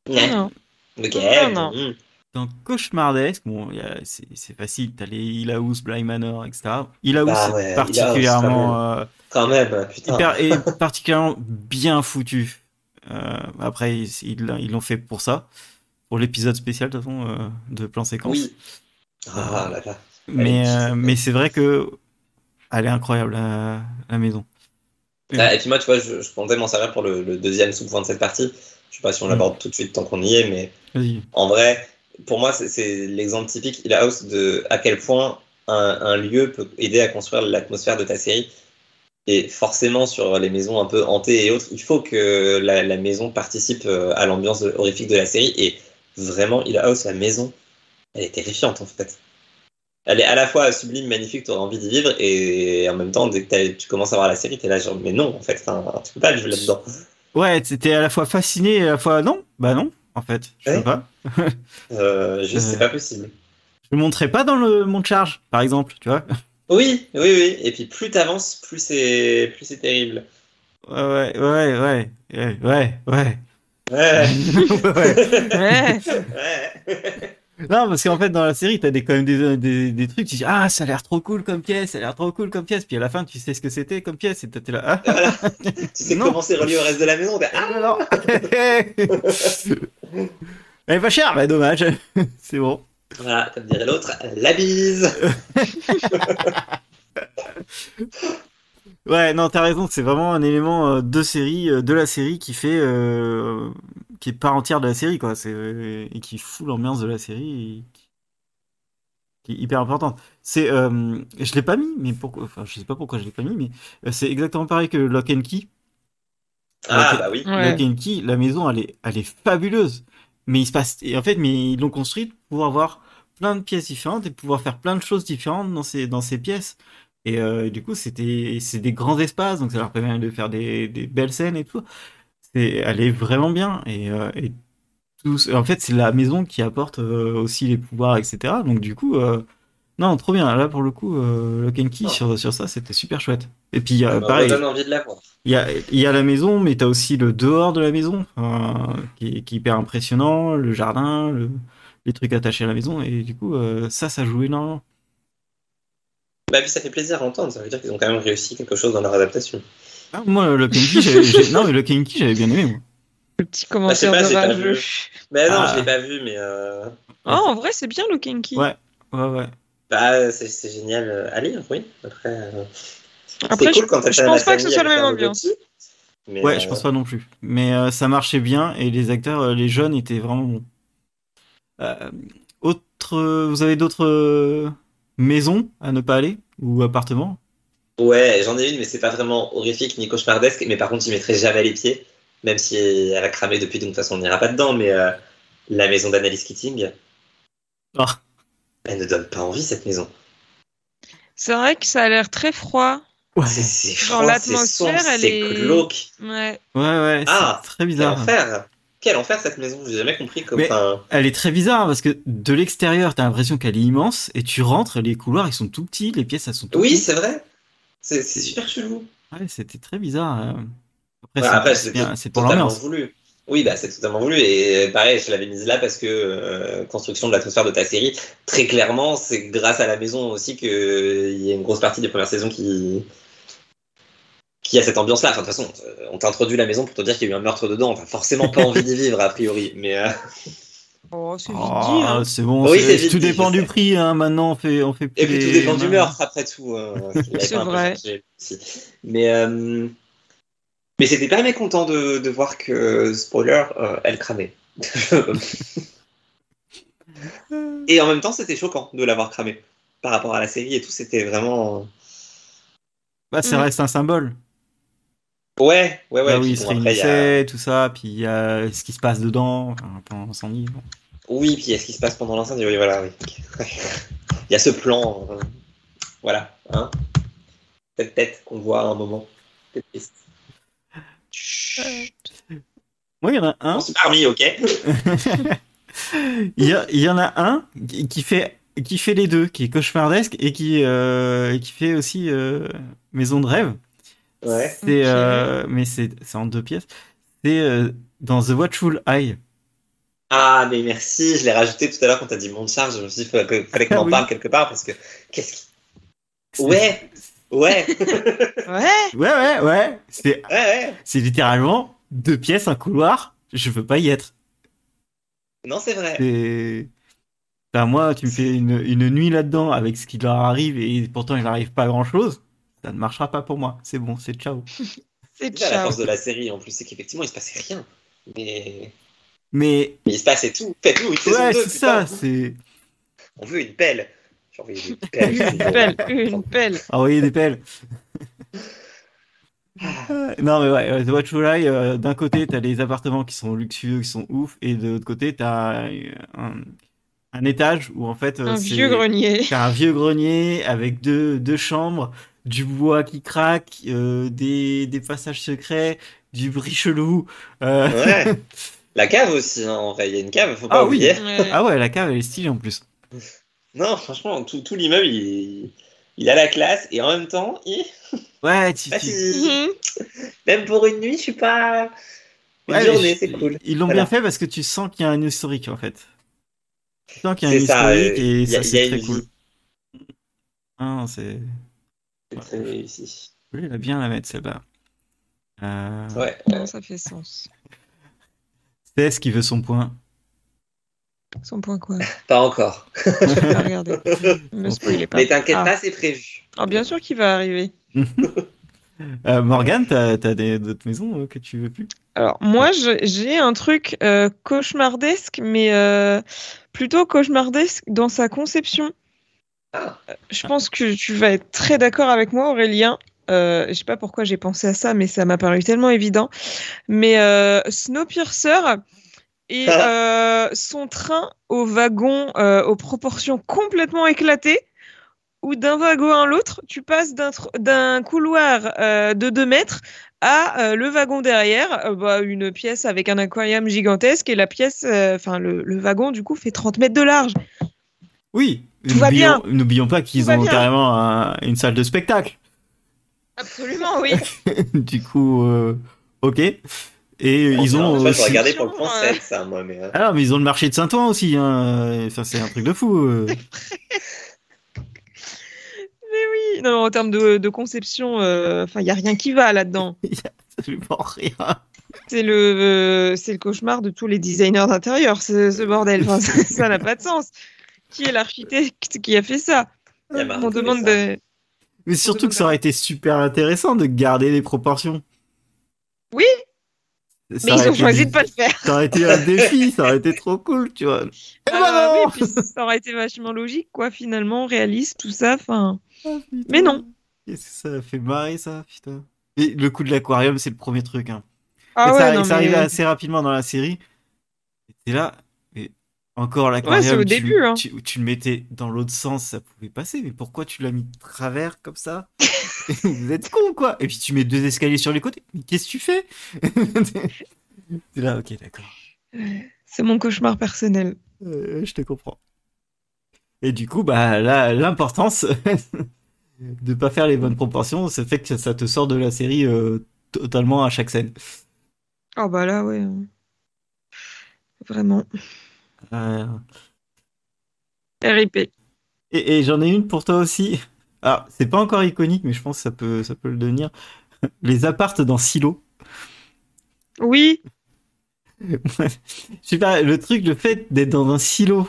S2: Non.
S3: Ok.
S2: Non, non.
S1: Dans Cauchemardesque, bon, c'est facile. T'as les Hill House, Bly Manor, etc. Hill House,
S3: Bah ouais, Hill House,
S1: particulièrement. euh,
S3: Quand même, putain.
S1: hyper- et (laughs) particulièrement bien foutu. Euh, après, ils l'ont fait pour ça, pour l'épisode spécial de toute façon euh, de plan séquence.
S3: Oui. Ah là là.
S1: Mais, euh, c'est vrai que elle est incroyable la, la maison.
S3: Ah, et puis moi, tu vois, je, je comptais m'en servir pour le, le deuxième sous-point de cette partie. Je sais pas si on
S1: Mm.
S3: l'aborde tout de suite tant qu'on y est, mais en vrai, pour moi, c'est- l'exemple typique Hill House de à quel point un, un lieu peut aider à construire l'atmosphère de ta série. Et forcément, sur les maisons un peu hantées et autres, il faut que la, la maison participe euh, à l'ambiance horrifique de la série. Et vraiment, Hill House, la maison, elle est terrifiante en fait. Elle est à la fois sublime, magnifique, tu auras envie d'y vivre, et en même temps, dès que tu commences à voir la série, t'es là genre, mais non, en fait, enfin, tu peux pas vivre là-dedans.
S1: Ouais, t'étais à la fois fasciné et à la fois non. Bah non, en fait, je
S3: Ouais.
S1: peux pas. (laughs)
S3: Euh, juste,
S1: Euh.
S3: c'est pas possible.
S1: Je le montrerai pas dans le monde charge, par exemple, tu vois.
S3: Oui, oui, oui. Et puis plus t'avances, plus c'est plus c'est terrible.
S1: Ouais, ouais, ouais, ouais, ouais, ouais, ouais. (laughs)
S3: Ouais.
S1: Ouais. Non, parce qu'en fait, dans la série, t'as des, quand même des, des, des trucs, tu dis, ah, ça a l'air trop cool comme pièce, ça a l'air trop cool comme pièce, puis à la fin, tu sais ce que c'était comme pièce, et t'es là, ah,
S3: Voilà. Tu sais (laughs)
S1: Non.
S3: comment c'est relié au reste de la maison. Ah
S1: ah, non, non. Elle est pas chère, bah dommage, (laughs) c'est bon.
S3: voilà, comme dirait l'autre, la bise. (laughs)
S1: Ouais, non, t'as raison, c'est vraiment un élément euh, de série, euh, de la série qui fait, euh, qui est part entière de la série, quoi, c'est, et qui fout l'ambiance de la série, et qui, qui est hyper importante. C'est, euh, je l'ai pas mis, mais pourquoi, enfin, je sais pas pourquoi je l'ai pas mis, mais c'est exactement pareil que Lock and Key.
S3: Ah bah oui.
S2: Ouais.
S1: Lock and Key, la maison, elle est, elle est fabuleuse. Mais il se passe, et en fait, mais ils l'ont construite pour avoir plein de pièces différentes et pouvoir faire plein de choses différentes dans ces, dans ces pièces. Et euh, du coup, c'était, c'est des grands espaces, donc ça leur permet de faire des, des belles scènes et tout. C'est, elle est vraiment bien. Et, euh, et tout, en fait, c'est la maison qui apporte euh, aussi les pouvoirs, etc. Donc du coup, non, trop bien. Là, pour le coup, euh, Lock and Key
S3: Ah.
S1: sur, sur ça, c'était super chouette. Et puis, euh,
S3: Ça me
S1: pareil,
S3: redonne envie de la voir.
S1: il y a, il y a la maison, mais t'as aussi le dehors de la maison, qui, est, qui est hyper impressionnant, le jardin, le- les trucs attachés à la maison, et du coup, euh, ça, ça joue énormément.
S3: Bah puis ça fait plaisir à entendre. Ça veut dire qu'ils ont quand même réussi quelque chose dans leur adaptation.
S1: Ah, moi, le Kenki, j'avais, j'ai- non, mais le Kenki, j'avais bien aimé, moi.
S2: Le petit commentaire
S3: Bah, je
S2: de
S3: pas, pas. Mais non,
S1: Ah.
S3: je l'ai pas vu, mais euh...
S2: Ah, en vrai, c'est bien le Kinky.
S1: Ouais. Ouais, ouais.
S3: Bah c'est c'est génial euh, à lire, oui. Après. euh,
S2: Après,
S3: cool
S2: je-
S3: quand
S2: pense pas que ce soit la même ambiance.
S3: Mais,
S1: Ouais,
S3: euh,
S1: je pense pas non plus. Mais euh, ça marchait bien, et les acteurs, euh, les jeunes, étaient vraiment bons. Euh, autre, vous avez d'autres euh, maisons à ne pas aller Ou appartements?
S3: Ouais, j'en ai une, mais c'est pas vraiment horrifique ni cauchemardesque. Mais par contre, j'y mettrai jamais les pieds, même si elle a cramé depuis, donc de toute façon, on n'ira pas dedans. Mais euh, la maison d'Annalise Keating,
S1: Ah.
S3: Elle ne donne pas envie, cette maison.
S2: C'est vrai que ça a l'air très froid.
S1: Ouais,
S3: C'est froid,
S2: l'atmosphère,
S3: c'est sombre,
S2: elle
S3: c'est
S2: est-
S3: glauque.
S2: Ouais.
S1: ouais, ouais,
S3: Ah,
S1: c'est très
S3: Quel
S1: bizarre.
S3: enfer Quel enfer, cette maison J'ai jamais compris. Comme,
S1: Elle est très bizarre parce que de l'extérieur, t'as l'impression qu'elle est immense et tu rentres, les couloirs ils sont tout petits, les pièces elles sont tout
S3: Oui,
S1: petites.
S3: c'est vrai. C'est c'est super chelou.
S1: Ouais, c'était très bizarre. euh. Après,
S3: Ouais,
S1: c'est-
S3: après,
S1: c'est
S3: c'est
S1: bien, c'est pour l'ambiance.
S3: voulu. Oui, bah, c'est totalement voulu. Et pareil, je l'avais mise là parce que euh, construction de l'atmosphère de ta série, très clairement, c'est grâce à la maison aussi qu'il y a une grosse partie des premières saisons qui, qui a cette ambiance-là. Enfin, de toute façon, euh, on t'introduit la maison pour te dire qu'il y a eu un meurtre dedans. Enfin, forcément pas envie d'y vivre, a priori. Mais euh,
S2: Oh, c'est vite
S1: Oh,
S2: dit. hein.
S1: c'est bon,
S3: Oui,
S1: c'est-
S3: c'est vite
S1: tout
S3: dit,
S1: dépend du prix. Hein. Maintenant, on fait, on fait plus
S3: Et puis tout dépend du meurtre après tout. euh, avait (laughs)
S2: C'est vrai.
S3: Mais, euh, mais c'était pas mécontent de, de voir que, spoiler, euh, elle cramait. (laughs) et en même temps, c'était choquant de l'avoir cramé. Par rapport à la série et tout, c'était vraiment.
S1: Bah, ça
S2: Mm.
S1: reste un symbole.
S3: Ouais, ouais, ouais.
S1: Là où se
S3: y a-
S1: tout ça, puis il y a ce qui se passe dedans, enfin, pendant l'incendie. bon.
S3: Oui, puis il y a ce qui se passe pendant l'incendie. Oui, voilà, oui. (laughs) il y a ce plan. euh, Voilà, hein. Cette tête qu'on voit à un moment.
S1: Moi, il y en a un.
S3: On s'est parmi, ok (laughs)
S1: il, y a- il y en a un qui fait, qui fait les deux, qui est cauchemardesque et qui, euh, qui fait aussi euh, Maison de rêve.
S3: Ouais.
S1: Euh, mais c'est c'est en deux pièces. C'est euh, dans The Watchful Eye.
S3: Ah, mais merci, je l'ai rajouté tout à l'heure quand t'as dit mon charge. Je me suis dit, que- fallait qu'on en
S1: Oui.
S3: parle quelque part parce que. Qu'est-ce qui. Ouais, ouais,
S2: Ouais. (laughs)
S1: Ouais, ouais, ouais. C'est
S3: ouais, ouais.
S1: c'est littéralement deux pièces, un couloir. Je veux pas y être.
S3: Non, c'est vrai.
S1: C'est. Enfin, moi, tu me fais une, une nuit là-dedans avec ce qui leur arrive et pourtant il n'arrive pas grand chose. Ça ne marchera pas pour moi. C'est bon, c'est ciao. (laughs)
S2: C'est
S3: C'est ça la
S2: ciao.
S3: force de la série en plus, c'est qu'effectivement il se passait rien. Mais,
S1: Mais
S3: mais il se passait tout. Faites-nous une saison
S1: ouais,
S3: 2,
S1: c'est ça. C'est
S3: On veut une pelle. Envoyé des (laughs) pelles.
S2: Une pelle, une pelle.
S1: envoyer des pelles. (laughs) Non mais ouais, euh, The Eye, euh, d'un côté t'as les appartements qui sont luxueux, qui sont ouf, et de l'autre côté t'as euh, un, un étage où en fait euh,
S2: Un
S1: c'est-
S2: vieux grenier. (laughs)
S1: T'as un vieux grenier avec deux, deux chambres, du bois qui craque, euh, des, des passages secrets, du bruit chelou. euh,
S3: Ouais. La cave aussi, hein, en vrai, il y a une cave, faut pas
S1: Ah oui.
S3: oublier.
S2: Ouais.
S1: Ah ouais, la cave elle est stylée en plus.
S3: Non, franchement, tout, tout l'immeuble, il, il a la classe et en même temps, il...
S1: Ouais, (laughs) tu,
S3: Ah,
S1: tu-
S3: si.
S2: Mhm.
S3: même pour une nuit, je suis pas. Une
S1: ouais,
S3: journée, c'est cool.
S1: Ils l'ont
S3: Voilà.
S1: bien fait parce que tu sens qu'il y a un historique en fait. Tu sens qu'il y a un
S3: C'est ça,
S1: historique
S3: euh,
S1: et
S3: il y a-
S1: ça
S3: il a
S1: c'est très cool.
S3: vie.
S1: Ah, non, c'est.
S3: C'est très réussi.
S1: Je voulais la bien la mettre celle-là. Euh...
S3: Ouais.
S2: Ça fait sens.
S1: C'est ce qui veut son point.
S2: Son point quoi (laughs)
S3: Pas encore.
S2: Je vais regarder. (laughs) Ne me spoilez pas.
S3: Mais t'inquiète
S2: Ah.
S3: pas, c'est prévu.
S2: Ah, bien sûr qu'il va arriver. (laughs)
S1: Euh, Morgane, t'as t'as des- d'autres maisons euh, que tu veux plus?
S2: Alors, moi, j'ai un truc euh, cauchemardesque, mais euh, plutôt cauchemardesque dans sa conception.
S3: Ah.
S2: Je pense que tu vas être très d'accord avec moi, Aurélien. Euh, je sais pas pourquoi j'ai pensé à ça, mais ça m'a paru tellement évident. Mais euh, Snowpiercer et euh, son train au wagon euh, aux proportions complètement éclatées, où d'un wagon à l'autre, tu passes d'un tr- d'un couloir euh, de 2 mètres à euh, le wagon derrière, euh, bah, une pièce avec un aquarium gigantesque, et la pièce, euh, enfin le, le wagon du coup fait 30 mètres de large.
S1: Oui.
S2: Tout va bien.
S1: N'oublions- pas qu'ils ont carrément un- une salle de spectacle.
S2: Absolument, oui. (laughs)
S1: du coup, euh, ok. Et ils ont
S3: Enfin, je
S1: aussi...
S3: regardais pour le point
S2: Euh.
S3: 7, ça, moi. Mais, euh,
S1: Ah ils ont le marché de Saint-Ouen aussi. Hein. Ça, c'est un truc de fou. euh. (laughs)
S2: Mais oui, non, en termes de, de conception, euh, enfin, il y a rien qui va là-dedans. (laughs)
S1: Absolument rien.
S2: C'est le, euh, c'est le cauchemar de tous les designers d'intérieur, ce, ce bordel. Enfin, ça n'a pas de sens. Qui est l'architecte qui a fait ça?
S3: Il a
S2: On demande
S3: ça.
S2: de...
S1: Mais surtout que ça aurait été super intéressant de garder les proportions.
S2: Oui, mais ils ont choisi de pas le faire.
S1: Ça aurait été un défi, (laughs) ça aurait été trop cool, tu vois. Eh ben
S2: Ah,
S1: non
S2: oui, puis ça aurait été vachement logique, quoi, finalement, réaliste, tout ça. Enfin,
S1: Ah.
S2: Mais non.
S1: Qu'est-ce que ça fait marrer, ça, putain. Et le coup de l'aquarium, c'est le premier truc. Hein.
S2: ah
S1: Et
S2: ouais,
S1: ça,
S2: non,
S1: ça
S2: mais-
S1: arrivait assez rapidement dans la série. Et là, encore
S2: Ouais,
S1: l'aquarium,
S2: c'est au
S1: tu,
S2: début, hein.
S1: tu, tu le mettais dans l'autre sens, ça pouvait passer. Mais pourquoi tu l'as mis de travers comme ça? (laughs) Vous êtes con, quoi Et puis tu mets deux escaliers sur les côtés. Mais qu'est-ce que tu fais? (laughs) T'es là, ok, d'accord.
S2: c'est mon cauchemar personnel.
S1: Euh, je te comprends. Et du coup, bah là, l'importance (laughs) de pas faire les bonnes proportions, ça fait que ça te sort de la série euh, totalement à chaque scène.
S2: Oh bah là, ouais. Vraiment.
S1: Euh,
S2: RIP.
S1: Et, et j'en ai une pour toi aussi. Alors, c'est pas encore iconique, mais je pense que ça peut, ça peut le devenir. (laughs) Les appartes dans Silo.
S2: Oui, (laughs)
S1: Je sais pas, le truc, le fait d'être dans un silo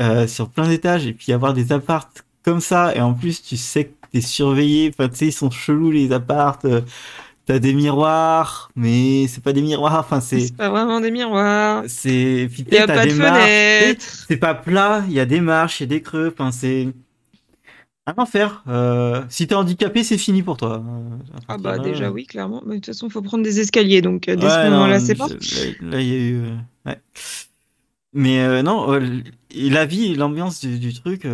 S1: euh, sur plein d'étages et puis avoir des appartes comme ça, et en plus, tu sais que t'es surveillé. Enfin, tu sais, ils sont chelous les appartes. T'as des miroirs, mais c'est pas des miroirs. Enfin, c'est.
S2: c'est pas vraiment des miroirs.
S1: C'est. puis
S2: Il n'y a
S1: t'as
S2: pas de
S1: des marches.
S2: fenêtre.
S1: C'est pas plat, il y a des marches, il y a des creux. Enfin, c'est. Un enfer. Euh, si t'es handicapé, c'est fini pour toi. Euh,
S2: Ah bah
S1: de
S2: déjà
S1: euh,
S2: oui, clairement. Mais de toute façon, il faut prendre des escaliers, donc dès
S1: Ouais,
S2: ce moment-là, c'est pas.
S1: Là, il y a eu. ouais. Mais euh, non, euh, la vie et l'ambiance du, du truc.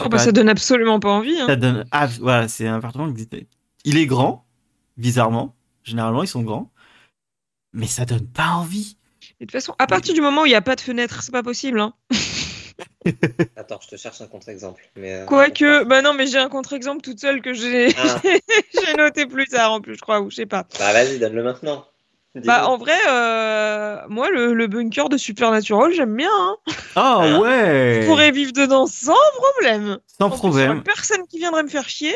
S2: Oh bah ça donne absolument pas envie. Hein.
S1: ça donne- ah, voilà, c'est un appartement qui existe. Il est grand, bizarrement. Généralement, ils sont grands. Mais ça donne pas envie.
S2: Et de toute façon, à partir du moment où il n'y a pas de fenêtre, c'est pas possible. Hein. (laughs)
S3: Attends, je te cherche un contre-exemple. Mais, euh,
S2: Quoique, bah non, mais j'ai un contre-exemple toute seule que j'ai
S3: Ah. (laughs)
S2: j'ai noté plus tard en plus, je crois, ou je sais pas.
S3: Bah vas-y, donne-le maintenant.
S2: Bah en vrai, euh, moi le, le bunker de Supernatural, j'aime bien. Hein.
S1: Oh
S3: Ah.
S1: ouais
S2: Je pourrais vivre dedans sans problème.
S1: Sans
S2: En plus,
S1: problème.
S2: personne qui viendrait me faire chier.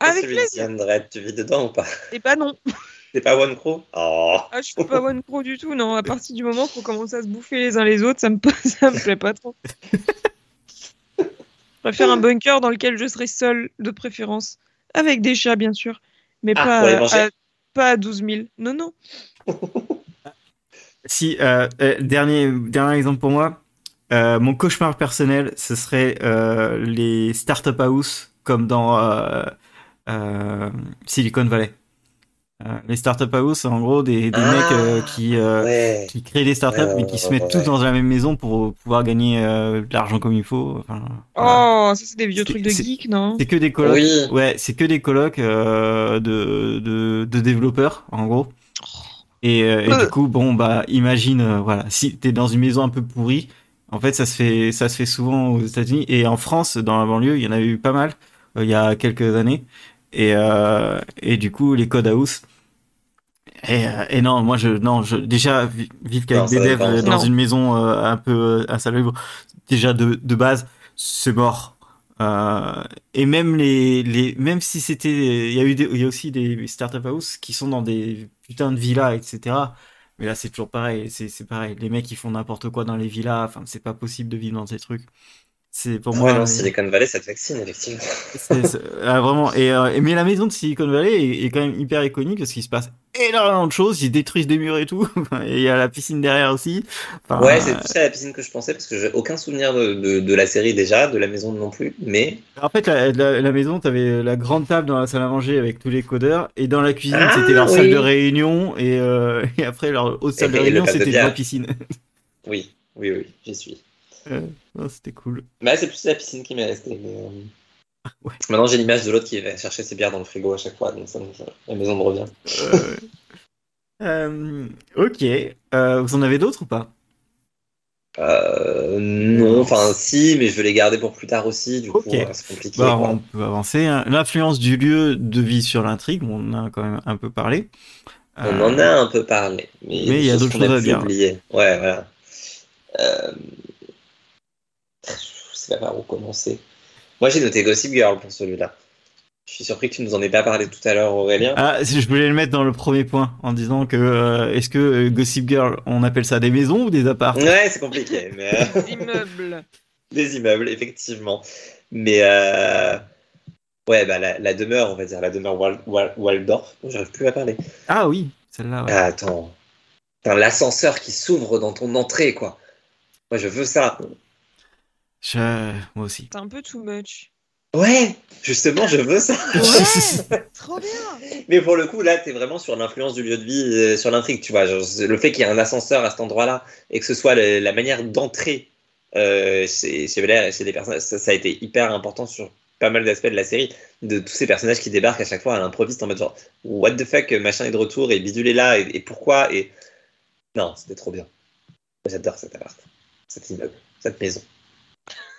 S2: Avec plaisir.
S3: Tu vis dedans ou pas?
S2: Et bah non. (laughs)
S3: C'est pas One Crow Oh
S2: Ah, je suis pas one pro du tout, non. À partir du moment où faut commencer à se bouffer les uns les autres, ça me, (laughs) ça me plaît pas trop. Je préfère un bunker dans lequel je serai seul, de préférence. Avec des chats, bien sûr. Mais
S3: Ah,
S2: pas, à, pas à 12 000. Non, non. (laughs)
S1: Si, euh, euh, dernier, dernier exemple pour moi. Euh, mon cauchemar personnel, ce serait euh, les startup house comme dans Silicon Valley. Euh, les startup house, en gros, des, des
S3: Ah.
S1: mecs euh, qui, euh,
S3: Ouais.
S1: qui créent des startups
S3: Ouais,
S1: mais qui
S3: ouais,
S1: se
S3: ouais,
S1: mettent tous dans la même maison pour pouvoir gagner euh, de l'argent comme il faut. Enfin, voilà.
S2: Oh, ça, c'est des vieux trucs de geek, non?
S1: C'est que des colocs.
S3: Oui.
S1: Ouais, c'est que des colocs euh, de, de, de développeurs, en gros. Et, euh, et
S2: Euh.
S1: du coup, bon, bah, imagine, euh, voilà, si t'es dans une maison un peu pourrie, en fait, ça se fait, ça se fait souvent aux États-Unis et en France, dans la banlieue, il y en a eu pas mal euh, il y a quelques années. Et, euh, et du coup, les code house. Et, euh, et non, moi, je, non, je, déjà, vi- vivre qu'avec des devs euh, dans
S2: Non.
S1: une maison euh, un peu insalubre, déjà de, de base, c'est mort. Euh, et même les, les, même si c'était, il y a eu des, il y a aussi des startup house qui sont dans des putains de villas, etc. Mais là, c'est toujours pareil. C'est, c'est pareil. Les mecs, ils font n'importe quoi dans les villas. Enfin, c'est pas possible de vivre dans ces trucs. C'est pour moi.
S3: Ouais, non,
S1: euh,
S3: Silicon Valley, ça te vaccine, effectivement.
S1: c'est- c'est- ah, vraiment. Et, euh, mais la maison de Silicon Valley est, est quand même hyper iconique parce qu'il se passe énormément de choses. Ils détruisent des murs et tout. (laughs) et il y a la piscine derrière aussi. Enfin,
S3: Ouais, c'est plus à la piscine que je pensais parce que j'ai aucun souvenir de, de, de la série déjà, de la maison non plus. Mais
S1: En fait, la, la, la maison, t'avais la grande table dans la salle à manger avec tous les codeurs, et dans la cuisine,
S3: Ah,
S1: c'était leur
S3: oui.
S1: salle de réunion, et, euh, (laughs) et après leur autre salle
S3: Et-
S1: de réunion,
S3: de
S1: c'était la piscine. (laughs)
S3: oui, oui, oui, j'y suis.
S1: Euh, non, c'était cool.
S3: Bah, c'est plus la piscine qui m'est restée. Mais, euh,
S1: Ouais.
S3: Maintenant, j'ai l'image de l'autre qui va chercher ses bières dans le frigo à chaque fois, donc ça, la maison me revient.
S1: Euh, (laughs) ok. Vous en avez d'autres ou pas?
S3: Non, enfin, si, mais je veux les garder pour plus tard aussi, du coup, c'est compliqué.
S1: bah. On peut avancer. hein. L'influence du lieu de vie sur l'intrigue, on en a quand même un peu parlé.
S3: On en a un peu parlé, mais,
S1: mais il y a d'autres choses à dire.
S3: oublier. Ouais, voilà. Euh... Je sais pas par où commencer. Moi, j'ai noté Gossip Girl pour celui-là. Je suis surpris que tu nous en aies pas parlé tout à l'heure, Aurélien.
S1: Ah, je voulais le mettre dans le premier point en disant que euh, est-ce que euh, Gossip Girl, on appelle ça des maisons ou des apparts?
S3: Ouais, c'est compliqué, (laughs) mais euh,
S2: Immeuble. (laughs)
S3: des immeubles, effectivement. Mais euh... ouais, bah la, la demeure, on va dire, la demeure Wal- Wal- Waldorf. Oh, J'arrive plus à parler.
S1: Ah oui, celle-là. ouais.
S3: Ah, attends, l'ascenseur qui s'ouvre dans ton entrée, quoi. Moi, je veux ça.
S1: Je- Moi aussi.
S2: C'est un peu too much.
S3: Ouais, justement, je veux ça.
S2: Ouais, (laughs) trop bien.
S3: Mais pour le coup, là, t'es vraiment sur l'influence du lieu de vie, euh, sur l'intrigue, tu vois. Genre, le fait qu'il y ait un ascenseur à cet endroit-là et que ce soit le- la manière d'entrer euh, chez, et chez les personnages, ça, ça a été hyper important sur pas mal d'aspects de la série, de tous ces personnages qui débarquent à chaque fois à l'improviste en mode genre, what the fuck, machin est de retour et bidule est là et, et pourquoi et non, c'était trop bien. J'adore cet appart, cet immeuble, cette maison,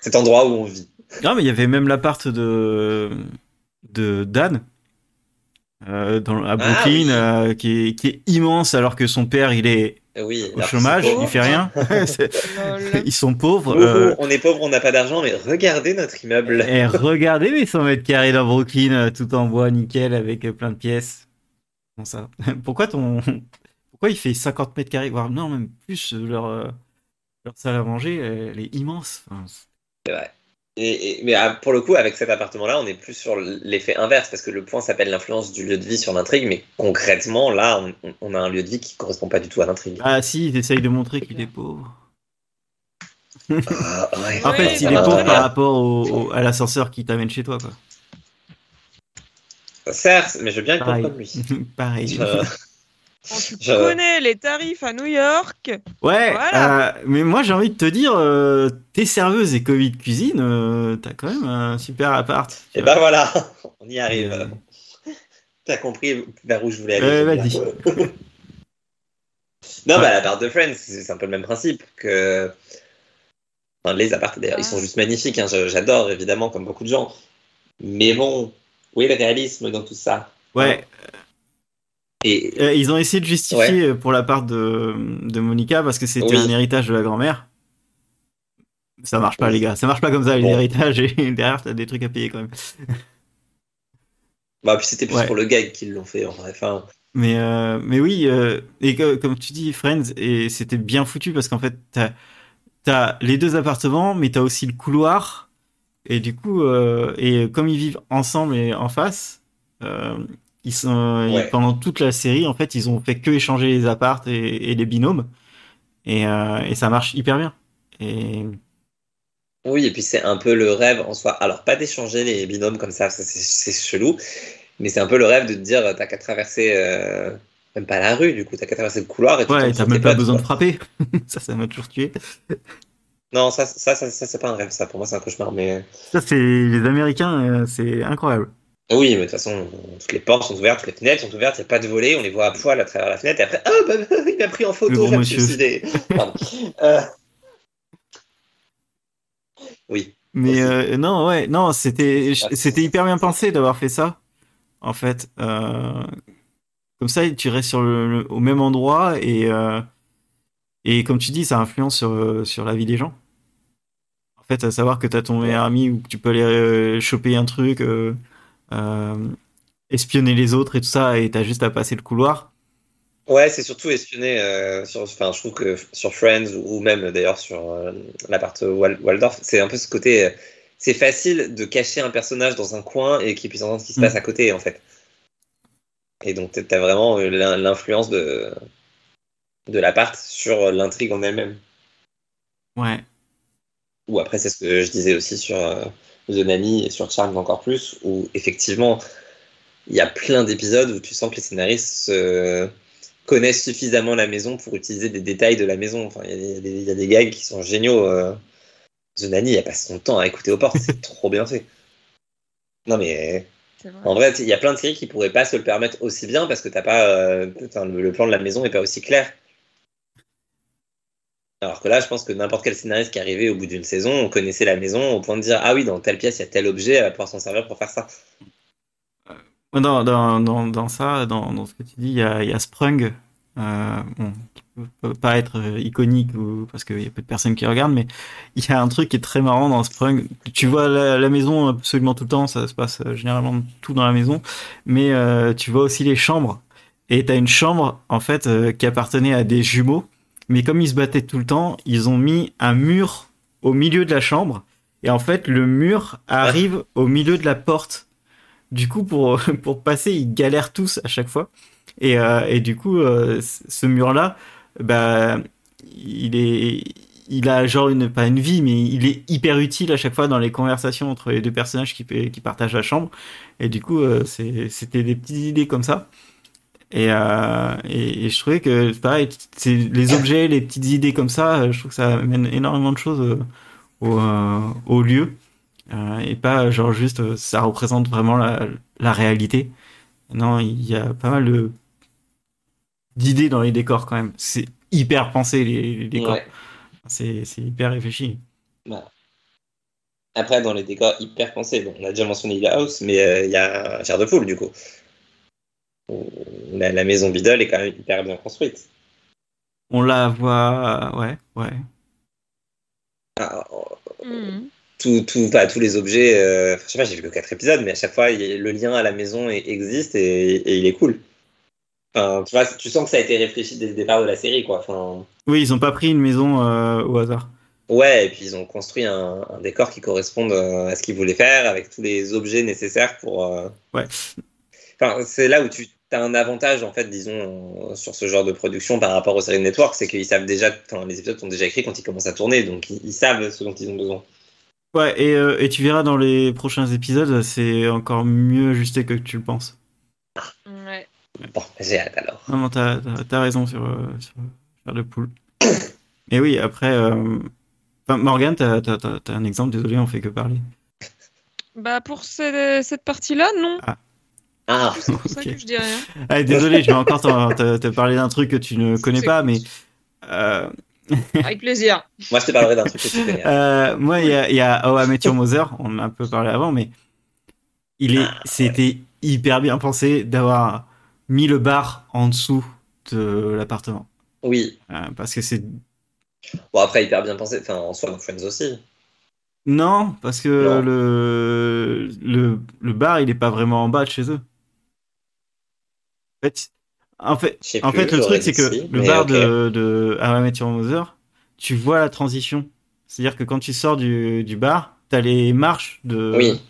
S3: cet endroit où on vit.
S1: Non, mais il y avait même l'appart de de Dan euh, dans, à Brooklyn
S3: oui.
S1: euh, qui, est, qui est immense alors que son père il est
S3: Oui.
S1: au chômage, il fait rien. (laughs) (laughs) ils sont pauvres.
S3: Euh. On est pauvres, on n'a pas d'argent, mais regardez notre immeuble.
S1: Et regardez mes 100 mètres carrés dans Brooklyn, euh, tout en bois, nickel, avec euh, plein de pièces. Bon, ça? (laughs) Pourquoi ton. Pourquoi il fait 50 mètres carrés, voire non, même plus, leur, leur salle à manger, elle est immense.
S3: C'est vrai. Et, mais ah, pour le coup, avec cet appartement-là, on est plus sur l'effet inverse, parce que le point s'appelle l'influence du lieu de vie sur l'intrigue, mais concrètement, là, on, a un lieu de vie qui correspond pas du tout à l'intrigue.
S1: Ah si, il essaye de montrer qu'il est pauvre.
S3: Ah,
S1: en fait, il est pauvre par rapport à l'ascenseur qui t'amène chez toi, quoi.
S3: Certes, mais je veux bien être comme lui. (laughs)
S1: Pareil.
S2: Quand tu connais les tarifs à New York.
S1: Ouais, euh, mais moi j'ai envie de te dire, euh, t'es serveuse et Covid cuisine, euh, t'as quand même un super appart.
S3: Et ben voilà, (laughs) on y arrive. T'as compris vers où je voulais aller.
S1: vas-y. (laughs)
S3: non, bah l'appart de Friends, c'est un peu le même principe que. Enfin, les apparts d'ailleurs, ils sont juste magnifiques, hein, j'adore évidemment, comme beaucoup de gens. Mais bon, où est le réalisme dans tout ça?
S1: Ouais. Et... Euh, ils ont essayé de justifier euh, pour la part de, de Monica parce que c'était un héritage de la grand-mère. Ça marche pas, les gars. Ça marche pas comme ça, les héritages, et (laughs) derrière, t'as des trucs à payer quand même.
S3: Bah, puis c'était plus pour le gag qu'ils l'ont fait, en vrai. Enfin...
S1: Mais, euh, mais oui, et comme tu dis, Friends, et c'était bien foutu parce qu'en fait, t'as as les deux appartements, mais t'as aussi le couloir. Et du coup, et comme ils vivent ensemble et en face, ils sont, pendant toute la série, en fait, ils ont fait que échanger les appartes et, les binômes. Et, euh, et, ça marche hyper bien. Et...
S3: Oui, et puis c'est un peu le rêve en soi. Alors, pas d'échanger les binômes comme ça, c'est chelou. Mais c'est un peu le rêve de te dire, t'as qu'à traverser, euh, même pas la rue, du coup, t'as qu'à traverser le couloir. Et
S1: ouais, t'as même pas besoin de frapper. (laughs) ça, ça m'a toujours tué.
S3: Non, ça, ça, ça, ça c'est pas un rêve, ça. Pour moi, c'est un cauchemar. Mais...
S1: Ça, c'est les Américains, euh, c'est incroyable.
S3: Oui, mais de toute façon, toutes les portes sont ouvertes, toutes les fenêtres sont ouvertes, il n'y a pas de volets, on les voit à poil à travers la fenêtre, et après, ah, bah, (laughs) il m'a pris en photo, me suis (laughs) euh... Oui.
S1: Mais euh, non, ouais, non, c'était c'était hyper bien pensé d'avoir fait ça, en fait. Euh, comme ça, tu restes sur le, au même endroit et, euh, et comme tu dis, ça influence sur, sur la vie des gens. En fait, à savoir que tu as ton meilleur ami ou que tu peux aller choper un truc espionner les autres et tout ça, et t'as juste à passer le couloir.
S3: Ouais, c'est surtout espionner. Euh, sur, enfin, je trouve que sur Friends ou même d'ailleurs sur euh, l'appart Waldorf, c'est un peu ce côté. c'est facile de cacher un personnage dans un coin et qu'il puisse entendre ce qui se mm. passe à côté, en fait. Et donc, t'as vraiment l'influence de, de l'appart sur l'intrigue en elle-même.
S1: Ouais.
S3: Ou après, c'est ce que je disais aussi sur The Nanny et sur Charmed encore plus, où effectivement, il y a plein d'épisodes où tu sens que les scénaristes connaissent suffisamment la maison pour utiliser des détails de la maison. Enfin, il y, a des gags qui sont géniaux. Euh. The Nanny, il passe son temps à écouter aux portes, c'est (laughs) trop bien fait. Non mais en vrai, il y a plein de séries qui pourraient pas se le permettre aussi bien parce que t'as pas euh, le plan de la maison n'est pas aussi clair. Alors que là, je pense que n'importe quel scénariste qui arrivé au bout d'une saison, on connaissait la maison au point de dire Ah oui, dans telle pièce, il y a tel objet, elle va pouvoir s'en servir pour faire ça.
S1: Dans, ça, dans, ce que tu dis, il y a, Sprung, euh, bon, qui peut pas être euh, iconique ou, parce qu'il y a peu de personnes qui regardent, mais il y a un truc qui est très marrant dans Sprung. Tu vois la, maison absolument tout le temps, ça se passe euh, généralement tout dans la maison, mais tu vois aussi les chambres. Et tu as une chambre, en fait, qui appartenait à des jumeaux mais comme ils se battaient tout le temps, ils ont mis un mur au milieu de la chambre. Et en fait, le mur arrive au milieu de la porte. Du coup, pour, (laughs) pour passer, ils galèrent tous à chaque fois. Et, euh, et du coup, euh, ce mur-là, bah, il il a genre une, pas une vie, mais il est hyper utile à chaque fois dans les conversations entre les deux personnages qui, qui partagent la chambre. Et du coup, euh, c'était des petites idées comme ça. Et, euh, et, je trouvais que pareil, c'est les objets, les petites idées comme ça, je trouve que ça amène énormément de choses euh, au, euh, au lieu. Euh, et pas genre juste ça représente vraiment la, la réalité. Non, il y a pas mal de d'idées dans les décors quand même. C'est hyper pensé les, les décors. C'est hyper réfléchi.
S3: Bah. Après, dans les décors hyper pensés, bon, on a déjà mentionné Hill House, mais il y a Chair de Poule du coup la, maison Bidol est quand même hyper bien construite.
S1: on la voit. Ouais, ouais.
S3: Ah,
S2: Mhm.
S3: tout, tout, pas tous les objets. euh, je sais pas, j'ai vu que 4 épisodes, mais à chaque fois, a- le lien à la maison existe et, et il est cool. Enfin, tu vois, tu sens que ça a été réfléchi dès le départ de la série, quoi. Enfin,
S1: Oui, ils ont pas pris une maison euh, au hasard.
S3: ouais, et puis ils ont construit un, un décor qui corresponde euh, à ce qu'ils voulaient faire, avec tous les objets nécessaires pour. euh,
S1: Ouais.
S3: Enfin, c'est là où tu as un avantage, en fait, disons, sur ce genre de production par rapport aux séries de network, c'est qu'ils savent déjà, enfin, les épisodes sont déjà écrits quand ils commencent à tourner, donc ils, ils savent ce dont ils ont besoin.
S1: Ouais, et, euh, et tu verras dans les prochains épisodes, c'est encore mieux ajusté que tu le penses.
S2: Ouais.
S3: Bon, j'ai hâte alors.
S1: Non, non, t'as raison sur, euh, sur faire de poule. Et oui, après. euh, Enfin, Morgane, t'as un exemple, désolé, on fait que parler.
S2: Bah pour ce- cette partie-là, non.
S3: Ah,
S2: C'est pour ça que je dis rien.
S1: Ah, désolé, je vais encore te, te parler d'un truc que tu ne connais pas, mais. euh,
S2: Avec plaisir.
S3: moi je te parlerai d'un truc que tu connais.
S1: Euh, moi, il y a, il y a How I Met Your Mother, on en a un peu parlé avant, mais il est, c'était hyper bien pensé d'avoir mis le bar en dessous de l'appartement.
S3: Oui,
S1: Euh, parce que c'est.
S3: bon après hyper bien pensé, enfin en soi dans Friends aussi.
S1: Non, parce que
S3: Non.
S1: le, le, le bar, il est pas vraiment en bas de chez eux. En fait, en fait,
S3: Je sais
S1: en
S3: plus,
S1: fait le truc, c'est que
S3: si,
S1: le bar de, de How I Mother, tu vois la transition. C'est-à-dire que quand tu sors du, du bar, t'as les marches de,
S3: Oui.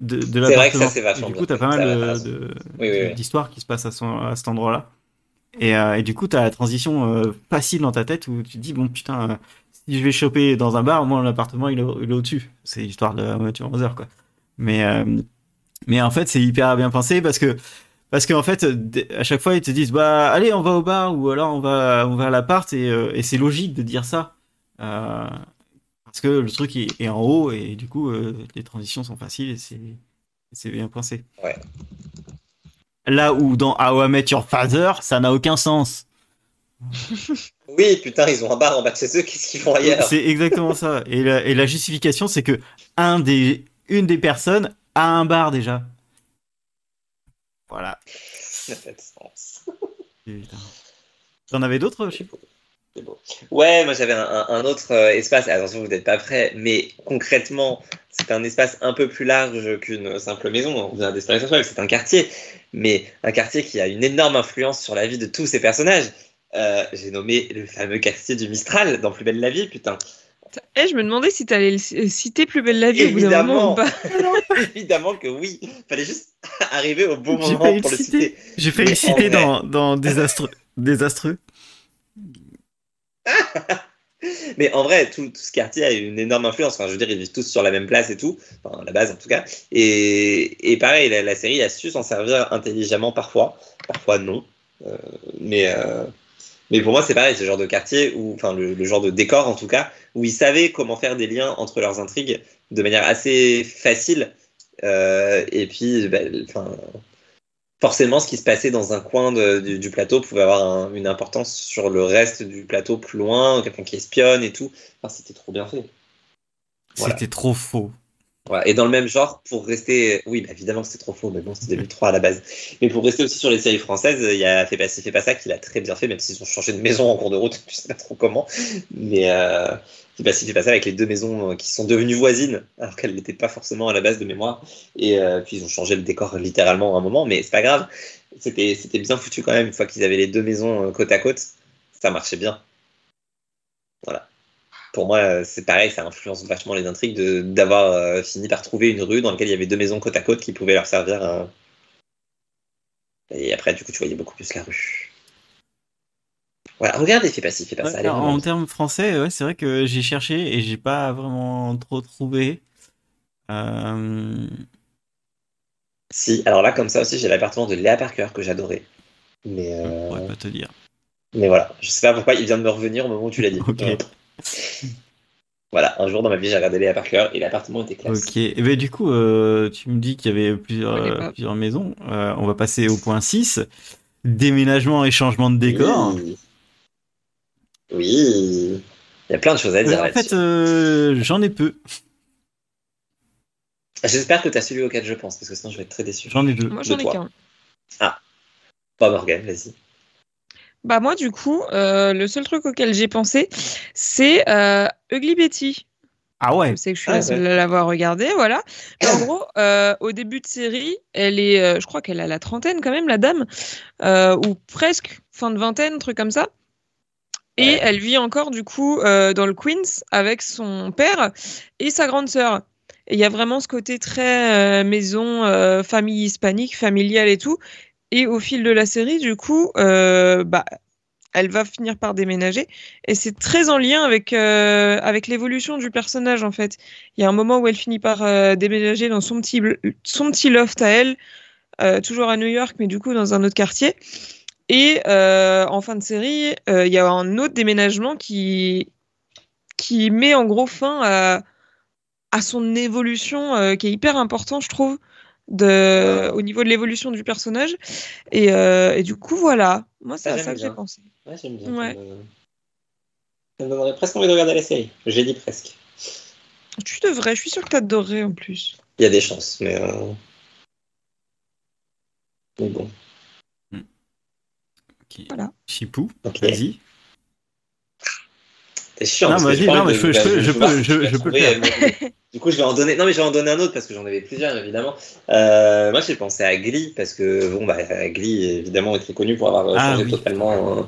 S1: de, de
S3: C'est vrai que ça, c'est vachement
S1: Et Du coup, t'as pas mal
S3: Oui, oui, oui.
S1: d'histoires qui se passent à, son- à cet endroit-là. Et, euh, et du coup, t'as la transition euh, facile dans ta tête où tu te dis, bon, putain, euh, si je vais choper dans un bar, moi, l'appartement, il est, au- il est au-dessus. C'est l'histoire de la voiture 11 heures, quoi. Mais, mais en fait, c'est hyper bien pensé parce que, parce qu'en fait, à chaque fois, ils te disent, bah, allez, on va au bar ou alors on va, on va à l'appart et, euh, et c'est logique de dire ça. Euh, parce que le truc est, est en haut et du coup, euh, les transitions sont faciles et c'est, c'est bien pensé.
S3: Ouais.
S1: Là où dans How I Met Your Father, ça n'a aucun sens. (laughs)
S3: Oui, putain, ils ont un bar en bas de chez eux, qu'est-ce qu'ils font ailleurs?
S1: C'est exactement ça. Et la, et la justification, c'est que un des, une des personnes a un bar déjà. Voilà.
S3: Ça n'a pas de sens.
S1: Putain. T'en avais d'autres, je sais pas.
S3: Ouais, moi j'avais un, un- un autre euh, espace, attention vous n'êtes pas prêts, mais concrètement c'est un espace un peu plus large qu'une simple maison, on Desperate Housewives, c'est un quartier, mais un quartier qui a une énorme influence sur la vie de tous ces personnages. Euh, J'ai nommé le fameux quartier du Mistral dans Plus belle la vie, putain.
S2: Eh, je me demandais si t'allais le c- citer Plus belle la vie au bout d'un moment ou pas.
S3: Évidemment (laughs) que oui, fallait juste (laughs) arriver au bon moment pour
S1: le
S3: le
S1: citer.
S3: citer.
S1: J'ai failli le citer dans, dans Désastreux. Désastreux. (laughs)
S3: Mais en vrai, tout, tout ce quartier a une énorme influence. Enfin, je veux dire, ils vivent tous sur la même place et tout, enfin, la base en tout cas. Et, et pareil, la, la série a su s'en servir intelligemment parfois, parfois non. Euh, mais, euh, mais pour moi, c'est pareil, ce genre de quartier, où, enfin, le, le genre de décor en tout cas, où ils savaient comment faire des liens entre leurs intrigues de manière assez facile. Euh, et puis, bah, forcément, ce qui se passait dans un coin du, plateau pouvait avoir un- une importance sur le reste du plateau plus loin, quelqu'un qui espionne et tout. C'était trop bien fait.
S1: C'était trop faux.
S3: Voilà. Et dans le même genre, pour rester. Oui, bah, évidemment, c'était trop faux, mais bon, c'était 2003 à la base. Mais pour rester aussi sur les séries françaises, il y a Fais pas ci, fais pas ça, qui l'a très bien fait, même s'ils ont changé de maison en cours de route, (laughs) je sais pas trop comment. Mais euh, Fais pas ci, fais pas ça, avec les deux maisons euh, qui sont devenues voisines, alors qu'elles n'étaient pas forcément à la base de mémoire. Et euh, puis ils ont changé le décor littéralement à un moment, mais c'est pas grave. C'était c'était bien foutu quand même, une fois qu'ils avaient les deux maisons euh, côte à côte, ça marchait bien. Voilà pour moi, euh, c'est pareil, ça influence vachement les intrigues d'avoir euh, fini par trouver une rue dans laquelle il y avait deux maisons côte à côte qui pouvaient leur servir. euh, Et après, du coup, tu voyais beaucoup plus la rue. Voilà, regardez, fais pas ci, fais pas ça. Allez,
S1: en termes français, ouais, c'est vrai que j'ai cherché et j'ai pas vraiment trop trouvé. Euh,
S3: Si, alors là, comme ça aussi, j'ai l'appartement de Léa Parker que j'adorais. Mais,
S1: Je
S3: euh,
S1: pourrais pas te dire.
S3: mais voilà, je sais pas pourquoi il vient de me revenir au moment où tu l'as dit. Voilà, un jour dans ma vie, j'ai regardé Léa Parker et l'appartement était classe.
S1: Ok. Et ben, du coup, euh, tu me dis qu'il y avait plusieurs, euh, plusieurs maisons. Euh, on va passer au point 6. Déménagement et changement de décor.
S3: Oui. Oui. Il y a plein de choses à dire
S1: Euh, en fait, euh, j'en ai peu.
S3: J'espère que tu as celui auquel je pense, parce que sinon je vais être très déçu.
S1: J'en ai deux.
S2: Moi, j'en
S3: De
S2: ai
S3: toi.
S2: qu'un.
S3: Pas Morgan, vas-y.
S2: Bah moi du coup, euh, le seul truc auquel j'ai pensé, c'est euh, Ugly Betty.
S1: Ah ouais.
S2: Je sais que je suis
S3: Ah
S2: la seule à l'avoir regardé, voilà. Mais (coughs) en gros, euh, au début de série, elle est, euh, je crois qu'elle a la trentaine quand même, la dame, euh, ou presque fin de vingtaine, truc comme ça. Et
S3: Ouais.
S2: elle vit encore du coup euh, dans le Queens avec son père et sa grande sœur. Et il y a vraiment ce côté très euh, maison, euh, famille hispanique, familiale et tout. Et au fil de la série, du coup, euh, bah, elle va finir par déménager. Et c'est très en lien avec, euh, avec l'évolution du personnage, en fait. Il y a un moment où elle finit par euh, déménager dans son petit, son petit loft à elle, toujours à New York, mais du coup dans un autre quartier. Et en fin de série, il y a un autre déménagement qui, qui met en gros fin à, à son évolution, qui est hyper important, je trouve, de, au niveau de l'évolution du personnage. Et, euh, et du coup, voilà. Moi, c'est
S3: Ah,
S2: à ça que j'ai pensé.
S3: Ouais, j'aime bien.
S2: Ouais.
S3: Ça me- Ça me donnerait presque envie de regarder la série. J'ai dit presque.
S2: Tu devrais, je suis sûre que t'adorerais en plus.
S3: Il y a des chances, mais. euh, Mais bon,
S1: Ok.
S2: Voilà.
S1: Chipou,
S3: ok.
S1: vas-y.
S3: C'est chiant.
S1: Non, vas-y, non, mais je peux- je peux- je- le
S3: Du coup, je vais en donner. Non, mais je vais en donner un autre parce que j'en avais plusieurs, évidemment. Euh, moi, j'ai pensé à Glee parce que, bon, bah, Glee, évidemment, très connu pour avoir
S1: Ah,
S3: changé
S1: oui.
S3: totalement euh,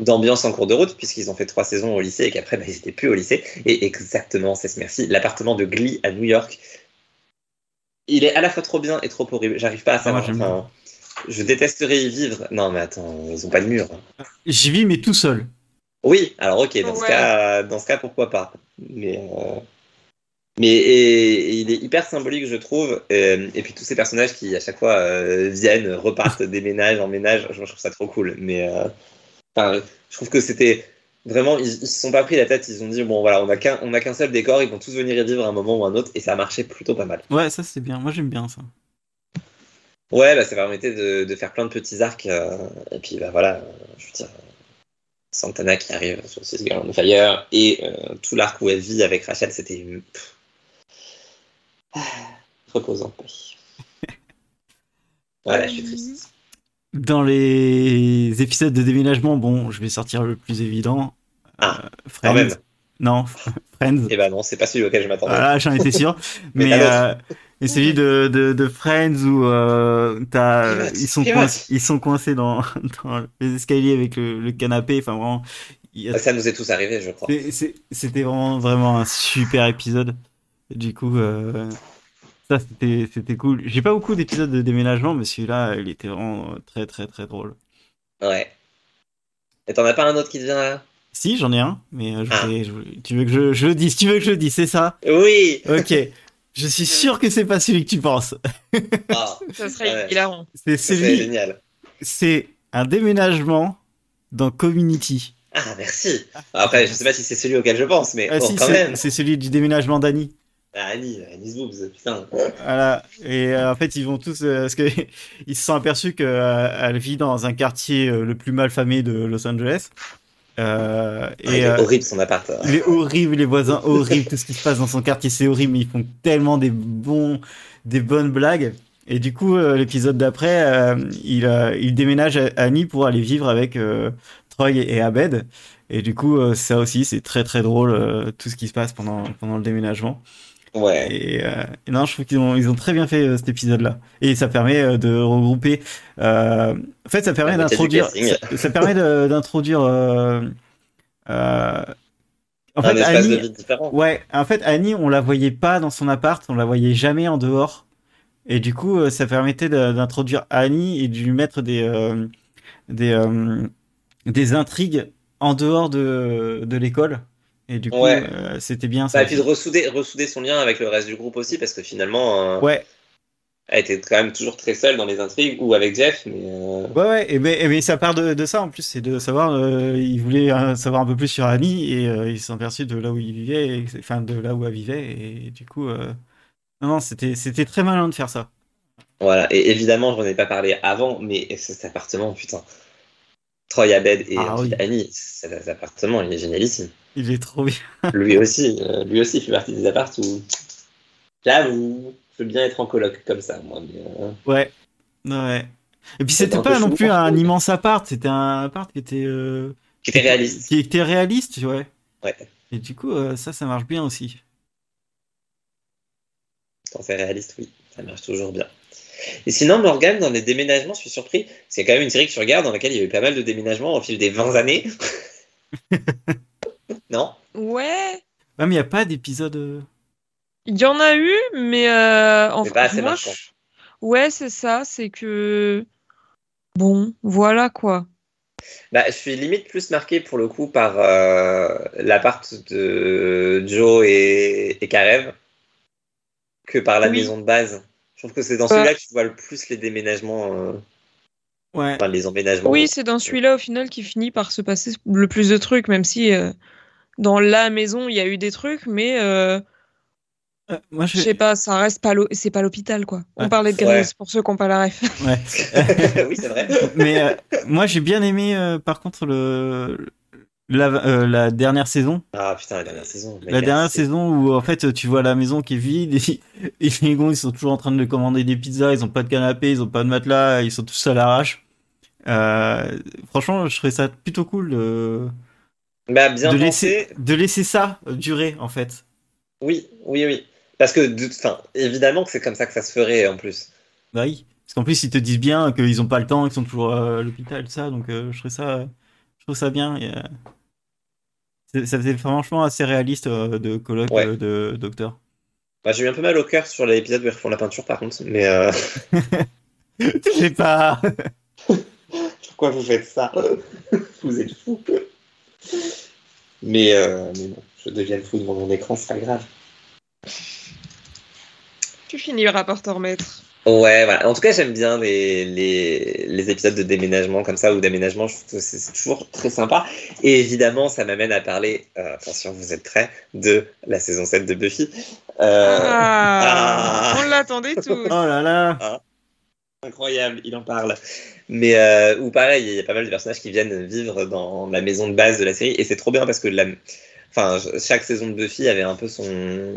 S3: d'ambiance en cours de route, puisqu'ils ont fait trois saisons au lycée et qu'après, bah, ils n'étaient plus au lycée. Et exactement, c'est ce merci. L'appartement de Glee à New York, il est à la fois trop bien et trop horrible. J'arrive pas à
S1: Ah,
S3: savoir. enfin, je détesterais y vivre. Non, mais attends, ils ont pas de mur.
S1: J'y vis, mais tout seul.
S3: Oui, alors ok, dans, ce cas, dans ce cas, pourquoi pas. Mais, euh, mais et- et il est hyper symbolique, je trouve. Euh, et puis tous ces personnages qui, à chaque fois, euh, viennent, repartent, déménagent, emménagent, je, je trouve ça trop cool. Mais euh, enfin, je trouve que c'était vraiment, ils, ils se sont pas pris la tête, ils ont dit, bon voilà, on a qu'un on a qu'un seul décor, ils vont tous venir y vivre à un moment ou à un autre, et ça a marché plutôt pas mal.
S1: Ouais, ça c'est bien. Moi j'aime bien ça.
S3: Ouais, bah, ça permettait de, de faire plein de petits arcs. euh, et puis bah, voilà, je veux dire, Santana qui arrive sur Six Girl on Fire et euh, tout l'arc où elle vit avec Rachel, c'était. Ah. Voilà, (laughs) je suis triste.
S1: Dans les épisodes de déménagement, bon, je vais sortir le plus évident.
S3: Ah,
S1: Euh,
S3: Quand
S1: Friends. Non, Friends.
S3: Et bah non, c'est pas celui auquel je m'attendais.
S1: Voilà, j'en étais sûr. (laughs)
S3: Mais
S1: mais euh, celui de, de, de Friends où euh, ils, sont coincés, ils sont coincés dans, (laughs) dans les escaliers avec le, le canapé. Enfin, vraiment, il y a-
S3: Ça nous est tous arrivé, je crois.
S1: c'était vraiment, vraiment un super épisode. Du coup, euh, ça, c'était c'était cool. J'ai pas beaucoup d'épisodes de déménagement, mais celui-là, il était vraiment très, très, très drôle.
S3: Ouais. Et t'en as pas un autre qui te vient là?
S1: Si, j'en ai un, mais euh, je
S3: Ah.
S1: voulais- je voulais- tu veux que je, je le dise, tu veux que je le dise, c'est ça?
S3: Oui
S1: Ok. Je suis sûr que c'est pas celui que tu penses.
S3: Ah, (laughs)
S2: Ça serait
S3: Ouais.
S2: hilarant.
S1: C'est celui,
S3: génial.
S1: c'est un déménagement dans Community.
S3: Ah, merci. Après, je sais pas si c'est celui auquel je pense, mais
S1: Ah si,
S3: quand
S1: c'est
S3: même.
S1: c'est celui du déménagement d'Annie.
S3: Ah, Annie, Annie's Boobs, putain.
S1: Voilà. Et euh, en fait, ils vont tous. euh, parce que (laughs) ils se sont aperçus qu'elle vit dans un quartier euh, le plus mal famé de Los Angeles. Euh,
S3: Ah, il
S1: et
S3: est
S1: euh,
S3: horrible son appart.
S1: il est horrible, les voisins horribles, tout ce qui se passe dans son quartier, c'est horrible. mais Ils font tellement des bons, des bonnes blagues. Et du coup, euh, l'épisode d'après, il, il déménage à Annie pour aller vivre avec Troy et Abed. Et du coup, ça aussi, c'est très très drôle, tout ce qui se passe pendant, pendant le déménagement.
S3: Ouais.
S1: Et, euh, et non, je trouve qu'ils ont, ils ont très bien fait euh, cet épisode-là. Et ça permet euh, de regrouper. en fait, ça permet
S3: du
S1: d'introduire. Ça, ça permet d'introduire. En fait, Annie. Ouais, en fait, Annie, on la voyait pas dans son appart, on la voyait jamais en dehors. Et du coup, ça permettait d'introduire Annie et de lui mettre des, des, des intrigues en dehors de, de l'école. Et du coup,
S3: Ouais.
S1: euh, c'était bien
S3: Bah,
S1: ça.
S3: et puis de ressouder, ressouder son lien avec le reste du groupe aussi, parce que finalement, euh,
S1: Ouais,
S3: elle était quand même toujours très seule dans les intrigues, ou avec Jeff, mais euh,
S1: ouais, ouais. Et mais, et mais ça part de, de ça en plus, c'est de savoir. Il voulait savoir un peu plus sur Annie et il s'est aperçu de là où il vivait, et- enfin de là où elle vivait. Et, du coup, non, non, c'était c'était très malin de faire ça.
S3: voilà. Et évidemment, je n'en ai pas parlé avant, mais cet appartement, putain. Troy Abed et
S1: Ah oui.
S3: Annie, cet appartement, il est génialissime.
S1: Il est trop bien.
S3: Lui aussi, euh, lui aussi fait partie des apparts où, j'avoue, je veux bien être en coloc comme ça, moi. Mais, euh,
S1: Ouais, ouais. Et puis c'était pas non plus un immense appart, c'était un appart qui était euh,
S3: Qui était réaliste.
S1: qui était réaliste, ouais.
S3: Ouais.
S1: Et du coup, euh, ça, ça marche bien aussi.
S3: Quand c'est réaliste, oui, ça marche toujours bien. Et sinon, Morgan, dans les déménagements, je suis surpris. C'est quand même une série que tu regardes dans laquelle il y a eu pas mal de déménagements au fil des 20 années. (laughs) non?
S2: Ouais,
S1: Ouais, mais il y a pas d'épisode. euh,
S2: il y en a eu, mais euh, en
S3: C'est pas assez
S2: moi, je- Ouais, c'est ça, c'est que bon, voilà quoi.
S3: Bah, je suis limite plus marqué pour le coup par euh, l'appart de Joe et, et Karev que par la
S2: Oui.
S3: maison de base. Je trouve que c'est dans
S2: Ouais.
S3: celui-là que tu vois le plus les déménagements, euh,
S1: Ouais.
S3: enfin les emménagements.
S2: Oui, c'est dans celui-là au final qui finit par se passer le plus de trucs, même si euh, dans la maison il y a eu des trucs, mais euh,
S1: Euh, moi,
S2: je sais pas, ça reste pas c'est pas l'hôpital quoi. On
S1: Ouais.
S2: parlait de
S3: Ouais.
S2: Grey's pour ceux qui n'ont pas la ref.
S1: Ouais. (laughs)
S3: oui, c'est vrai.
S1: mais euh, moi, j'ai bien aimé, euh, par contre, le la, euh, la dernière saison.
S3: Ah putain, la dernière saison.
S1: La dernière saison où en fait tu vois la maison qui est vide et, et les gars ils sont toujours en train de commander des pizzas, ils ont pas de canapé, ils ont pas de matelas, ils sont tous à l'arrache. Euh, franchement, je trouvais ça plutôt cool de,
S3: Bah, bien
S1: de
S3: pensé.
S1: laisser, de laisser ça durer en fait.
S3: Oui, oui, oui. Parce que, enfin, évidemment que c'est comme ça que ça se ferait en plus.
S1: Bah oui. Parce qu'en plus ils te disent bien qu'ils ont pas le temps, qu'ils sont toujours à l'hôpital, tout ça. Donc euh, je trouve ça, je trouve ça bien. et, euh, ça faisait franchement assez réaliste euh, de colloque
S3: Ouais.
S1: euh, de docteur.
S3: Bah, j'ai eu un peu mal au cœur sur l'épisode où ils refont la peinture par contre, mais euh, (laughs)
S1: Je sais pas. (laughs)
S3: pourquoi vous faites ça? Vous êtes fous. Mais, euh, mais bon, je deviens fou devant mon écran, c'est pas grave.
S2: Tu finiras par t'en remettre.
S3: Ouais, voilà. En tout cas, j'aime bien les, les, les épisodes de déménagement comme ça ou d'aménagement. Je trouve que c'est toujours très sympa. Et évidemment, ça m'amène à parler, euh, attention, vous êtes prêts, de la saison 7 de Buffy. Euh,
S2: Ah,
S3: ah.
S2: On l'attendait tous.
S1: Oh là là.
S3: Incroyable, il en parle. Mais euh, ou pareil, il y a pas mal de personnages qui viennent vivre dans la maison de base de la série et c'est trop bien parce que la... enfin, chaque saison de Buffy avait un peu son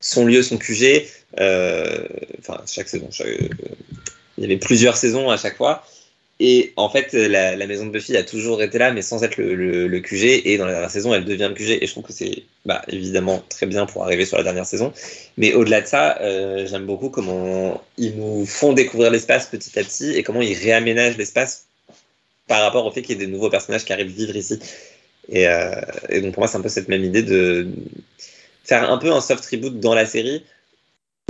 S3: son lieu, son QG. Euh, Enfin, chaque saison, chaque- il y avait plusieurs saisons à chaque fois. Et en fait, la, maison de Buffy a toujours été là, mais sans être le QG. Et dans la dernière saison, elle devient le QG. Et je trouve que c'est bah, évidemment très bien pour arriver sur la dernière saison. Mais au-delà de ça, euh, j'aime beaucoup comment ils nous font découvrir l'espace petit à petit et comment ils réaménagent l'espace par rapport au fait qu'il y ait des nouveaux personnages qui arrivent vivre ici. Et, euh, et donc pour moi, c'est un peu cette même idée de faire un peu un soft reboot dans la série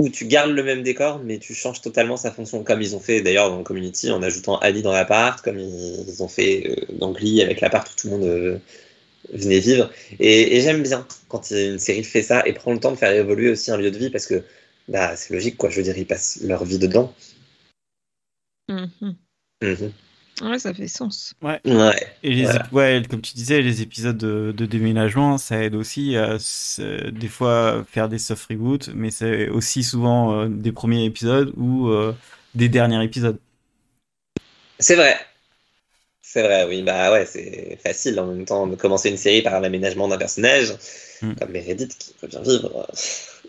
S3: où tu gardes le même décor, mais tu changes totalement sa fonction, comme ils ont fait d'ailleurs dans Community en ajoutant Ali dans l'appart, comme ils ont fait euh, dans Glee avec l'appart où tout le monde euh, venait vivre. Et, et j'aime bien quand une série fait ça et prend le temps de faire évoluer aussi un lieu de vie parce que bah, c'est logique, quoi. Je veux dire, ils passent leur vie dedans.
S2: Mhm.
S3: Mhm.
S2: Ouais, ça fait sens.
S3: Ouais.
S1: Et les,
S3: Voilà.
S1: ouais, comme tu disais, les épisodes de, de déménagement, ça aide aussi à des fois faire des soft reboots, mais c'est aussi souvent euh, des premiers épisodes ou euh, des derniers épisodes.
S3: C'est vrai. C'est vrai, oui. Bah ouais, c'est facile en même temps de commencer une série par l'aménagement d'un personnage,
S1: Mm.
S3: comme Meredith qui revient vivre,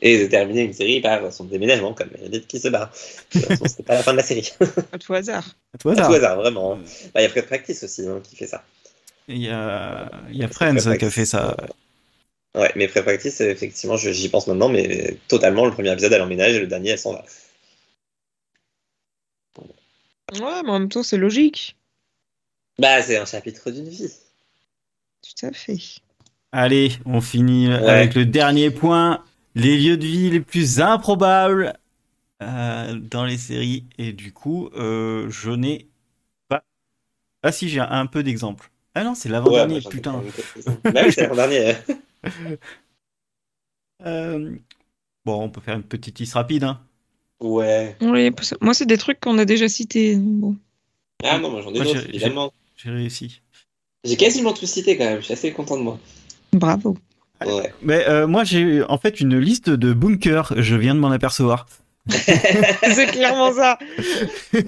S3: et de terminer une série par son déménagement, comme Meredith qui se barre. De toute façon, C'était pas la fin de la série.
S2: À tout hasard.
S1: À tout
S3: À
S1: hasard.
S3: tout hasard, vraiment. Bah, Il y a Fred Practice aussi hein, qui fait ça.
S1: Il y a, il y a
S3: Fred
S1: Friends qui a fait ça.
S3: euh, Ouais, mais Fred Practice, euh, effectivement, j'y pense maintenant, mais totalement, le premier épisode, elle emménage et le dernier, elle s'en va.
S2: Ouais, mais en même temps, c'est logique.
S3: Bah, c'est un chapitre d'une vie.
S2: Tout à fait.
S1: Allez, on finit
S3: Ouais.
S1: avec le dernier point. Les lieux de vie les plus improbables euh, dans les séries. Et du coup, euh, je n'ai pas. Ah si, j'ai un peu d'exemples. Ah non, c'est l'avant-dernier,
S3: Ouais, bah,
S1: putain.
S3: bah oui, c'est (laughs) l'avant-dernier.
S1: Euh, Bon, on peut faire une petite liste rapide. Hein.
S3: Ouais.
S2: Oui, parce que moi, c'est des trucs qu'on a déjà cités. Bon.
S3: Ah non, moi j'en ai d'autres,
S1: j'ai-
S3: évidemment.
S1: J'ai réussi.
S3: J'ai quasiment tout cité quand même, je suis assez content de moi.
S2: Bravo.
S3: Ouais.
S1: Mais euh, moi, j'ai en fait une liste de bunkers. Je viens de m'en apercevoir. (laughs)
S2: c'est clairement ça. (laughs)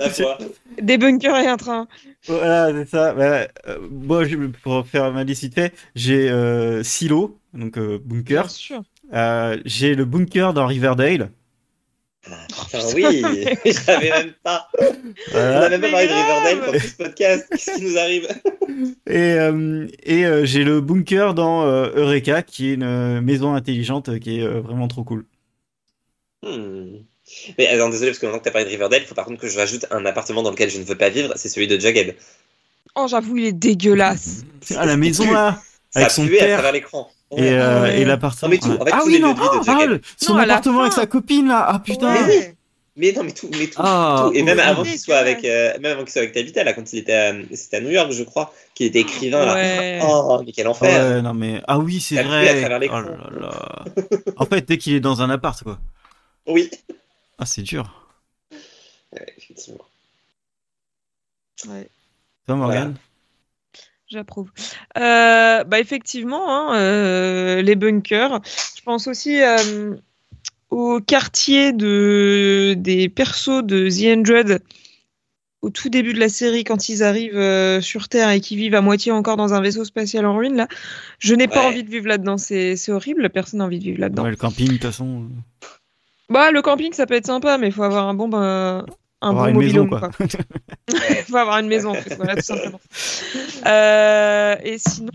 S2: Des bunkers et un train.
S1: Voilà, c'est ça. Bah, euh, moi, pour faire ma liste vite fait, j'ai euh, Silo, donc euh, bunker.
S2: Bien sûr.
S1: Euh, j'ai le bunker dans Riverdale.
S3: Ah, putain, oui, (laughs) je savais même pas. On n'a même pas parlé de. Riverdale pendant tout ce podcast. Qu'est-ce qui nous arrive?
S1: Et, euh, et euh, j'ai le bunker dans euh, Eureka, qui est une maison intelligente qui est euh, vraiment trop cool.
S3: Hmm. Mais alors, désolé, parce que maintenant que t'as parlé de Riverdale, il faut par contre que je rajoute un appartement dans lequel je ne veux pas vivre, c'est celui de Jughead.
S2: Oh, j'avoue, il est dégueulasse.
S1: Ah, la maison là
S3: Ça
S1: Avec son
S3: à travers l'écran.
S1: Et,
S3: Ouais.
S1: euh,
S2: Ouais.
S1: et l'appartement.
S3: Non, mais tout, en fait,
S1: ah oui, non, ah,
S3: Jughead.
S1: son
S2: Non,
S1: appartement avec sa copine là. Ah putain.
S2: Ouais.
S3: Mais non, mais tout, mais tout.
S1: Ah,
S3: tout. Et même
S1: ouais.
S3: avant qu'il soit avec, euh, même avant qu'il soit avec Tabitha, là, quand il était, à, c'était à New York, je crois, qu'il était écrivain là.
S2: Ouais.
S3: Oh, mais quel enfer.
S1: Ouais, non mais ah oui, c'est vrai.
S3: à
S1: Oh
S3: l'écran.
S1: là là. en fait, dès qu'il est dans un appart quoi.
S3: Oui.
S1: Ah, c'est dur.
S3: Ouais, effectivement.
S2: Ouais.
S1: Toi, Morgane?
S2: J'approuve. Euh, bah effectivement, hein, euh, les bunkers. Je pense aussi euh, au quartier de, des persos de The Hundred au tout début de la série quand ils arrivent sur Terre et qu'ils vivent à moitié encore dans un vaisseau spatial en ruine. Là, je n'ai pas envie de vivre là-dedans. C'est c'est horrible. Personne n'a envie de vivre là-dedans.
S1: Ouais, le camping, de toute façon.
S2: Bah le camping, ça peut être sympa, mais il faut avoir un bon bah, un
S1: Avoir
S2: bon
S1: une maison,
S2: mobilhome,
S1: quoi.
S2: quoi. (laughs) Il faut avoir une maison, en fait, voilà, tout simplement. Euh, et sinon,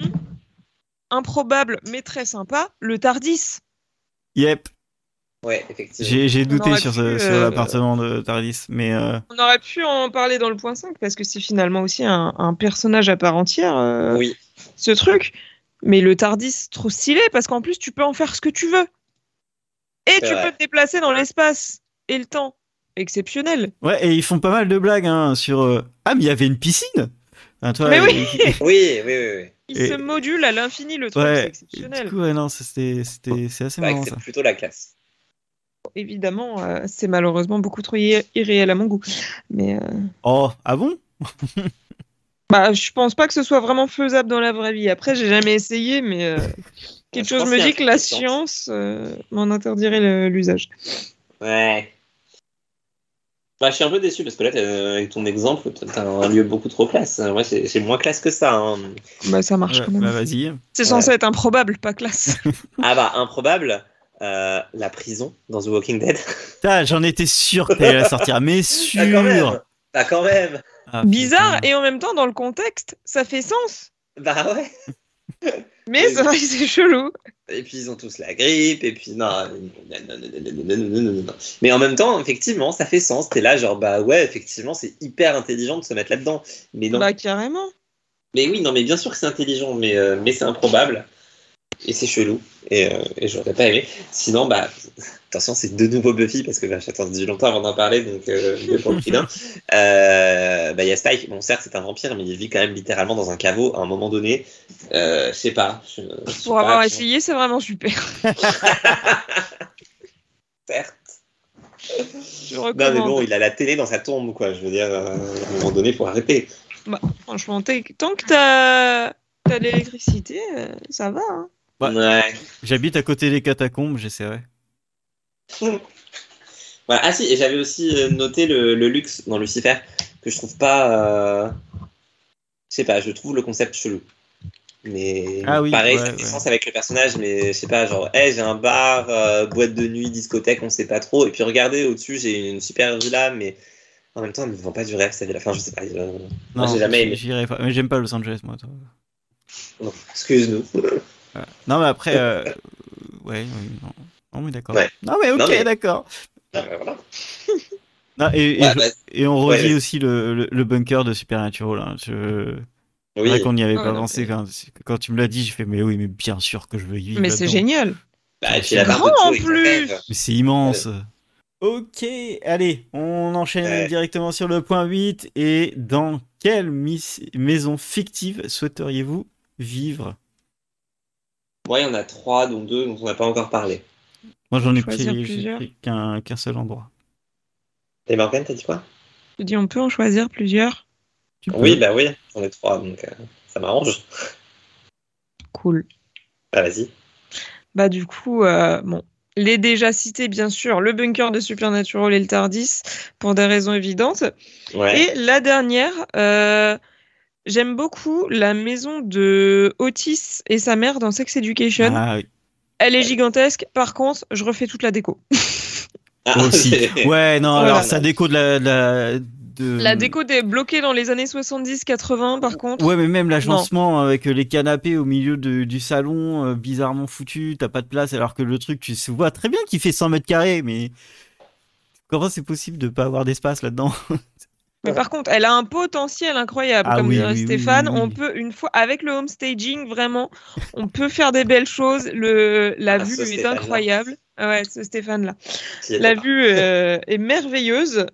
S2: improbable, mais très sympa, le Tardis.
S1: Yep.
S3: Ouais, effectivement.
S1: J'ai douté sur, ce- sur
S2: euh,
S1: l'appartement de Tardis, mais euh,
S2: On aurait pu en parler dans le point 5, parce que c'est finalement aussi un, un personnage à part entière, euh,
S3: Oui.
S2: ce truc. Mais le Tardis, trop stylé, parce qu'en plus, tu peux en faire ce que tu veux. Et tu
S3: vrai.
S2: peux te déplacer dans l'espace et le temps. Exceptionnel.
S1: ouais, et ils font pas mal de blagues hein, sur. euh, Ah, mais il y avait une piscine. Toi,
S2: Mais
S1: il- (laughs)
S2: oui.
S3: Oui, oui, oui. oui.
S2: Il
S1: Et-
S2: se module à l'infini, le truc, c'est
S1: Ouais.
S2: exceptionnel.
S1: Du coup, ouais, non, c'était c'était- c'est assez
S3: C'est
S1: marrant
S3: c'est plutôt la classe.
S2: Évidemment, euh, c'est malheureusement beaucoup trop irré- irréel à mon goût. Mais euh,
S1: Oh, ah bon? (laughs)
S2: Bah, je pense pas que ce soit vraiment faisable dans la vraie vie. Après, j'ai jamais essayé, mais euh, (laughs) quelque chose me dit que la
S3: science.
S2: euh, m'en interdirait l'usage.
S3: Ouais. Bah, je suis un peu déçu parce que là, t'as- avec ton exemple, t'as un lieu beaucoup trop classe. Moi, c'est moins classe que ça. hein.
S2: Bah, ça marche
S1: Ouais,
S2: quand même.
S1: Bah, vas-y.
S2: c'est censé être improbable, pas classe. (laughs)
S3: Ah bah, improbable. euh, la prison dans The Walking Dead. (laughs)
S1: J'en étais sûr que t'allais la sortir, mais
S3: quand même.
S1: sûr.
S3: Bah, quand même.
S1: Ah,
S2: Bizarre,
S1: putain.
S2: et en même temps, dans le contexte, ça fait sens.
S3: Bah ouais.
S2: Mais c'est c'est chelou.
S3: Et puis ils ont tous la grippe, et puis non, non, non, non Mais en même temps, effectivement, ça fait sens. T'es là, genre, bah ouais, effectivement, c'est hyper intelligent de se mettre là-dedans. Mais non.
S2: Bah carrément.
S3: Mais oui, non, mais bien sûr que c'est intelligent, mais, mais c'est improbable. Et c'est chelou. Et, euh, et j'aurais pas aimé. Sinon, bah, attention, c'est de nouveau Buffy, parce que bah, j'ai attendu longtemps avant d'en parler, donc euh, pour le prix d'un. Euh, bah, il y a Spike. Bon, certes, c'est un vampire, mais il vit quand même littéralement dans un caveau à un moment donné. Euh, je sais pas.
S2: Pour
S3: pas,
S2: avoir essayé, c'est vraiment super. (laughs)
S3: Certes.
S2: Je
S3: Non, mais bon, il a la télé dans sa tombe, quoi. Je veux dire, euh, à un moment donné, faut arrêter.
S2: Franchement, t'es- tant que t'as as l'électricité, ça va. Hein.
S1: Ouais. J'habite à côté des catacombes, j'essaierai.
S3: Voilà. (laughs) Ah si, et j'avais aussi euh, noté le, le luxe dans Lucifer, que je trouve pas... euh, Je sais pas, je trouve le concept chelou. Mais
S1: Ah oui,
S3: pareil,
S1: ouais,
S3: ça fait
S1: ouais.
S3: sens avec le personnage, mais je sais pas, genre, hey, j'ai un bar, euh, boîte de nuit, discothèque, on sait pas trop. Et puis regardez, au-dessus, j'ai une super villa, mais en même temps, elle me vend pas du rêve, sa villa. Enfin, je sais pas.
S1: Non,
S3: j'ai jamais aimé.
S1: J'irai pas. Mais j'aime pas Los Angeles, moi. toi.
S3: non, Excuse-nous. (laughs)
S1: Voilà. Non, mais après. euh, Ouais, oui, non. Non, mais d'accord.
S3: Ouais.
S1: Non, mais ok,
S3: mais-
S1: d'accord.
S3: Ah, voilà.
S1: Et, et
S3: Ouais,
S1: je-
S3: bah,
S1: et on revit aussi le, le, le bunker de Supernatural. Hein. Je... C'est
S3: oui.
S1: vrai qu'on n'y avait
S2: Ouais,
S1: pas pensé. Quand, quand tu me l'as dit, j'ai fait, mais oui, mais bien sûr que je veux y vivre.
S2: Mais c'est génial.
S3: Bah,
S1: C'est
S2: grand, en plus.
S1: Mais c'est immense. Ok, allez, on enchaîne
S3: Ouais.
S1: directement sur le point 8. Et dans quelle mis- maison fictive souhaiteriez-vous vivre?
S3: Moi, il y en a trois, dont deux dont on n'a pas encore parlé.
S1: Moi, j'en ai pris, qu'un seul endroit.
S3: Et Morgane, t'as dit quoi?
S2: Je dis, on peut en choisir plusieurs.
S1: Tu peux.
S3: Oui, bah oui, j'en ai trois, donc euh, ça m'arrange.
S2: Cool.
S3: Bah vas-y.
S2: Bah du coup, euh, bon, les déjà cités bien sûr, le bunker de Supernatural et le Tardis pour des raisons évidentes.
S3: Ouais.
S2: Et la dernière, euh, j'aime beaucoup la maison de Otis et sa mère dans Sex Education.
S1: Ah oui.
S2: Elle est gigantesque. Par contre, je refais toute la déco. (laughs)
S3: Ah,
S1: Aussi. Ouais, non,
S2: Voilà.
S1: alors ça déco de la. de la- de-
S2: La déco est bloquée dans les années 70-80 par contre.
S1: Ouais, mais même l'agencement avec les canapés au milieu de- du salon, euh, bizarrement foutu, t'as pas de place, alors que le truc, tu se vois très bien qu'il fait 100 mètres carrés, mais comment c'est possible de pas avoir d'espace là-dedans? (laughs)
S2: Mais par contre, elle a un potentiel incroyable.
S1: Ah
S2: Comme
S1: oui,
S2: dirait
S1: oui,
S2: Stéphane,
S1: oui, oui.
S2: on peut, une fois, avec le home staging, vraiment, on peut faire des belles choses. Le, la
S3: Ah,
S2: vue
S3: ce
S2: est incroyable. Ah ouais, ce Stéphane-là. La
S3: là.
S2: vue euh, est merveilleuse.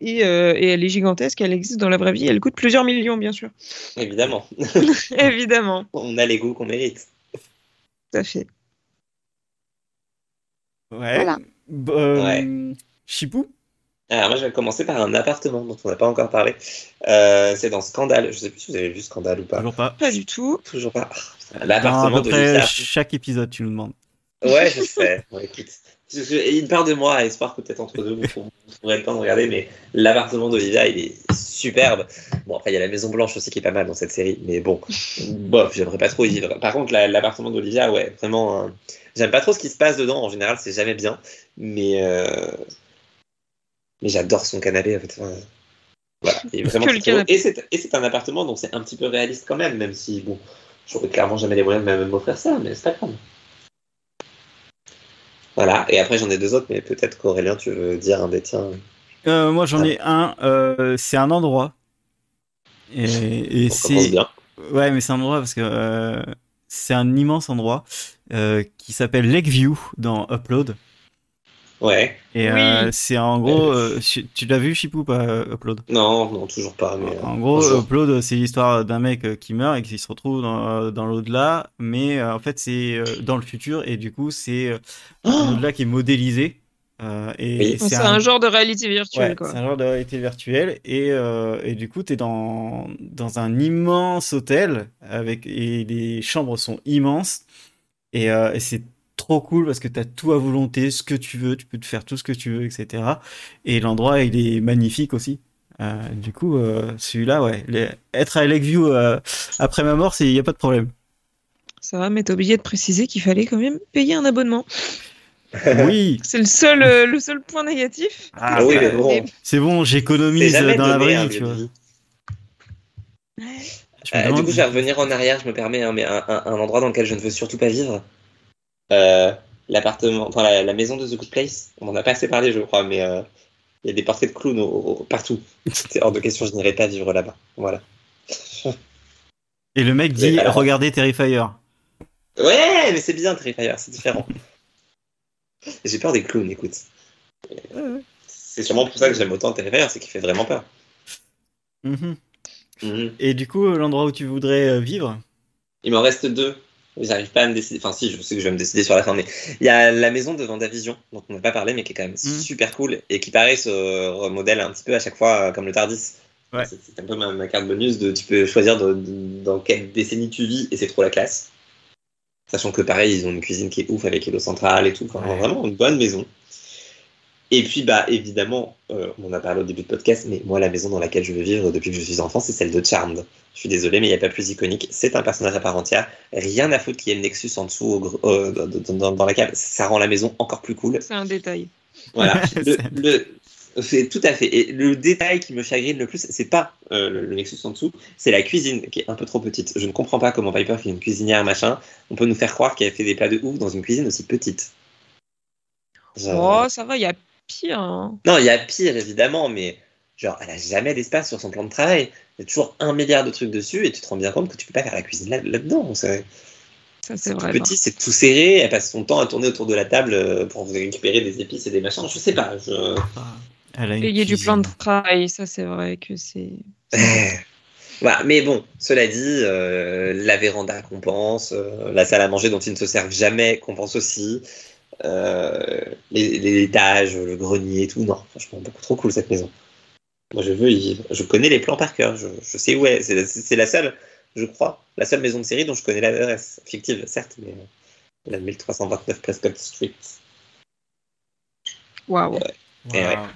S2: Et, euh, et elle est gigantesque, elle existe dans la vraie vie, elle coûte plusieurs millions, bien sûr.
S3: Évidemment. (laughs)
S2: Évidemment,
S3: On a les goûts qu'on mérite.
S2: tout à fait.
S1: Ouais.
S2: Voilà.
S1: Euh,
S3: Ouais.
S1: Chipou
S3: Alors moi je vais commencer par un appartement dont on n'a pas encore parlé. Euh, c'est dans Scandale. Je sais plus si vous avez vu Scandale ou pas.
S1: Toujours pas.
S2: Pas du tout.
S3: Toujours pas. Ah, putain,
S1: Non, à
S3: L'appartement de Lisa.
S1: chaque épisode, tu nous demandes.
S3: Ouais, je sais. Bon, écoute. Je- je- et une part de moi a espoir que peut-être entre deux, vous, trou- vous trouverez le temps de regarder, mais l'appartement d'Olivia, il est superbe. Bon, après, il y a la Maison Blanche aussi qui est pas mal dans cette série, mais bon, bof, j'aimerais pas trop y vivre. Par contre, la- l'appartement d'Olivia, ouais, vraiment, euh, j'aime pas trop ce qui se passe dedans, en général, c'est jamais bien, mais, euh, mais j'adore son canapé, en fait. Enfin, voilà, il est vraiment
S2: Que le
S3: très beau.
S2: canapé.
S3: Et c'est un appartement, donc c'est un petit peu réaliste quand même, même si, bon, j'aurais clairement jamais les moyens de m'offrir ça, mais c'est pas grave. Voilà, et après j'en ai deux autres, mais peut-être qu'Aurélien, tu veux dire un des tiens.
S1: Euh, moi, j'en ai un. euh, c'est un endroit. Et, et c'est.
S3: bien.
S1: Ouais, mais c'est un endroit parce que euh, c'est un immense endroit euh, qui s'appelle Lakeview dans Upload.
S3: Ouais,
S1: Et
S2: Oui.
S1: euh, c'est en gros. euh, tu l'as vu, Chipou, ou pas euh, Upload
S3: non, non, toujours pas. Mais, euh,
S1: En gros,
S3: bonjour.
S1: Upload, c'est l'histoire d'un mec euh, qui meurt et qui se retrouve dans, euh, dans l'au-delà, mais euh, en fait, c'est euh, dans le futur et du coup, c'est euh, un au-delà qui est modélisé. euh, et
S3: Oui.
S2: C'est un... genre de réalité virtuelle,
S1: Ouais, c'est un genre de réalité virtuelle et, euh, et du coup tu es dans, dans un immense hôtel avec et les chambres sont immenses et, euh, et c'est trop cool parce que tu as tout à volonté, ce que tu veux, tu peux te faire tout ce que tu veux, etc. Et l'endroit il est magnifique aussi. Euh, du coup euh, celui-là ouais, les- être à Lakeview euh, après ma mort, il n'y a pas de problème.
S2: Ça va, mais t'as oublié de préciser qu'il fallait quand même payer un abonnement. (laughs)
S1: Oui,
S2: C'est le seul, euh, le seul point négatif.
S1: Ah,
S3: Ah oui, mais bon,
S1: c'est bon, j'économise dans la vraie vie, tu vois.
S3: Euh, du coup, je vais revenir en arrière, je me permets, hein, mais un, un- un endroit dans lequel je ne veux surtout pas vivre. Euh, L'appartement, enfin la, la maison de The Good Place. On en a pas assez parlé, je crois, mais euh, il y a des portraits de clowns au- au- partout. C'est hors de question, je n'irai pas vivre là-bas. Voilà.
S1: Et le mec dit
S3: alors-
S1: regardez Terrifier.
S3: Ouais, mais c'est bien Terrifier, c'est différent. J'ai peur des clowns, écoute. C'est sûrement pour ça que j'aime autant Terrifier, c'est qu'il fait vraiment peur.
S1: Mhm.
S3: Mhm.
S1: Et du coup, l'endroit où tu voudrais euh, vivre?
S3: Il m'en reste deux. J'arrive pas à me décider. Enfin, si, je sais que je vais me décider sur la fin, mais il y a la maison de Vendavision, dont on n'a pas parlé, mais qui est quand même
S1: Mm.
S3: super cool et qui, pareil, se remodèle un petit peu à chaque fois euh, comme le Tardis.
S1: Ouais.
S3: C'est c'est un peu ma, ma carte bonus de tu peux choisir de- de- dans quelle décennie tu vis et c'est trop la classe. Sachant que, pareil, ils ont une cuisine qui est ouf avec l'eau centrale et tout. Enfin,
S1: Ouais.
S3: Vraiment une bonne maison. Et puis, bah, évidemment, euh, on en a parlé au début de podcast, mais moi, la maison dans laquelle je veux vivre depuis que je suis enfant, c'est celle de Charmed. Je suis désolé, mais il n'y a pas plus iconique. C'est un personnage à part entière. Rien à foutre qu'il y ait le Nexus en dessous au euh, dans, dans- dans la cave. Ça rend la maison encore plus cool.
S2: C'est un détail.
S3: Voilà. (laughs) Le,
S1: C'est-
S3: le- c'est tout à fait. Et le détail qui me chagrine le plus, c'est pas euh, le, le Nexus en dessous, c'est la cuisine qui est un peu trop petite. Je ne comprends pas comment Piper, qui est une cuisinière machin, on peut nous faire croire qu'elle fait des plats de ouf dans une cuisine aussi petite. Genre-
S2: Oh, ça va, il y a pire. hein.
S3: Non, il y a pire évidemment, mais genre, elle a jamais d'espace sur son plan de travail. Il y a toujours un milliard de trucs dessus et tu te rends bien compte que tu peux pas faire la cuisine là- là-dedans. c'est
S2: Ça, c'est
S3: tout
S2: vrai.
S3: petit, c'est tout serré. Elle passe son temps à tourner autour de la table euh, pour récupérer des épices et des machins. Je sais pas. Je...
S1: Elle a une
S2: Payer du
S1: cuisine.
S2: plan de travail, ça, c'est vrai que c'est.
S3: Voilà, mais bon, cela dit, euh, la véranda compense, euh, la salle à manger dont ils ne se servent jamais compense aussi, euh, les- les étages, le grenier et tout. Non, franchement, beaucoup trop cool cette maison. Moi, je veux y vivre. Je connais les plans par cœur. Je, je sais où est. C'est la- C'est la seule, je crois, la seule maison de série dont je connais l'adresse. Fictive, certes, mais euh, la 1329 Prescott Street.
S2: Waouh.
S3: Eh ouais.
S1: Wow.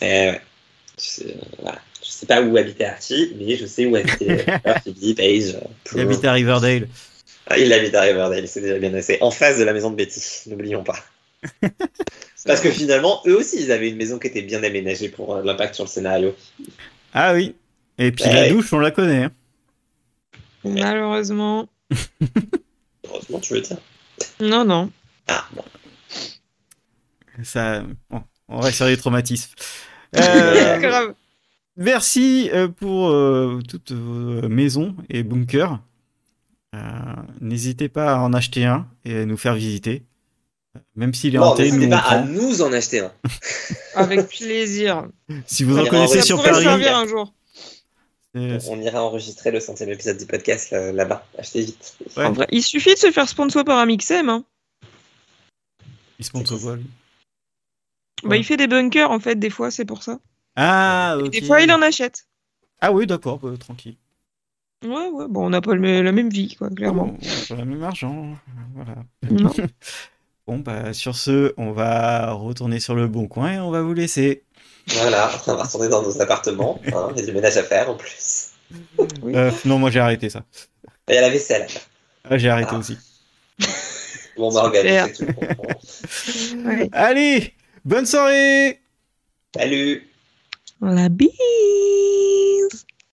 S3: Eh ouais. Je sais, voilà. Je sais pas où habitait Archie, mais je sais où habitait (laughs) Paige.
S1: Il habite à Riverdale.
S3: Ah, il habite à Riverdale, c'est déjà bien assez. En face de la maison de Betty, n'oublions pas. (laughs) Parce que finalement, eux aussi, ils avaient une maison qui était bien aménagée pour euh, l'impact sur le scénario.
S1: Ah oui. Et puis
S3: Ouais.
S1: la douche, on la connaît. hein.
S2: Malheureusement. (laughs)
S3: Heureusement, tu veux dire.
S2: Non, non.
S3: Ah, bon.
S1: Ça, bon, on reste sur les traumatismes. (laughs) Euh,
S2: Grave.
S1: merci euh, pour euh, toutes vos maisons et bunkers. Euh, N'hésitez pas à en acheter un et à nous faire visiter. Même s'il est
S3: Non,
S1: hanté, nous
S3: pas à nous en acheter un. (laughs)
S2: Avec plaisir.
S1: Si vous
S3: On
S1: en
S3: ira
S1: connaissez sur
S2: pourrait
S1: Paris,
S2: servir un jour.
S1: euh,
S3: On ira enregistrer le centième épisode du podcast là- là-bas. Achetez vite.
S1: Ouais.
S2: En vrai, il suffit de se faire sponsor par Amixem. Hein.
S1: il au voile.
S2: Bah,
S1: Ouais.
S2: il fait des bunkers en fait, des fois, c'est pour ça.
S1: Ah.
S2: Des fois, il en achète.
S1: Ah oui, d'accord, bah, tranquille.
S2: Ouais, ouais, bon, on n'a pas le- la même vie, quoi, clairement.
S1: On on a pas le même argent. Voilà.
S2: Non. (laughs)
S1: Bon, bah, sur ce, on va retourner sur le bon coin et on va vous laisser.
S3: Voilà, on va retourner dans nos appartements. hein, Il y a du ménage à faire en plus.
S2: Oui.
S1: Euh, non, moi j'ai arrêté ça.
S3: Et il y a la vaisselle à faire.
S1: Ah, j'ai arrêté
S3: Ah.
S1: aussi. (laughs)
S3: Bon, on. (laughs)
S2: Ouais.
S1: Allez, bonne soirée
S3: Salut
S2: La bise